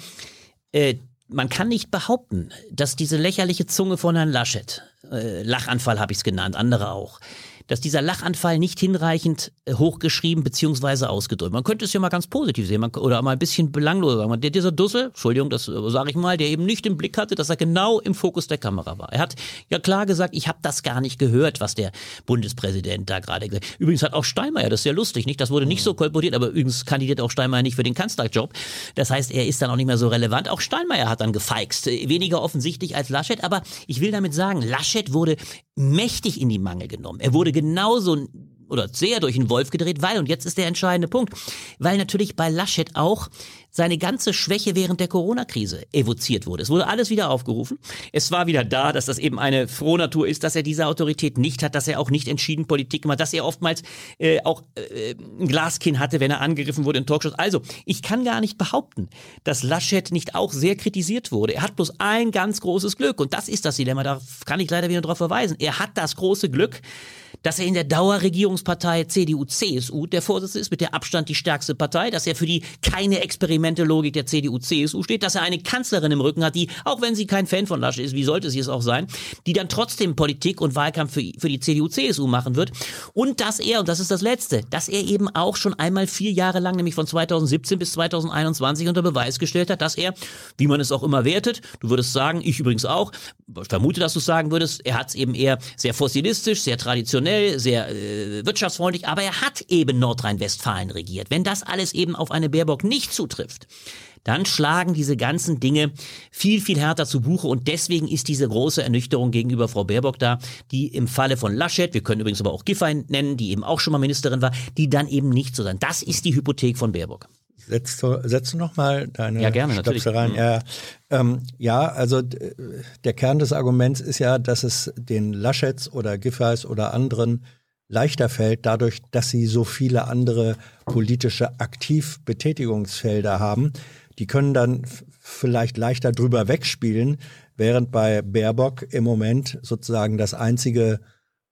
äh, man kann nicht behaupten, dass diese lächerliche Zunge von Herrn Laschet, äh, Lachanfall habe ich es genannt, andere auch, dass dieser Lachanfall nicht hinreichend äh, hochgeschrieben bzw. ausgedrückt. Man könnte es ja mal ganz positiv sehen man, oder mal ein bisschen belanglos sagen. Der, dieser Dussel, Entschuldigung, das äh, sage ich mal, der eben nicht im Blick hatte, dass er genau im Fokus der Kamera war. Er hat ja klar gesagt, ich habe das gar nicht gehört, was der Bundespräsident da gerade gesagt hat. Übrigens hat auch Steinmeier, das ist sehr lustig, nicht? Das wurde nicht so kolportiert, aber übrigens kandidiert auch Steinmeier nicht für den Kanzlerjob. Das heißt, er ist dann auch nicht mehr so relevant. Auch Steinmeier hat dann gefeixt. Äh, weniger offensichtlich als Laschet, aber ich will damit sagen, Laschet wurde mächtig in die Mangel genommen. Er wurde genauso oder sehr durch den Wolf gedreht, weil, und jetzt ist der entscheidende Punkt, weil natürlich bei Laschet auch seine ganze Schwäche während der Corona-Krise evoziert wurde. Es wurde alles wieder aufgerufen. Es war wieder da, dass das eben eine Frohnatur ist, dass er diese Autorität nicht hat, dass er auch nicht entschieden Politik macht, dass er oftmals äh, auch äh, ein Glaskinn hatte, wenn er angegriffen wurde in Talkshows. Also, ich kann gar nicht behaupten, dass Laschet nicht auch sehr kritisiert wurde. Er hat bloß ein ganz großes Glück und das ist das Dilemma, da kann ich leider wieder darauf verweisen. Er hat das große Glück, dass er in der Dauerregierungspartei CDU-CSU der Vorsitzende ist, mit der Abstand die stärkste Partei, dass er für die keine Experimente-Logik der CDU-CSU steht, dass er eine Kanzlerin im Rücken hat, die, auch wenn sie kein Fan von Laschet ist, wie sollte sie es auch sein, die dann trotzdem Politik und Wahlkampf für, für die CDU-CSU machen wird. Und dass er, und das ist das Letzte, dass er eben auch schon einmal vier Jahre lang, nämlich von 2017 bis 2021 unter Beweis gestellt hat, dass er, wie man es auch immer wertet, du würdest sagen, ich übrigens auch, vermute, dass du sagen würdest, er hat es eben eher sehr fossilistisch, sehr traditionell traditionell, sehr äh, wirtschaftsfreundlich, aber er hat eben Nordrhein-Westfalen regiert. Wenn das alles eben auf eine Baerbock nicht zutrifft, dann schlagen diese ganzen Dinge viel, viel härter zu Buche. Und deswegen ist diese große Ernüchterung gegenüber Frau Baerbock da, die im Falle von Laschet, wir können übrigens aber auch Giffey nennen, die eben auch schon mal Ministerin war, die dann eben nicht so sein. Das ist die Hypothek von Baerbock. Setzt du, setzt du noch mal deine ja, gerne, natürlich. rein? Mhm. Ja, ähm, ja, also der Kern des Arguments ist ja, dass es den Laschets oder Giffey's oder anderen leichter fällt, dadurch, dass sie so viele andere politische Aktivbetätigungsfelder haben. Die können dann vielleicht leichter drüber wegspielen, während bei Baerbock im Moment sozusagen das einzige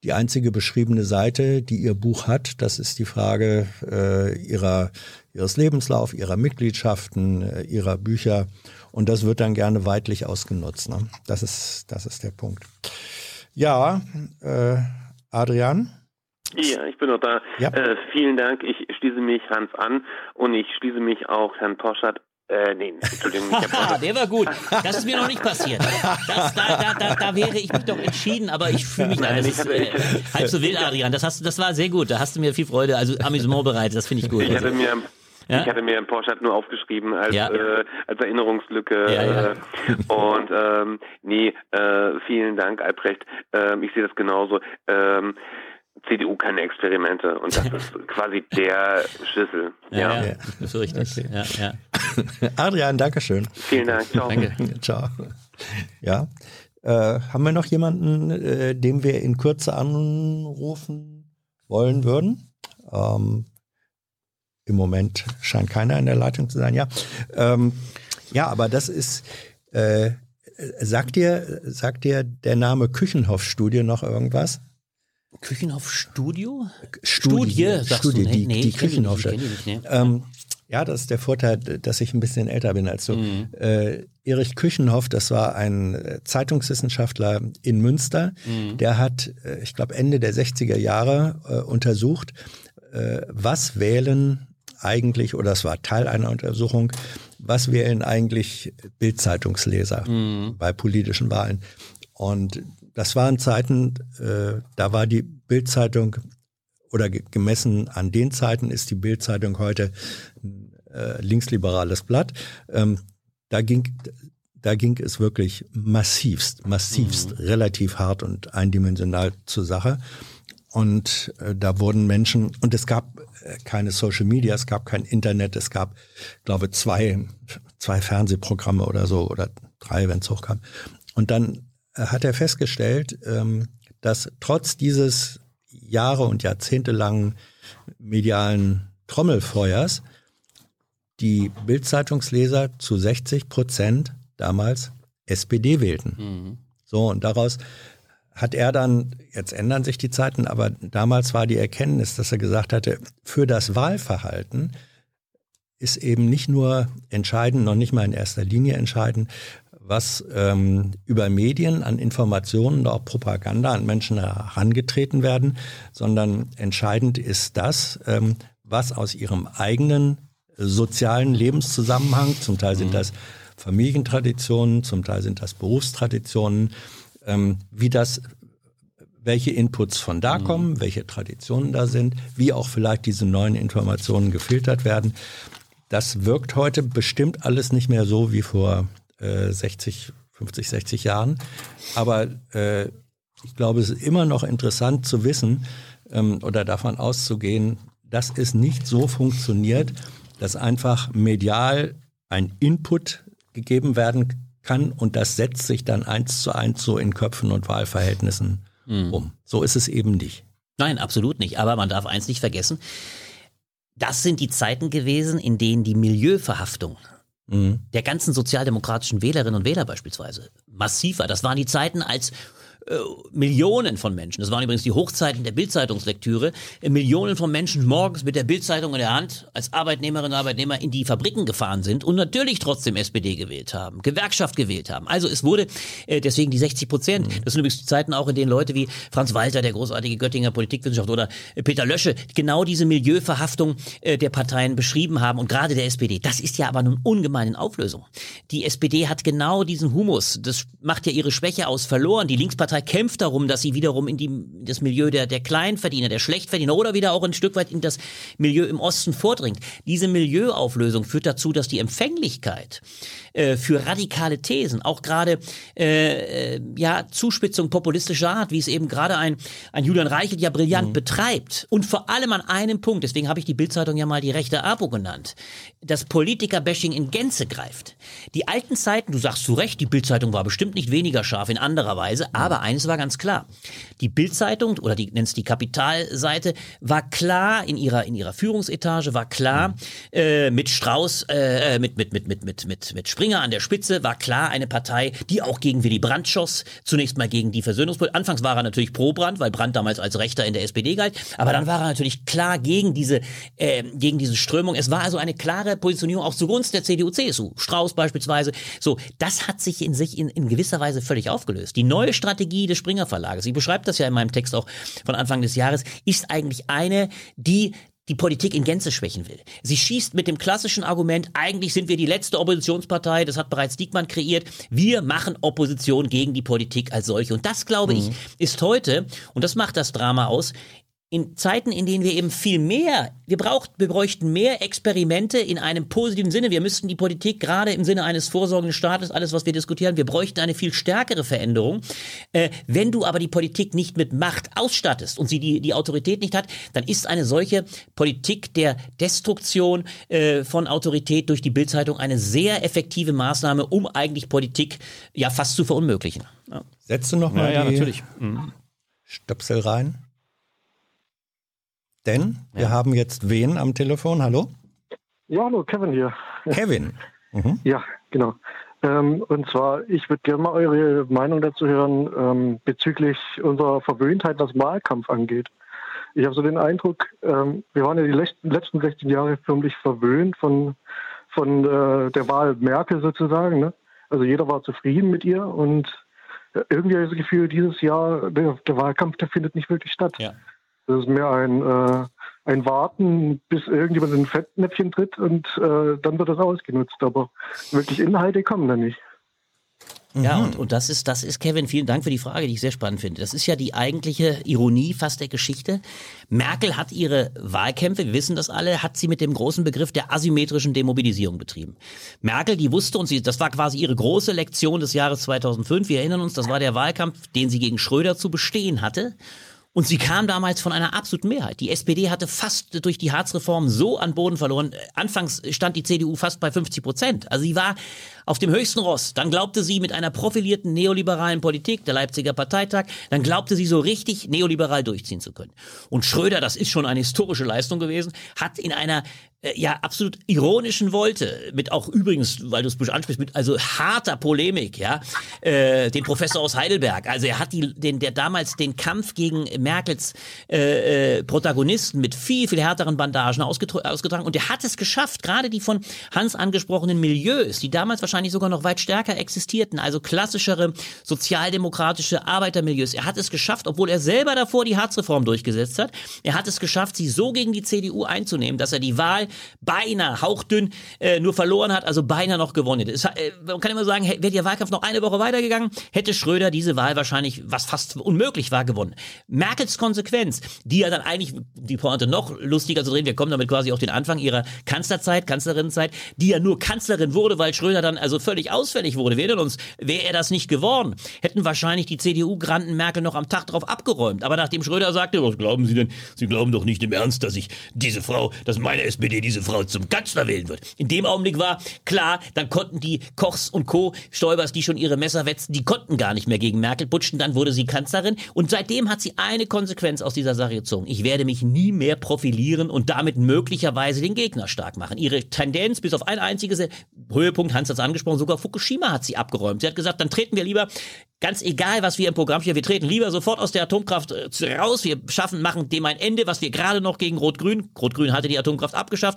die einzige beschriebene Seite, die ihr Buch hat, das ist die Frage äh, ihrer, ihres Lebenslauf, ihrer Mitgliedschaften, äh, ihrer Bücher. Und das wird dann gerne weitlich ausgenutzt. Ne? Das, ist, das ist der Punkt. Ja, äh, Adrian? Ja, ich bin noch da. Ja. Äh, vielen Dank. Ich schließe mich Hans an und ich schließe mich auch Herrn Poschert äh, nee, Entschuldigung. der war gut. Das ist mir noch nicht passiert. Das, da, da, da, da wäre ich mich doch entschieden, aber ich fühle mich Nein, das ist, äh, halb so wild, Adrian. Das, hast, das war sehr gut. Da hast du mir viel Freude, also Amüsement bereitet. Das finde ich gut. Ich hatte mir Ja. Ich hatte mir im Porsche nur aufgeschrieben als, Ja. äh, als Erinnerungslücke. Ja, ja. Äh, und ähm, nee, äh, vielen Dank, Albrecht. Ähm, ich sehe das genauso. Ähm, CDU keine Experimente und das ist quasi der Schlüssel. Ja. ja, ja. Das ist richtig. Ja, ja. Adrian, Dankeschön. Vielen Dank. Ciao. Danke. Ciao. Ja. Äh, haben wir noch jemanden, äh, dem wir in Kürze anrufen wollen würden? Ähm, Im Moment scheint keiner in der Leitung zu sein, ja. Ähm, ja, aber das ist, äh, sagt dir, sagt dir der Name Küchenhoff-Studie noch irgendwas? Küchenhof Studio? Studie, sagst Studie, du? die, Nee, die nicht, Küchenhoff. die nicht, nee. ähm, ja, das ist der Vorteil, dass ich ein bisschen älter bin als du. Mhm. Äh, Erich Küchenhoff, das war ein äh, Zeitungswissenschaftler in Münster, Mhm. der hat, äh, ich glaube, Ende der 60er Jahre äh, untersucht, äh, was wählen eigentlich, oder es war Teil einer Untersuchung, was wählen eigentlich Bildzeitungsleser Mhm. bei politischen Wahlen. Und das waren Zeiten, äh, da war die Bildzeitung oder ge- gemessen an den Zeiten ist die Bildzeitung heute ein äh, linksliberales Blatt. Ähm, da ging da ging es wirklich massivst, massivst, relativ hart und eindimensional zur Sache. Und äh, da wurden Menschen, und es gab äh, keine Social Media, es gab kein Internet, es gab, glaube zwei, zwei Fernsehprogramme oder so, oder drei, wenn es hochkam. Und dann äh, hat er festgestellt, ähm, dass trotz dieses Jahre und Jahrzehnte langen medialen Trommelfeuers die Bildzeitungsleser zu 60 Prozent damals SPD wählten. So, und daraus hat er dann, jetzt ändern sich die Zeiten, aber damals war die Erkenntnis, dass er gesagt hatte, für das Wahlverhalten ist eben nicht nur entscheidend, noch nicht mal in erster Linie entscheidend, was ähm, über Medien an Informationen und auch Propaganda an Menschen herangetreten werden, sondern entscheidend ist das, ähm, was aus ihrem eigenen sozialen Lebenszusammenhang, zum Teil sind das Familientraditionen, zum Teil sind das Berufstraditionen, ähm, wie das, welche Inputs von da kommen, welche Traditionen da sind, wie auch vielleicht diese neuen Informationen gefiltert werden. Das wirkt heute bestimmt alles nicht mehr so wie vor äh, 60, 50, 60 Jahren. Aber äh, ich glaube, es ist immer noch interessant zu wissen ähm, oder davon auszugehen, dass es nicht so funktioniert, dass einfach medial ein Input gegeben werden kann und das setzt sich dann eins zu eins so in Köpfen und Wahlverhältnissen um. So ist es eben nicht. Nein, absolut nicht. Aber man darf eins nicht vergessen. Das sind die Zeiten gewesen, in denen die Milieuverhaftung der ganzen sozialdemokratischen Wählerinnen und Wähler beispielsweise massiv war. Das waren die Zeiten, als äh, Millionen von Menschen, das waren übrigens die Hochzeiten der Bildzeitungslektüre, äh, Millionen von Menschen morgens mit der Bildzeitung in der Hand als Arbeitnehmerinnen und Arbeitnehmer in die Fabriken gefahren sind und natürlich trotzdem SPD gewählt haben, Gewerkschaft gewählt haben. Also es wurde äh, deswegen die 60 Prozent. Das sind übrigens die Zeiten auch, in denen Leute wie Franz Walter, der großartige Göttinger Politikwissenschaftler oder Peter Lösche genau diese Milieuverhaftung der Parteien beschrieben haben und gerade der SPD. Das ist ja aber nun ungemein in Auflösung. Die SPD hat genau diesen Humus, das macht ja ihre Schwäche aus, verloren. Die Linkspartei kämpft darum, dass sie wiederum in, die, das Milieu der, der Kleinverdiener, der Schlechtverdiener oder wieder auch ein Stück weit in das Milieu im Osten vordringt. Diese Milieuauflösung führt dazu, dass die Empfänglichkeit äh, für radikale Thesen, auch gerade äh, äh, ja Zuspitzung populistischer Art, wie es eben gerade ein, ein Julian Reichelt ja brillant betreibt und vor allem an einem Punkt, deswegen habe ich die Bildzeitung ja mal die rechte Abo genannt, das Politiker-Bashing in Gänze greift. Die alten Zeiten, du sagst zu Recht, die Bildzeitung war bestimmt nicht weniger scharf in anderer Weise, aber eines war ganz klar. Die Bildzeitung oder die nennst die Kapitalseite war klar in ihrer in ihrer Führungsetage war klar äh, mit Strauß äh, mit mit mit mit mit mit mit Springer an der Spitze war klar eine Partei, die auch gegen Willy Brandt schoss. Zunächst mal gegen die Versöhnungspolitik. Anfangs war er natürlich pro Brandt, weil Brandt damals als Rechter in der SPD galt, aber dann war er natürlich klar gegen diese äh, gegen diese Strömung. Es war also eine klare Positionierung auch zugunsten der CDU CSU. Strauß beispielsweise. So, das hat sich in sich in, in gewisser Weise völlig aufgelöst. Die neue Strategie des Springer Verlages, ich beschreibe das ja in meinem Text auch von Anfang des Jahres, ist eigentlich eine, die die Politik in Gänze schwächen will. Sie schießt mit dem klassischen Argument, eigentlich sind wir die letzte Oppositionspartei, das hat bereits Diekmann kreiert, wir machen Opposition gegen die Politik als solche. Und das, glaube ich, ist heute, und das macht das Drama aus, in Zeiten, in denen wir eben viel mehr, wir, braucht, wir bräuchten mehr Experimente in einem positiven Sinne. Wir müssten die Politik gerade im Sinne eines vorsorgenden Staates, alles, was wir diskutieren, wir bräuchten eine viel stärkere Veränderung. Äh, wenn du aber die Politik nicht mit Macht ausstattest und sie die, die Autorität nicht hat, dann ist eine solche Politik der Destruktion äh, von Autorität durch die Bildzeitung eine sehr effektive Maßnahme, um eigentlich Politik ja fast zu verunmöglichen. Ja. Setzt du noch mal Ja, ja, die natürlich. Mhm. Stöpsel rein? Denn wir haben jetzt wen am Telefon? Hallo? Ja, hallo, Kevin hier. Kevin. Mhm. Ja, genau. Ähm, und zwar, ich würde gerne mal eure Meinung dazu hören ähm, bezüglich unserer Verwöhntheit, was Wahlkampf angeht. Ich habe so den Eindruck, ähm, wir waren ja die letzten, letzten 16 Jahre förmlich verwöhnt von, von äh, der Wahl Merkel sozusagen. Ne? Also jeder war zufrieden mit ihr und äh, irgendwie habe ich das Gefühl, dieses Jahr, der, der Wahlkampf, der findet nicht wirklich statt. Ja. Das ist mehr ein, äh, ein Warten, bis irgendjemand in ein Fettnäpfchen tritt und äh, dann wird das ausgenutzt. Aber wirklich Inhalte kommen da nicht. Ja, und, und das ist, das ist, Kevin, vielen Dank für die Frage, die ich sehr spannend finde. Das ist ja die eigentliche Ironie fast der Geschichte. Merkel hat ihre Wahlkämpfe, wir wissen das alle, hat sie mit dem großen Begriff der asymmetrischen Demobilisierung betrieben. Merkel, die wusste, und sie, das war quasi ihre große Lektion des Jahres 2005, wir erinnern uns, das war der Wahlkampf, den sie gegen Schröder zu bestehen hatte. Und sie kam damals von einer absoluten Mehrheit. Die SPD hatte fast durch die Harzreform so an Boden verloren. Anfangs stand die CDU fast bei 50 Prozent. Also sie war auf dem höchsten Ross. Dann glaubte sie mit einer profilierten neoliberalen Politik, der Leipziger Parteitag, dann glaubte sie so richtig neoliberal durchziehen zu können. Und Schröder, das ist schon eine historische Leistung gewesen, hat in einer äh, ja absolut ironischen Wolte, mit auch übrigens, weil du es ansprichst, mit also harter Polemik, ja, äh, den Professor aus Heidelberg. Also er hat die, den, der damals den Kampf gegen Merkels äh, äh, Protagonisten mit viel, viel härteren Bandagen ausgetr- ausgetragen und er hat es geschafft, gerade die von Hans angesprochenen Milieus, die damals wahrscheinlich sogar noch weit stärker existierten, also klassischere sozialdemokratische Arbeitermilieus. Er hat es geschafft, obwohl er selber davor die Harzreform durchgesetzt hat, er hat es geschafft, sie so gegen die CDU einzunehmen, dass er die Wahl beinahe hauchdünn äh, nur verloren hat, also beinahe noch gewonnen. Es, äh, man kann immer sagen, wäre der Wahlkampf noch eine Woche weitergegangen, hätte Schröder diese Wahl wahrscheinlich, was fast unmöglich war, gewonnen. Merkels Konsequenz, die ja dann eigentlich die Pointe noch lustiger zu drehen, wir kommen damit quasi auf den Anfang ihrer Kanzlerzeit, Kanzlerinnenzeit, die ja nur Kanzlerin wurde, weil Schröder dann also völlig ausfällig wurde. Erinnern uns, wäre er das nicht geworden, hätten wahrscheinlich die CDU-Granten Merkel noch am Tag darauf abgeräumt. Aber nachdem Schröder sagte, was glauben Sie denn? Sie glauben doch nicht im Ernst, dass ich diese Frau, dass meine SPD diese Frau zum Kanzler wählen wird. In dem Augenblick war klar, dann konnten die Kochs und Co., Stoibers, die schon ihre Messer wetzten, die konnten gar nicht mehr gegen Merkel putschen, dann wurde sie Kanzlerin und seitdem hat sie eine Konsequenz aus dieser Sache gezogen. Ich werde mich nie mehr profilieren und damit möglicherweise den Gegner stark machen. Ihre Tendenz bis auf ein einziges Höhepunkt, Hans hat es angesprochen, sogar Fukushima hat sie abgeräumt. Sie hat gesagt, dann treten wir lieber Ganz egal, was wir im Programm hier, wir treten lieber sofort aus der Atomkraft äh, raus. Wir schaffen, machen dem ein Ende, was wir gerade noch gegen Rot-Grün, Rot-Grün hatte die Atomkraft abgeschafft,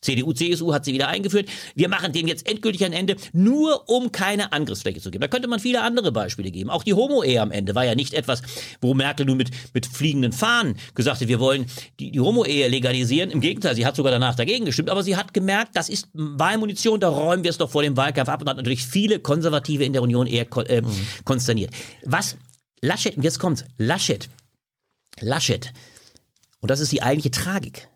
CDU, CSU hat sie wieder eingeführt. Wir machen dem jetzt endgültig ein Ende, nur um keine Angriffsfläche zu geben. Da könnte man viele andere Beispiele geben. Auch die Homo-Ehe am Ende war ja nicht etwas, wo Merkel nur mit, mit fliegenden Fahnen gesagt hat, wir wollen die, die Homo-Ehe legalisieren. Im Gegenteil, sie hat sogar danach dagegen gestimmt, aber sie hat gemerkt, das ist Wahlmunition, da räumen wir es doch vor dem Wahlkampf ab und hat natürlich viele Konservative in der Union eher äh, mhm. konsterniert. Was Laschet, und jetzt kommt's, Laschet, Laschet, und das ist die eigentliche Tragik.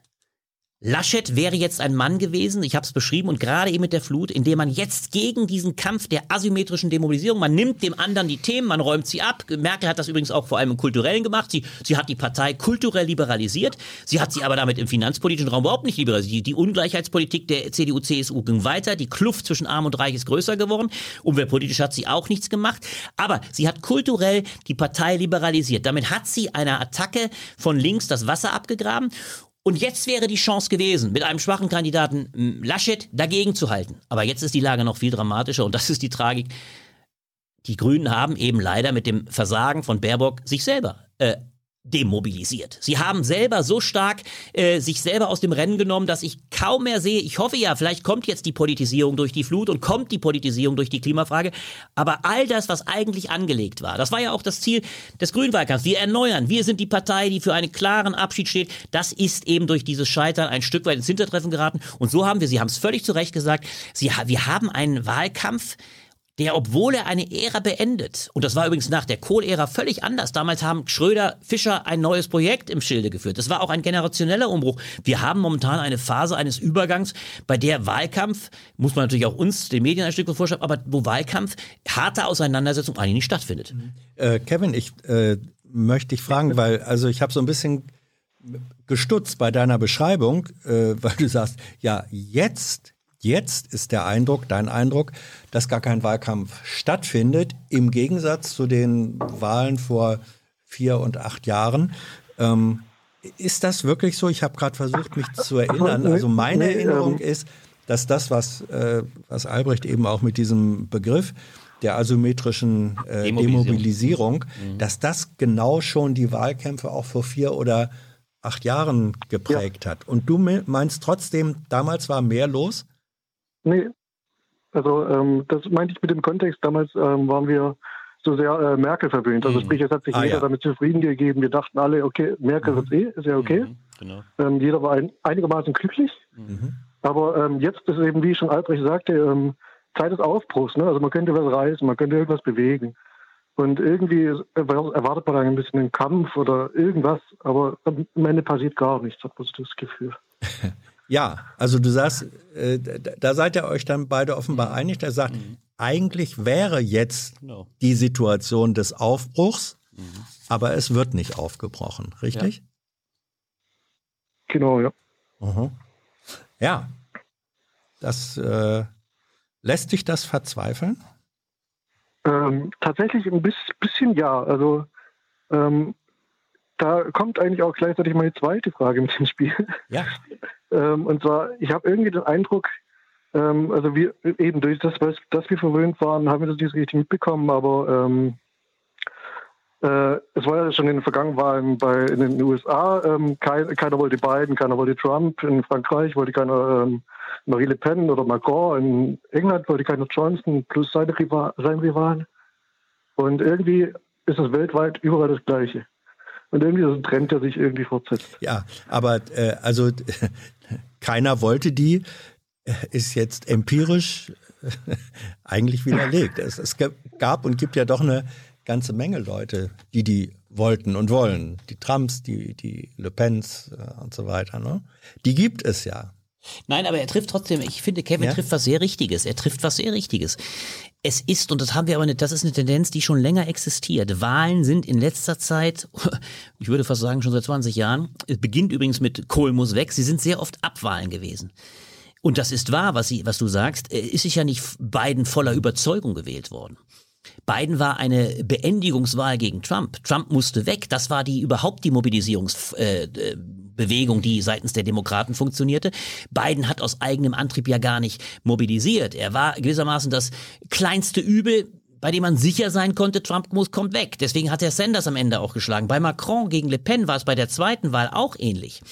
Laschet wäre jetzt ein Mann gewesen, ich habe es beschrieben, und gerade eben mit der Flut, indem man jetzt gegen diesen Kampf der asymmetrischen Demobilisierung, man nimmt dem anderen die Themen, man räumt sie ab. Merkel hat das übrigens auch vor allem im Kulturellen gemacht. Sie, sie hat die Partei kulturell liberalisiert, sie hat sie aber damit im finanzpolitischen Raum überhaupt nicht liberalisiert. Die, die Ungleichheitspolitik der CDU, CSU ging weiter, die Kluft zwischen Arm und Reich ist größer geworden. Umweltpolitisch hat sie auch nichts gemacht, aber sie hat kulturell die Partei liberalisiert. Damit hat sie einer Attacke von links das Wasser abgegraben und jetzt wäre die Chance gewesen, mit einem schwachen Kandidaten Laschet dagegen zu halten. Aber jetzt ist die Lage noch viel dramatischer und das ist die Tragik. Die Grünen haben eben leider mit dem Versagen von Baerbock sich selber äh, demobilisiert. Sie haben selber so stark äh, sich selber aus dem Rennen genommen, dass ich kaum mehr sehe. Ich hoffe ja, vielleicht kommt jetzt die Politisierung durch die Flut und kommt die Politisierung durch die Klimafrage. Aber all das, was eigentlich angelegt war, das war ja auch das Ziel des Grünwahlkampfs. Wir erneuern. Wir sind die Partei, die für einen klaren Abschied steht. Das ist eben durch dieses Scheitern ein Stück weit ins Hintertreffen geraten. Und so haben wir, Sie haben es völlig zu Recht gesagt, Sie, wir haben einen Wahlkampf, der, obwohl er eine Ära beendet, und das war übrigens nach der Kohl-Ära völlig anders. Damals haben Schröder, Fischer ein neues Projekt im Schilde geführt. Das war auch ein generationeller Umbruch. Wir haben momentan eine Phase eines Übergangs, bei der Wahlkampf, muss man natürlich auch uns, den Medien ein Stück weit vorschreiben, aber wo Wahlkampf, harte Auseinandersetzung eigentlich nicht stattfindet. Äh, Kevin, ich äh, möchte dich fragen, weil also ich habe so ein bisschen gestutzt bei deiner Beschreibung, äh, weil du sagst, ja, jetzt Jetzt ist der Eindruck, dein Eindruck, dass gar kein Wahlkampf stattfindet, im Gegensatz zu den Wahlen vor vier und acht Jahren. Ähm, ist das wirklich so? Ich habe gerade versucht, mich zu erinnern. Also meine Erinnerung ist, dass das, was, äh, was Albrecht eben auch mit diesem Begriff der asymmetrischen äh, Demobilisierung. Demobilisierung, dass das genau schon die Wahlkämpfe auch vor vier oder acht Jahren geprägt hat. Und du me- meinst trotzdem, damals war mehr los? Nee, also ähm, das meinte ich mit dem Kontext. Damals ähm, waren wir so sehr äh, Merkel verwöhnt. Also sprich, es hat sich Ah, jeder ja. damit zufrieden gegeben. Wir dachten alle, okay, Merkel wird's eh, ist ja okay. Genau. Ähm, jeder war ein, einigermaßen glücklich. Mhm. Aber ähm, jetzt ist eben, wie schon Albrecht sagte, ähm, Zeit des Aufbruchs. Ne? Also man könnte was reißen, man könnte irgendwas bewegen. Und irgendwie erwartet man dann ein bisschen einen Kampf oder irgendwas, aber am Ende passiert gar nichts, hat man so das Gefühl. Ja, also du sagst, äh, da seid ihr euch dann beide offenbar einig, der sagt, eigentlich wäre jetzt Genau. die Situation des Aufbruchs, aber es wird nicht aufgebrochen, richtig? Genau, ja. Mhm. Ja, das äh, lässt dich das verzweifeln? Ähm, tatsächlich ein bis- bisschen ja. Also ähm, da kommt eigentlich auch gleichzeitig meine zweite Frage mit ins Spiel. Ja. Ähm, und zwar, ich habe irgendwie den Eindruck, ähm, also wir eben durch das, was, dass wir verwöhnt waren, haben wir das nicht richtig mitbekommen, aber ähm, äh, es war ja schon in den vergangenen Wahlen bei, in den USA, ähm, kein, keiner wollte Biden, keiner wollte Trump, in Frankreich wollte keiner ähm, Marie Le Pen oder Macron, in England wollte keiner Johnson plus seine Rival, sein Rivalen. Und irgendwie ist es weltweit überall das Gleiche. Und irgendwie ist es ein Trend, der sich irgendwie fortsetzt. Ja, aber äh, also keiner wollte die, ist jetzt empirisch eigentlich widerlegt. Es, es gab und gibt ja doch eine ganze Menge Leute, die die wollten und wollen. Die Trumps, die, die Le Pens äh, und so weiter. Ne? Die gibt es ja. Nein, aber er trifft trotzdem, ich finde, Kevin Ja? trifft was sehr Richtiges. Er trifft was sehr Richtiges. Es ist, und das haben wir aber nicht, das ist eine Tendenz, die schon länger existiert. Wahlen sind in letzter Zeit, ich würde fast sagen schon seit 20 Jahren, es beginnt übrigens mit Kohl muss weg, sie sind sehr oft Abwahlen gewesen. Und das ist wahr, was, sie, was du sagst, äh, ist sich ja nicht Biden voller Überzeugung gewählt worden. Biden war eine Beendigungswahl gegen Trump. Trump musste weg. Das war die überhaupt die Mobilisierungsbewegung, äh, äh, Bewegung, die seitens der Demokraten funktionierte. Biden hat aus eigenem Antrieb ja gar nicht mobilisiert. Er war gewissermaßen das kleinste Übel, bei dem man sicher sein konnte, Trump muss, kommt weg. Deswegen hat er Sanders am Ende auch geschlagen. Bei Macron gegen Le Pen war es bei der zweiten Wahl auch ähnlich.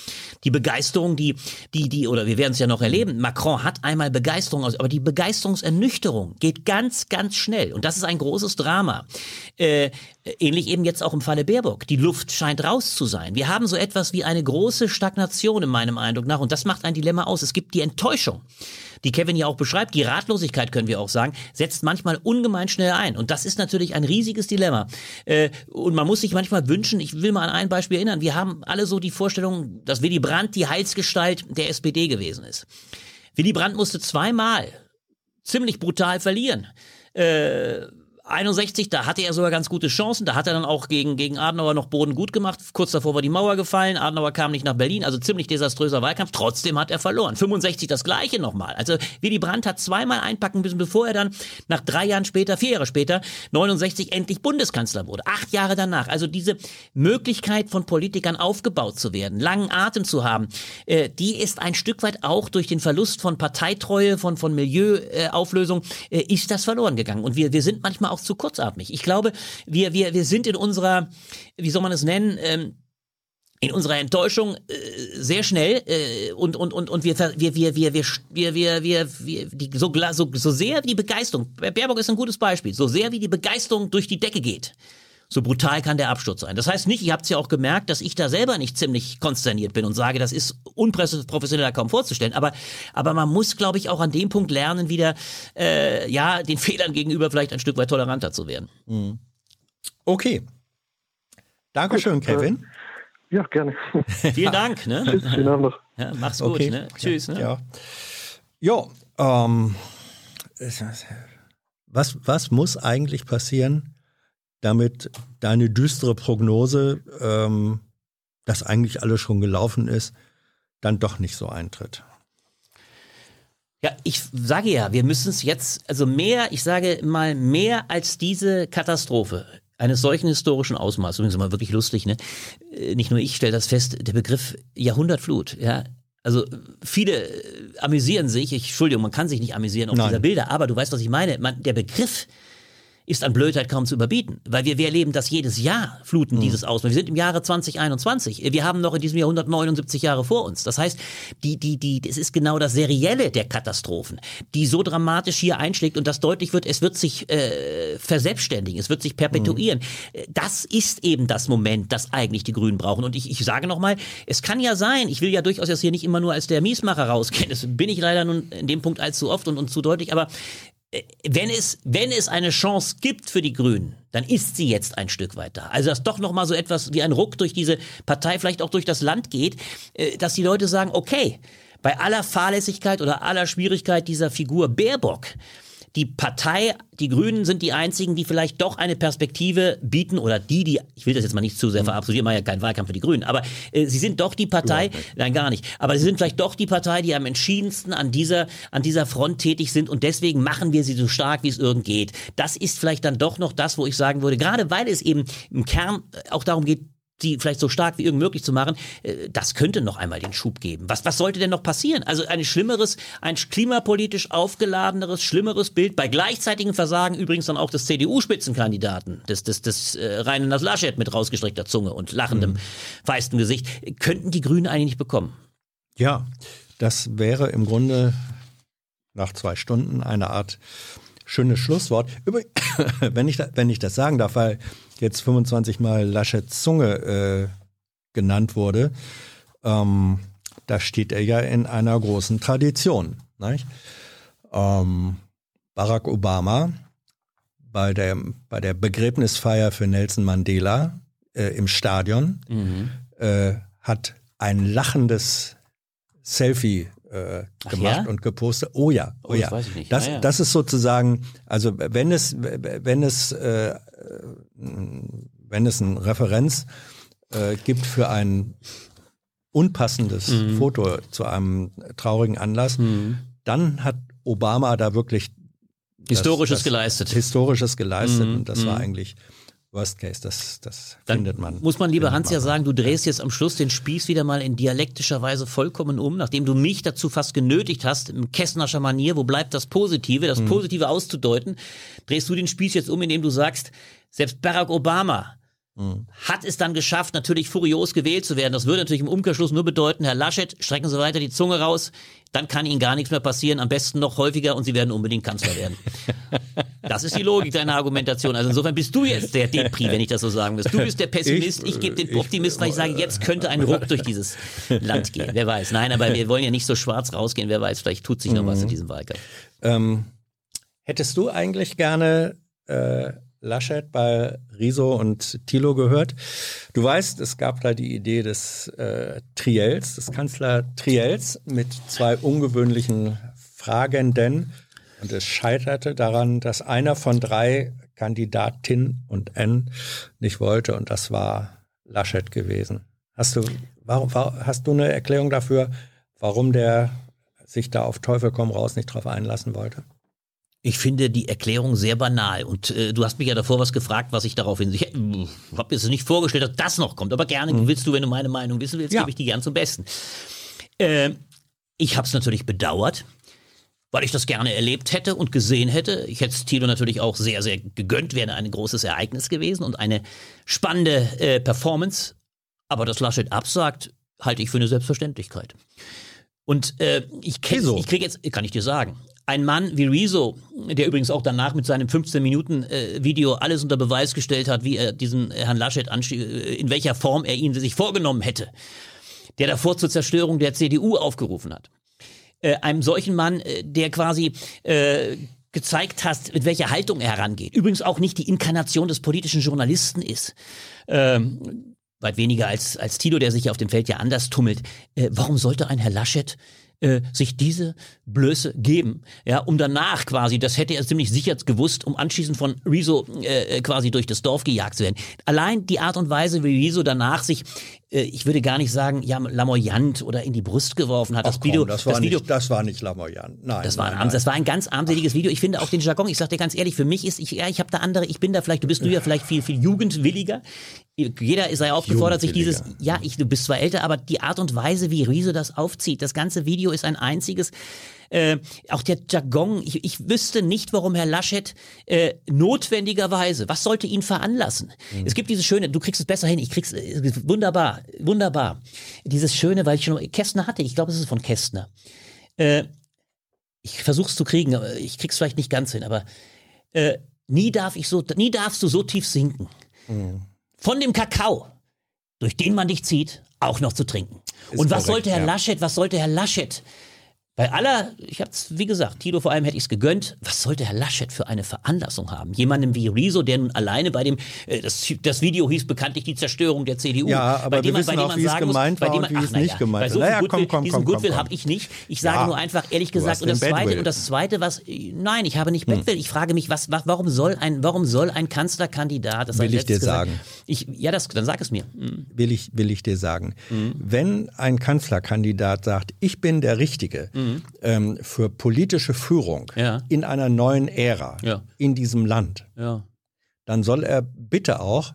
Die Begeisterung, die, die, die, oder wir werden es ja noch erleben, Macron hat einmal Begeisterung aus, aber die Begeisterungsernüchterung geht ganz, ganz schnell. Und das ist ein großes Drama. Äh, ähnlich eben jetzt auch im Falle Baerbock. Die Luft scheint raus zu sein. Wir haben so etwas wie eine große Stagnation in meinem Eindruck nach. Und das macht ein Dilemma aus. Es gibt die Enttäuschung die Kevin ja auch beschreibt, die Ratlosigkeit können wir auch sagen, setzt manchmal ungemein schnell ein. Und das ist natürlich ein riesiges Dilemma. Äh, und man muss sich manchmal wünschen, ich will mal an ein Beispiel erinnern, wir haben alle so die Vorstellung, dass Willy Brandt die Heilsgestalt der SPD gewesen ist. Willy Brandt musste zweimal ziemlich brutal verlieren. Äh, 61, da hatte er sogar ganz gute Chancen. Da hat er dann auch gegen, gegen Adenauer noch Boden gut gemacht. Kurz davor war die Mauer gefallen. Adenauer kam nicht nach Berlin. Also ziemlich desaströser Wahlkampf. Trotzdem hat er verloren. 65 das gleiche nochmal. Also Willy Brandt hat zweimal einpacken müssen, bevor er dann nach drei Jahren später, vier Jahre später, 69 endlich Bundeskanzler wurde. Acht Jahre danach. Also diese Möglichkeit von Politikern aufgebaut zu werden, langen Atem zu haben, äh, die ist ein Stück weit auch durch den Verlust von Parteitreue, von, von Milieuauflösung, äh, ist das verloren gegangen. Und wir, wir sind manchmal auch zu kurzatmig. Ich glaube, wir, wir, wir sind in unserer, wie soll man es nennen, ähm, in unserer Enttäuschung äh, sehr schnell äh, und und und und wir wir wir wir wir wir wir wir, die, so, so so sehr wie die Begeisterung Baerbock ist ein gutes Beispiel so sehr wie die Begeisterung durch die Decke geht So brutal kann der Absturz sein. Das heißt nicht, ihr habt es ja auch gemerkt, dass ich da selber nicht ziemlich konsterniert bin und sage, das ist unprofessioneller kaum vorzustellen. Aber, aber man muss, glaube ich, auch an dem Punkt lernen, wieder äh, ja den Fehlern gegenüber vielleicht ein Stück weit toleranter zu werden. Okay. Dankeschön, Gut, äh, Kevin. Ja, gerne. Vielen Dank. Ne? Tschüss, schönen Abend noch. Ja, mach's gut. Okay. Ne? Tschüss. Ne? Ja. Jo, ähm, was, was muss eigentlich passieren, damit deine düstere Prognose, ähm, dass eigentlich alles schon gelaufen ist, dann doch nicht so eintritt? Ja, ich sage ja, wir müssen es jetzt, also mehr, ich sage mal mehr als diese Katastrophe eines solchen historischen Ausmaßes, übrigens mal wirklich lustig, ne? Äh, Nicht nur ich stelle das fest, der Begriff Jahrhundertflut, ja. Also viele äh, amüsieren sich, ich, Entschuldigung, man kann sich nicht amüsieren auf Nein. dieser Bilder, aber du weißt, was ich meine. Man, der Begriff ist an Blödheit kaum zu überbieten, weil wir, wir erleben das jedes Jahr, Fluten dieses Ausmaß. Wir sind im Jahre 2021. Wir haben noch in diesem Jahr 179 Jahre vor uns. Das heißt, die, die, die, es ist genau das Serielle der Katastrophen, die so dramatisch hier einschlägt und das deutlich wird, es wird sich äh, verselbstständigen, es wird sich perpetuieren. Äh, Das ist eben das Moment, das eigentlich die Grünen brauchen. Und ich, ich sage nochmal, es kann ja sein, ich will ja durchaus jetzt hier nicht immer nur als der Miesmacher rausgehen, das bin ich leider nun in dem Punkt allzu oft und, und zu deutlich, aber wenn es, wenn es eine Chance gibt für die Grünen, dann ist sie jetzt ein Stück weit da. Also dass doch noch mal so etwas wie ein Ruck durch diese Partei, vielleicht auch durch das Land geht, äh, dass die Leute sagen, okay, bei aller Fahrlässigkeit oder aller Schwierigkeit dieser Figur Baerbock, die Partei, die Grünen sind die einzigen, die vielleicht doch eine Perspektive bieten oder die, die, ich will das jetzt mal nicht zu sehr verabsolutieren, machen ja keinen Wahlkampf für die Grünen, aber äh, sie sind doch die Partei, nein gar nicht, aber sie sind vielleicht doch die Partei, die am entschiedensten an dieser, an dieser Front tätig sind und deswegen machen wir sie so stark, wie es irgend geht. Das ist vielleicht dann doch noch das, wo ich sagen würde, gerade weil es eben im Kern auch darum geht, die vielleicht so stark wie irgend möglich zu machen, äh, das könnte noch einmal den Schub geben. Was, was sollte denn noch passieren? Also ein schlimmeres, ein klimapolitisch aufgeladeneres, schlimmeres Bild bei gleichzeitigem Versagen übrigens dann auch des CDU-Spitzenkandidaten, des, des, des äh, Rheinländers Laschet mit rausgestreckter Zunge und lachendem, feistem Gesicht, könnten die Grünen eigentlich nicht bekommen. Ja, das wäre im Grunde nach zwei Stunden eine Art schönes Schlusswort. Übrigens, wenn ich, wenn ich das sagen darf, weil jetzt 25 Mal Laschets Zunge äh, genannt wurde, ähm, da steht er ja in einer großen Tradition. Ähm, Barack Obama bei der, bei der Begräbnisfeier für Nelson Mandela äh, im Stadion äh, hat ein lachendes Selfie äh, Ach gemacht ja? und gepostet. Oh ja, oh, Oh, das ja. weiß ich nicht. Das, Ah ja. das ist sozusagen, also wenn es, wenn es, äh, wenn es eine Referenz äh, gibt für ein unpassendes Mhm. Foto zu einem traurigen Anlass, dann hat Obama da wirklich Historisches das, geleistet. Historisches geleistet Mhm, und das war mhm. eigentlich Worst Case. Das, das Dann findet man. Muss man, lieber Hans, ja sagen, du drehst jetzt am Schluss den Spieß wieder mal in dialektischer Weise vollkommen um, nachdem du mich dazu fast genötigt hast, im Kästnerscher Manier, wo bleibt das Positive, Mhm. das Positive auszudeuten, drehst du den Spieß jetzt um, indem du sagst, selbst Barack Obama Mhm. hat es dann geschafft, natürlich furios gewählt zu werden. Das würde natürlich im Umkehrschluss nur bedeuten, Herr Laschet, strecken Sie weiter die Zunge raus, dann kann Ihnen gar nichts mehr passieren, am besten noch häufiger und Sie werden unbedingt Kanzler werden. Das ist die Logik deiner Argumentation. Also insofern bist du jetzt der Depri, wenn ich das so sagen will. Du bist der Pessimist, ich, Ich, gebe den ich- Optimist, weil ich sage, jetzt könnte ein Ruck durch dieses Land gehen. Wer weiß. Nein, aber wir wollen ja nicht so schwarz rausgehen. Wer weiß, vielleicht tut sich noch was in diesem Wahlkampf. Ähm, hättest du eigentlich gerne äh, Laschet bei Riso und Thilo gehört? Du weißt, es gab da die Idee des äh, Triels, des Kanzler Triels mit zwei ungewöhnlichen Fragenden. Und es scheiterte daran, dass einer von drei Kandidatin und N nicht wollte und das war Laschet gewesen. Hast du, warum, hast du eine Erklärung dafür, warum der sich da auf Teufel komm raus nicht drauf einlassen wollte? Ich finde die Erklärung sehr banal. Und äh, du hast mich ja davor was gefragt, was ich darauf hin. Ich habe jetzt nicht vorgestellt, dass das noch kommt. Aber gerne willst du, wenn du meine Meinung wissen willst, Ja. gebe ich die gern zum Besten. Äh, ich habe es natürlich bedauert, weil ich das gerne erlebt hätte und gesehen hätte. Ich hätte es Tilo natürlich auch sehr, sehr gegönnt, wäre ein großes Ereignis gewesen und eine spannende äh, Performance. Aber dass Laschet absagt, halte ich für eine Selbstverständlichkeit. Und äh, ich, Wieso? ich kriege jetzt, kann ich dir sagen, ein Mann wie Rezo, der übrigens auch danach mit seinem 15-Minuten-Video alles unter Beweis gestellt hat, wie er diesen Herrn Laschet, äh, in welcher Form er ihn sich vorgenommen hätte, der davor zur Zerstörung der CDU aufgerufen hat. Äh, einem solchen Mann, äh, der quasi äh, gezeigt hast, mit welcher Haltung er herangeht. Übrigens auch nicht die Inkarnation des politischen Journalisten ist. Ähm, weit weniger als, als Tilo, der sich auf dem Feld ja anders tummelt. Äh, warum sollte ein Herr Laschet äh, sich diese Blöße geben, ja, um danach quasi, das hätte er ziemlich sicher gewusst, um anschließend von Rezo äh, quasi durch das Dorf gejagt zu werden. Allein die Art und Weise, wie Rezo danach sich, ich würde gar nicht sagen, ja, lamoyant oder in die Brust geworfen hat. Ach Das komm, Video, das, war das Video, nicht, das war nicht lamoyant. Nein, das war, ein, nein. das war ein ganz armseliges Video. Ich finde auch den Jargon, ich sag dir ganz ehrlich, für mich ist, ich, ja, ich habe da andere, ich bin da vielleicht, du bist du ja vielleicht viel, viel jugendwilliger. Jeder sei aufgefordert, sich dieses, ja, ich, du bist zwar älter, aber die Art und Weise, wie Riese das aufzieht, das ganze Video ist ein einziges, äh, auch der Jargon, ich, ich wüsste nicht, warum Herr Laschet äh, notwendigerweise, was sollte ihn veranlassen? Mhm. Es gibt dieses schöne, du kriegst es besser hin, ich krieg's wunderbar, wunderbar. Dieses schöne, weil ich schon, Kästner hatte, ich glaube, es ist von Kästner. Äh, ich versuch's zu kriegen, aber ich krieg's vielleicht nicht ganz hin, aber äh, nie darf ich so, nie darfst du so tief sinken. Von dem Kakao, durch den man dich zieht, auch noch zu trinken. Ist Und was korrekt, sollte Herr ja. Laschet, was sollte Herr Laschet? Bei aller, ich hab's, wie gesagt, Tito vor allem hätte ich's gegönnt. Was sollte Herr Laschet für eine Veranlassung haben? Jemandem wie Rezo, der nun alleine bei dem, äh, das, das Video hieß bekanntlich die Zerstörung der CDU. Ja, aber bei wir dem man, wissen bei dem auch, man wie es sagen muss, gemeint bei war dem und man, wie es nicht gemeint war. so Naja, viel komm, Goodwill, komm, diesen komm, Goodwill habe ich nicht. Ich sage Ja. nur einfach, ehrlich gesagt, und das Zweite, Badwill. und das Zweite, was, äh, nein, ich habe nicht Badwill. Ich frage mich, was, wa- warum soll ein, warum soll ein Kanzlerkandidat, das Will habe ich dir gesagt, sagen. Ich, ja, das, dann sag es mir. Hm. will ich, will ich dir sagen. Mhm. Wenn ein Kanzlerkandidat sagt, ich bin der Richtige ähm, für politische Führung. Ja. in einer neuen Ära Ja. in diesem Land, Ja, dann soll er bitte auch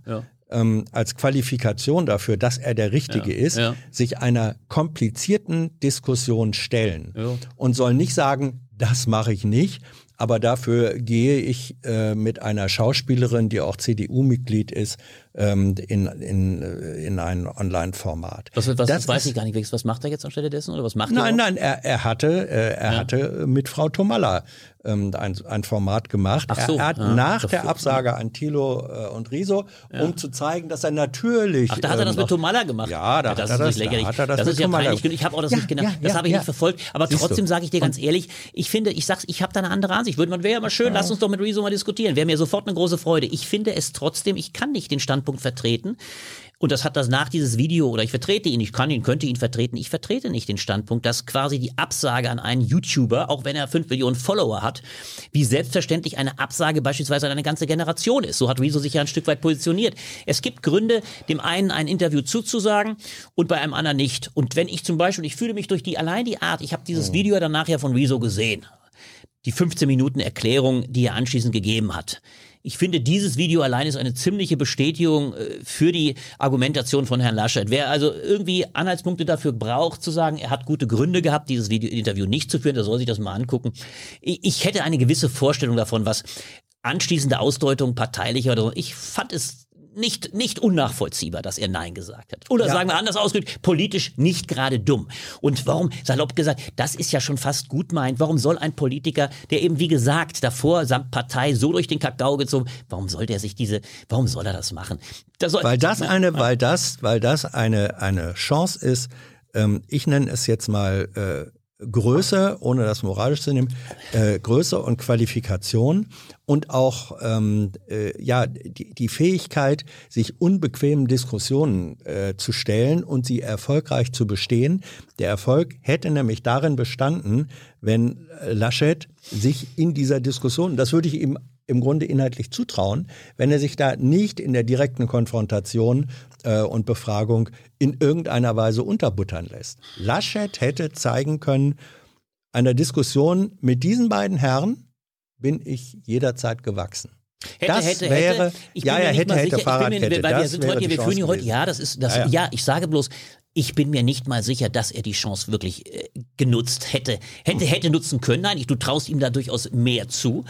ähm, als Qualifikation dafür, dass er der Richtige ist, sich einer komplizierten Diskussion stellen und soll nicht sagen, das mache ich nicht, aber dafür gehe ich äh, mit einer Schauspielerin, die auch CDU-Mitglied ist, ähm, in, in, äh, in ein Online-Format. Was, was, Das weiß ist- ich gar nicht. Was macht er jetzt anstelle dessen? Oder was macht Nein, er? nein, er, er hatte, äh, er Ja. hatte mit Frau Tomalla ähm, ein, ein Format gemacht. Ach so, er hat ja. nach der Absage an Thilo äh, und Riso, um zu zeigen, dass er natürlich. Ach, da hat er das ähm, mit Tomalla gemacht. Ja, da das hat er ist das- lächerlich. da hat er das das mit ist ja peinlich. Ich habe auch das Ja, nicht genau. ja, das habe ich ja. nicht verfolgt. Aber Siehst trotzdem sage ich dir ganz ehrlich, ich finde, ich sag's, ich habe da eine andere Ansicht. Würde man wäre ja mal schön, lass uns doch mit Rezo mal diskutieren. Wäre mir sofort eine große Freude. Ich finde es trotzdem, ich kann nicht den Standpunkt vertreten. Und das hat das nach dieses Video, oder ich vertrete ihn, ich kann ihn, könnte ihn vertreten, ich vertrete nicht den Standpunkt, dass quasi die Absage an einen YouTuber, auch wenn er 5 Millionen Follower hat, wie selbstverständlich eine Absage beispielsweise an eine ganze Generation ist. So hat Rezo sich ja ein Stück weit positioniert. Es gibt Gründe, dem einen ein Interview zuzusagen und bei einem anderen nicht. Und wenn ich zum Beispiel, ich fühle mich durch die, allein die Art, ich habe dieses Video ja dann nachher von Rezo gesehen die 15 Minuten Erklärung, die er anschließend gegeben hat. Ich finde, dieses Video allein ist eine ziemliche Bestätigung äh, für die Argumentation von Herrn Laschet. Wer also irgendwie Anhaltspunkte dafür braucht, zu sagen, er hat gute Gründe gehabt, dieses Video, Interview nicht zu führen, der soll sich das mal angucken. Ich, hätte eine gewisse Vorstellung davon, was anschließende Ausdeutung parteilicher oder so. Ich fand es nicht, nicht unnachvollziehbar, dass er Nein gesagt hat. Oder sagen wir anders ausgedrückt, politisch nicht gerade dumm. Und warum, salopp gesagt, das ist ja schon fast gut meint. Warum soll ein Politiker, der eben wie gesagt davor samt Partei so durch den Kakao gezogen, warum soll der sich diese, warum soll er das machen? Das soll, Weil das eine, weil das, weil das eine, eine Chance ist, ähm, ich nenne es jetzt mal äh, Größe, ohne das moralisch zu nehmen, äh, Größe und Qualifikation und auch ähm, äh, ja die, die Fähigkeit, sich unbequemen Diskussionen äh, zu stellen und sie erfolgreich zu bestehen. Der Erfolg hätte nämlich darin bestanden, wenn Laschet sich in dieser Diskussion, das würde ich ihm im Grunde inhaltlich zutrauen, wenn er sich da nicht in der direkten Konfrontation äh, und Befragung in irgendeiner Weise unterbuttern lässt. Laschet hätte zeigen können, einer Diskussion mit diesen beiden Herren bin ich jederzeit gewachsen. Hätte, das hätte, wäre, hätte. Ich ja, ja, hätte, hätte Fahrradkette. weil wir sind heute, die wir führen hier heute, ja, das ist, das, Ja, ja, ja. ich sage bloß, Ich bin mir nicht mal sicher, dass er die Chance wirklich äh, genutzt hätte. Hätte, hätte nutzen können. Nein, ich, du traust ihm da durchaus mehr zu.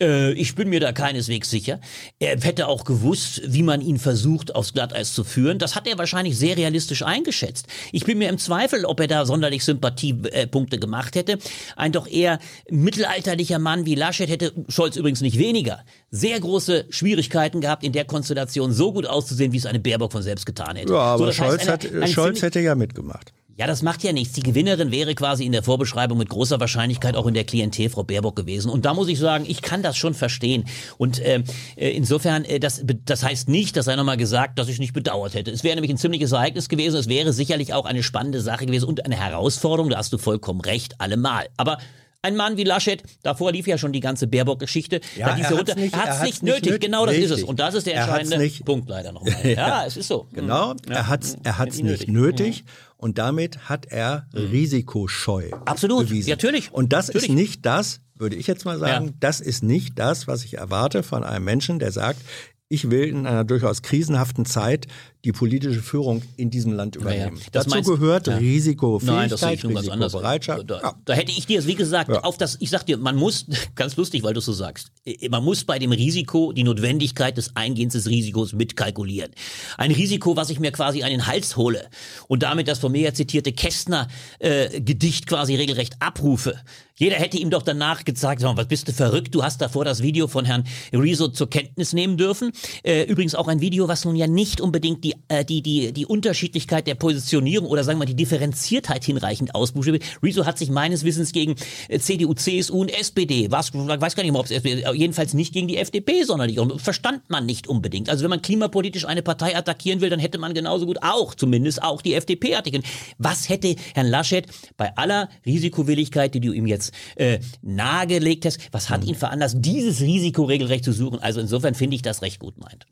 Äh, ich bin mir da keineswegs sicher. Er hätte auch gewusst, wie man ihn versucht, aufs Glatteis zu führen. Das hat er wahrscheinlich sehr realistisch eingeschätzt. Ich bin mir im Zweifel, ob er da sonderlich Sympathiepunkte gemacht hätte. Ein doch eher mittelalterlicher Mann wie Laschet hätte Scholz übrigens nicht weniger. Sehr große Schwierigkeiten gehabt, in der Konstellation so gut auszusehen, wie es eine Baerbock von selbst getan hätte. Ja, aber so, Scholz, heißt, eine- hat, eine Scholz hätte ja mitgemacht. Ja, das macht ja nichts. Die Gewinnerin wäre quasi in der Vorbeschreibung mit großer Wahrscheinlichkeit auch in der Klientel Frau Baerbock gewesen. Und da muss ich sagen, ich kann das schon verstehen. Und ähm, äh, insofern, äh, das, das heißt nicht, dass er nochmal gesagt, dass ich nicht bedauert hätte. Es wäre nämlich ein ziemliches Ereignis gewesen. Es wäre sicherlich auch eine spannende Sache gewesen und eine Herausforderung. Da hast du vollkommen recht, allemal. Aber ein Mann wie Laschet, davor lief ja schon die ganze Baerbock-Geschichte. Ja, da er hat's runter. nicht- er hat er es hat's nicht nötig. nötig. Genau das ist es. Richtig. Und das ist der Er hat's entscheidende Punkt leider nochmal. Ja, es ist so. Genau, er hat es er hat's nicht nötig und damit hat er risikoscheu Absolut, bewiesen. natürlich. Und das Natürlich. ist nicht das, würde ich jetzt mal sagen, Ja. das ist nicht das, was ich erwarte von einem Menschen, der sagt, ich will in einer durchaus krisenhaften Zeit die politische Führung in diesem Land übernehmen. Das Dazu meinst- gehört ja. Risikofähigkeit, Nein, das sehe ich nun ganz anders. Da, Ja. da hätte ich dir, wie gesagt, auf das, ich sag dir, man muss, ganz lustig, weil du es so sagst, äh, man muss bei dem Risiko die Notwendigkeit des Eingehens des Risikos mitkalkulieren. Ein Risiko, was ich mir quasi an den Hals hole und damit das von mir ja zitierte Kästner-Gedicht quasi regelrecht abrufe. Jeder hätte ihm doch danach mal, was bist du verrückt, du hast davor das Video von Herrn Rezo zur Kenntnis nehmen dürfen. Äh, übrigens auch ein Video, was nun ja nicht unbedingt die, äh, die, die, die Unterschiedlichkeit der Positionierung oder sagen wir mal die Differenziertheit hinreichend ausbuchstabiert. Rezo hat sich meines Wissens gegen äh, CDU, CSU und SPD, was, weiß gar nicht mehr, ob es SPD, äh, jedenfalls nicht gegen die FDP sonderlich, und verstand man nicht unbedingt. Also wenn man klimapolitisch eine Partei attackieren will, dann hätte man genauso gut auch, zumindest auch die FDP attackieren. Was hätte Herrn Laschet bei aller Risikowilligkeit, die du ihm jetzt äh, nahegelegt hast, was hat ihn veranlasst, dieses Risiko regelrecht zu suchen? Also insofern finde ich das recht gut meint.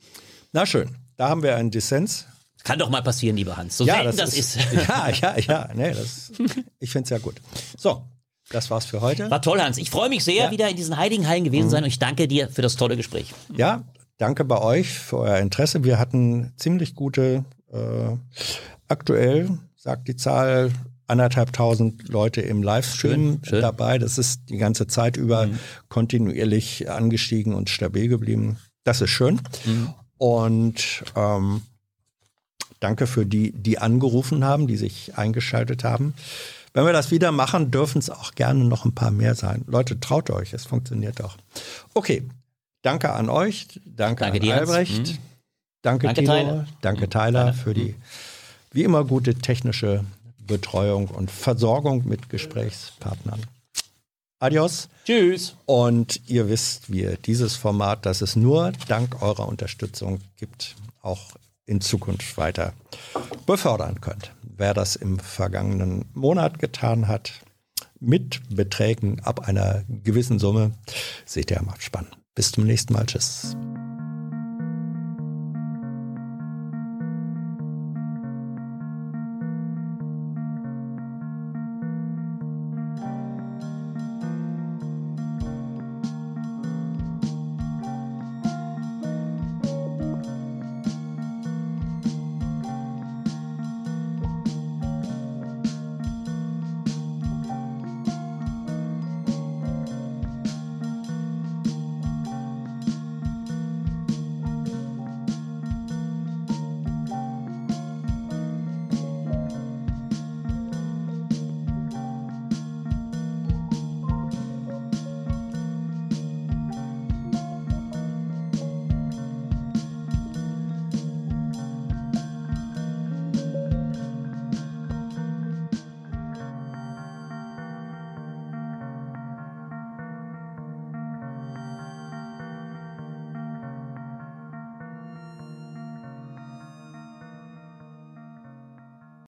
Na schön, da haben wir einen Dissens. Kann doch mal passieren, lieber Hans. So selten das, ist. Ja, ja, ja, nee, das, ich finde es ja gut. So, das war's für heute. War toll, Hans. Ich freue mich sehr, wieder in diesen heiligen Hallen gewesen sein und ich danke dir für das tolle Gespräch. Ja, danke bei euch für euer Interesse. Wir hatten ziemlich gute, äh, aktuell sagt die Zahl anderthalbtausend Leute im Livestream Schön, schön. dabei. Das ist die ganze Zeit über kontinuierlich angestiegen und stabil geblieben. Das ist schön. Und ähm, danke für die, die angerufen haben, die sich eingeschaltet haben. Wenn wir das wieder machen, dürfen es auch gerne noch ein paar mehr sein. Leute, traut euch, es funktioniert doch. Okay, danke an euch, danke, Danke an. Albrecht, Mhm. danke, Danke, Tilo, Tyler. danke Mhm. Tyler Tyler. für die wie immer gute technische Betreuung und Versorgung mit Gesprächspartnern. Adios. Tschüss. Und ihr wisst, wie ihr dieses Format, das es nur dank eurer Unterstützung gibt, auch in Zukunft weiter befördern könnt. Wer das im vergangenen Monat getan hat, mit Beträgen ab einer gewissen Summe, seht ihr am Abspann. Bis zum nächsten Mal. Tschüss.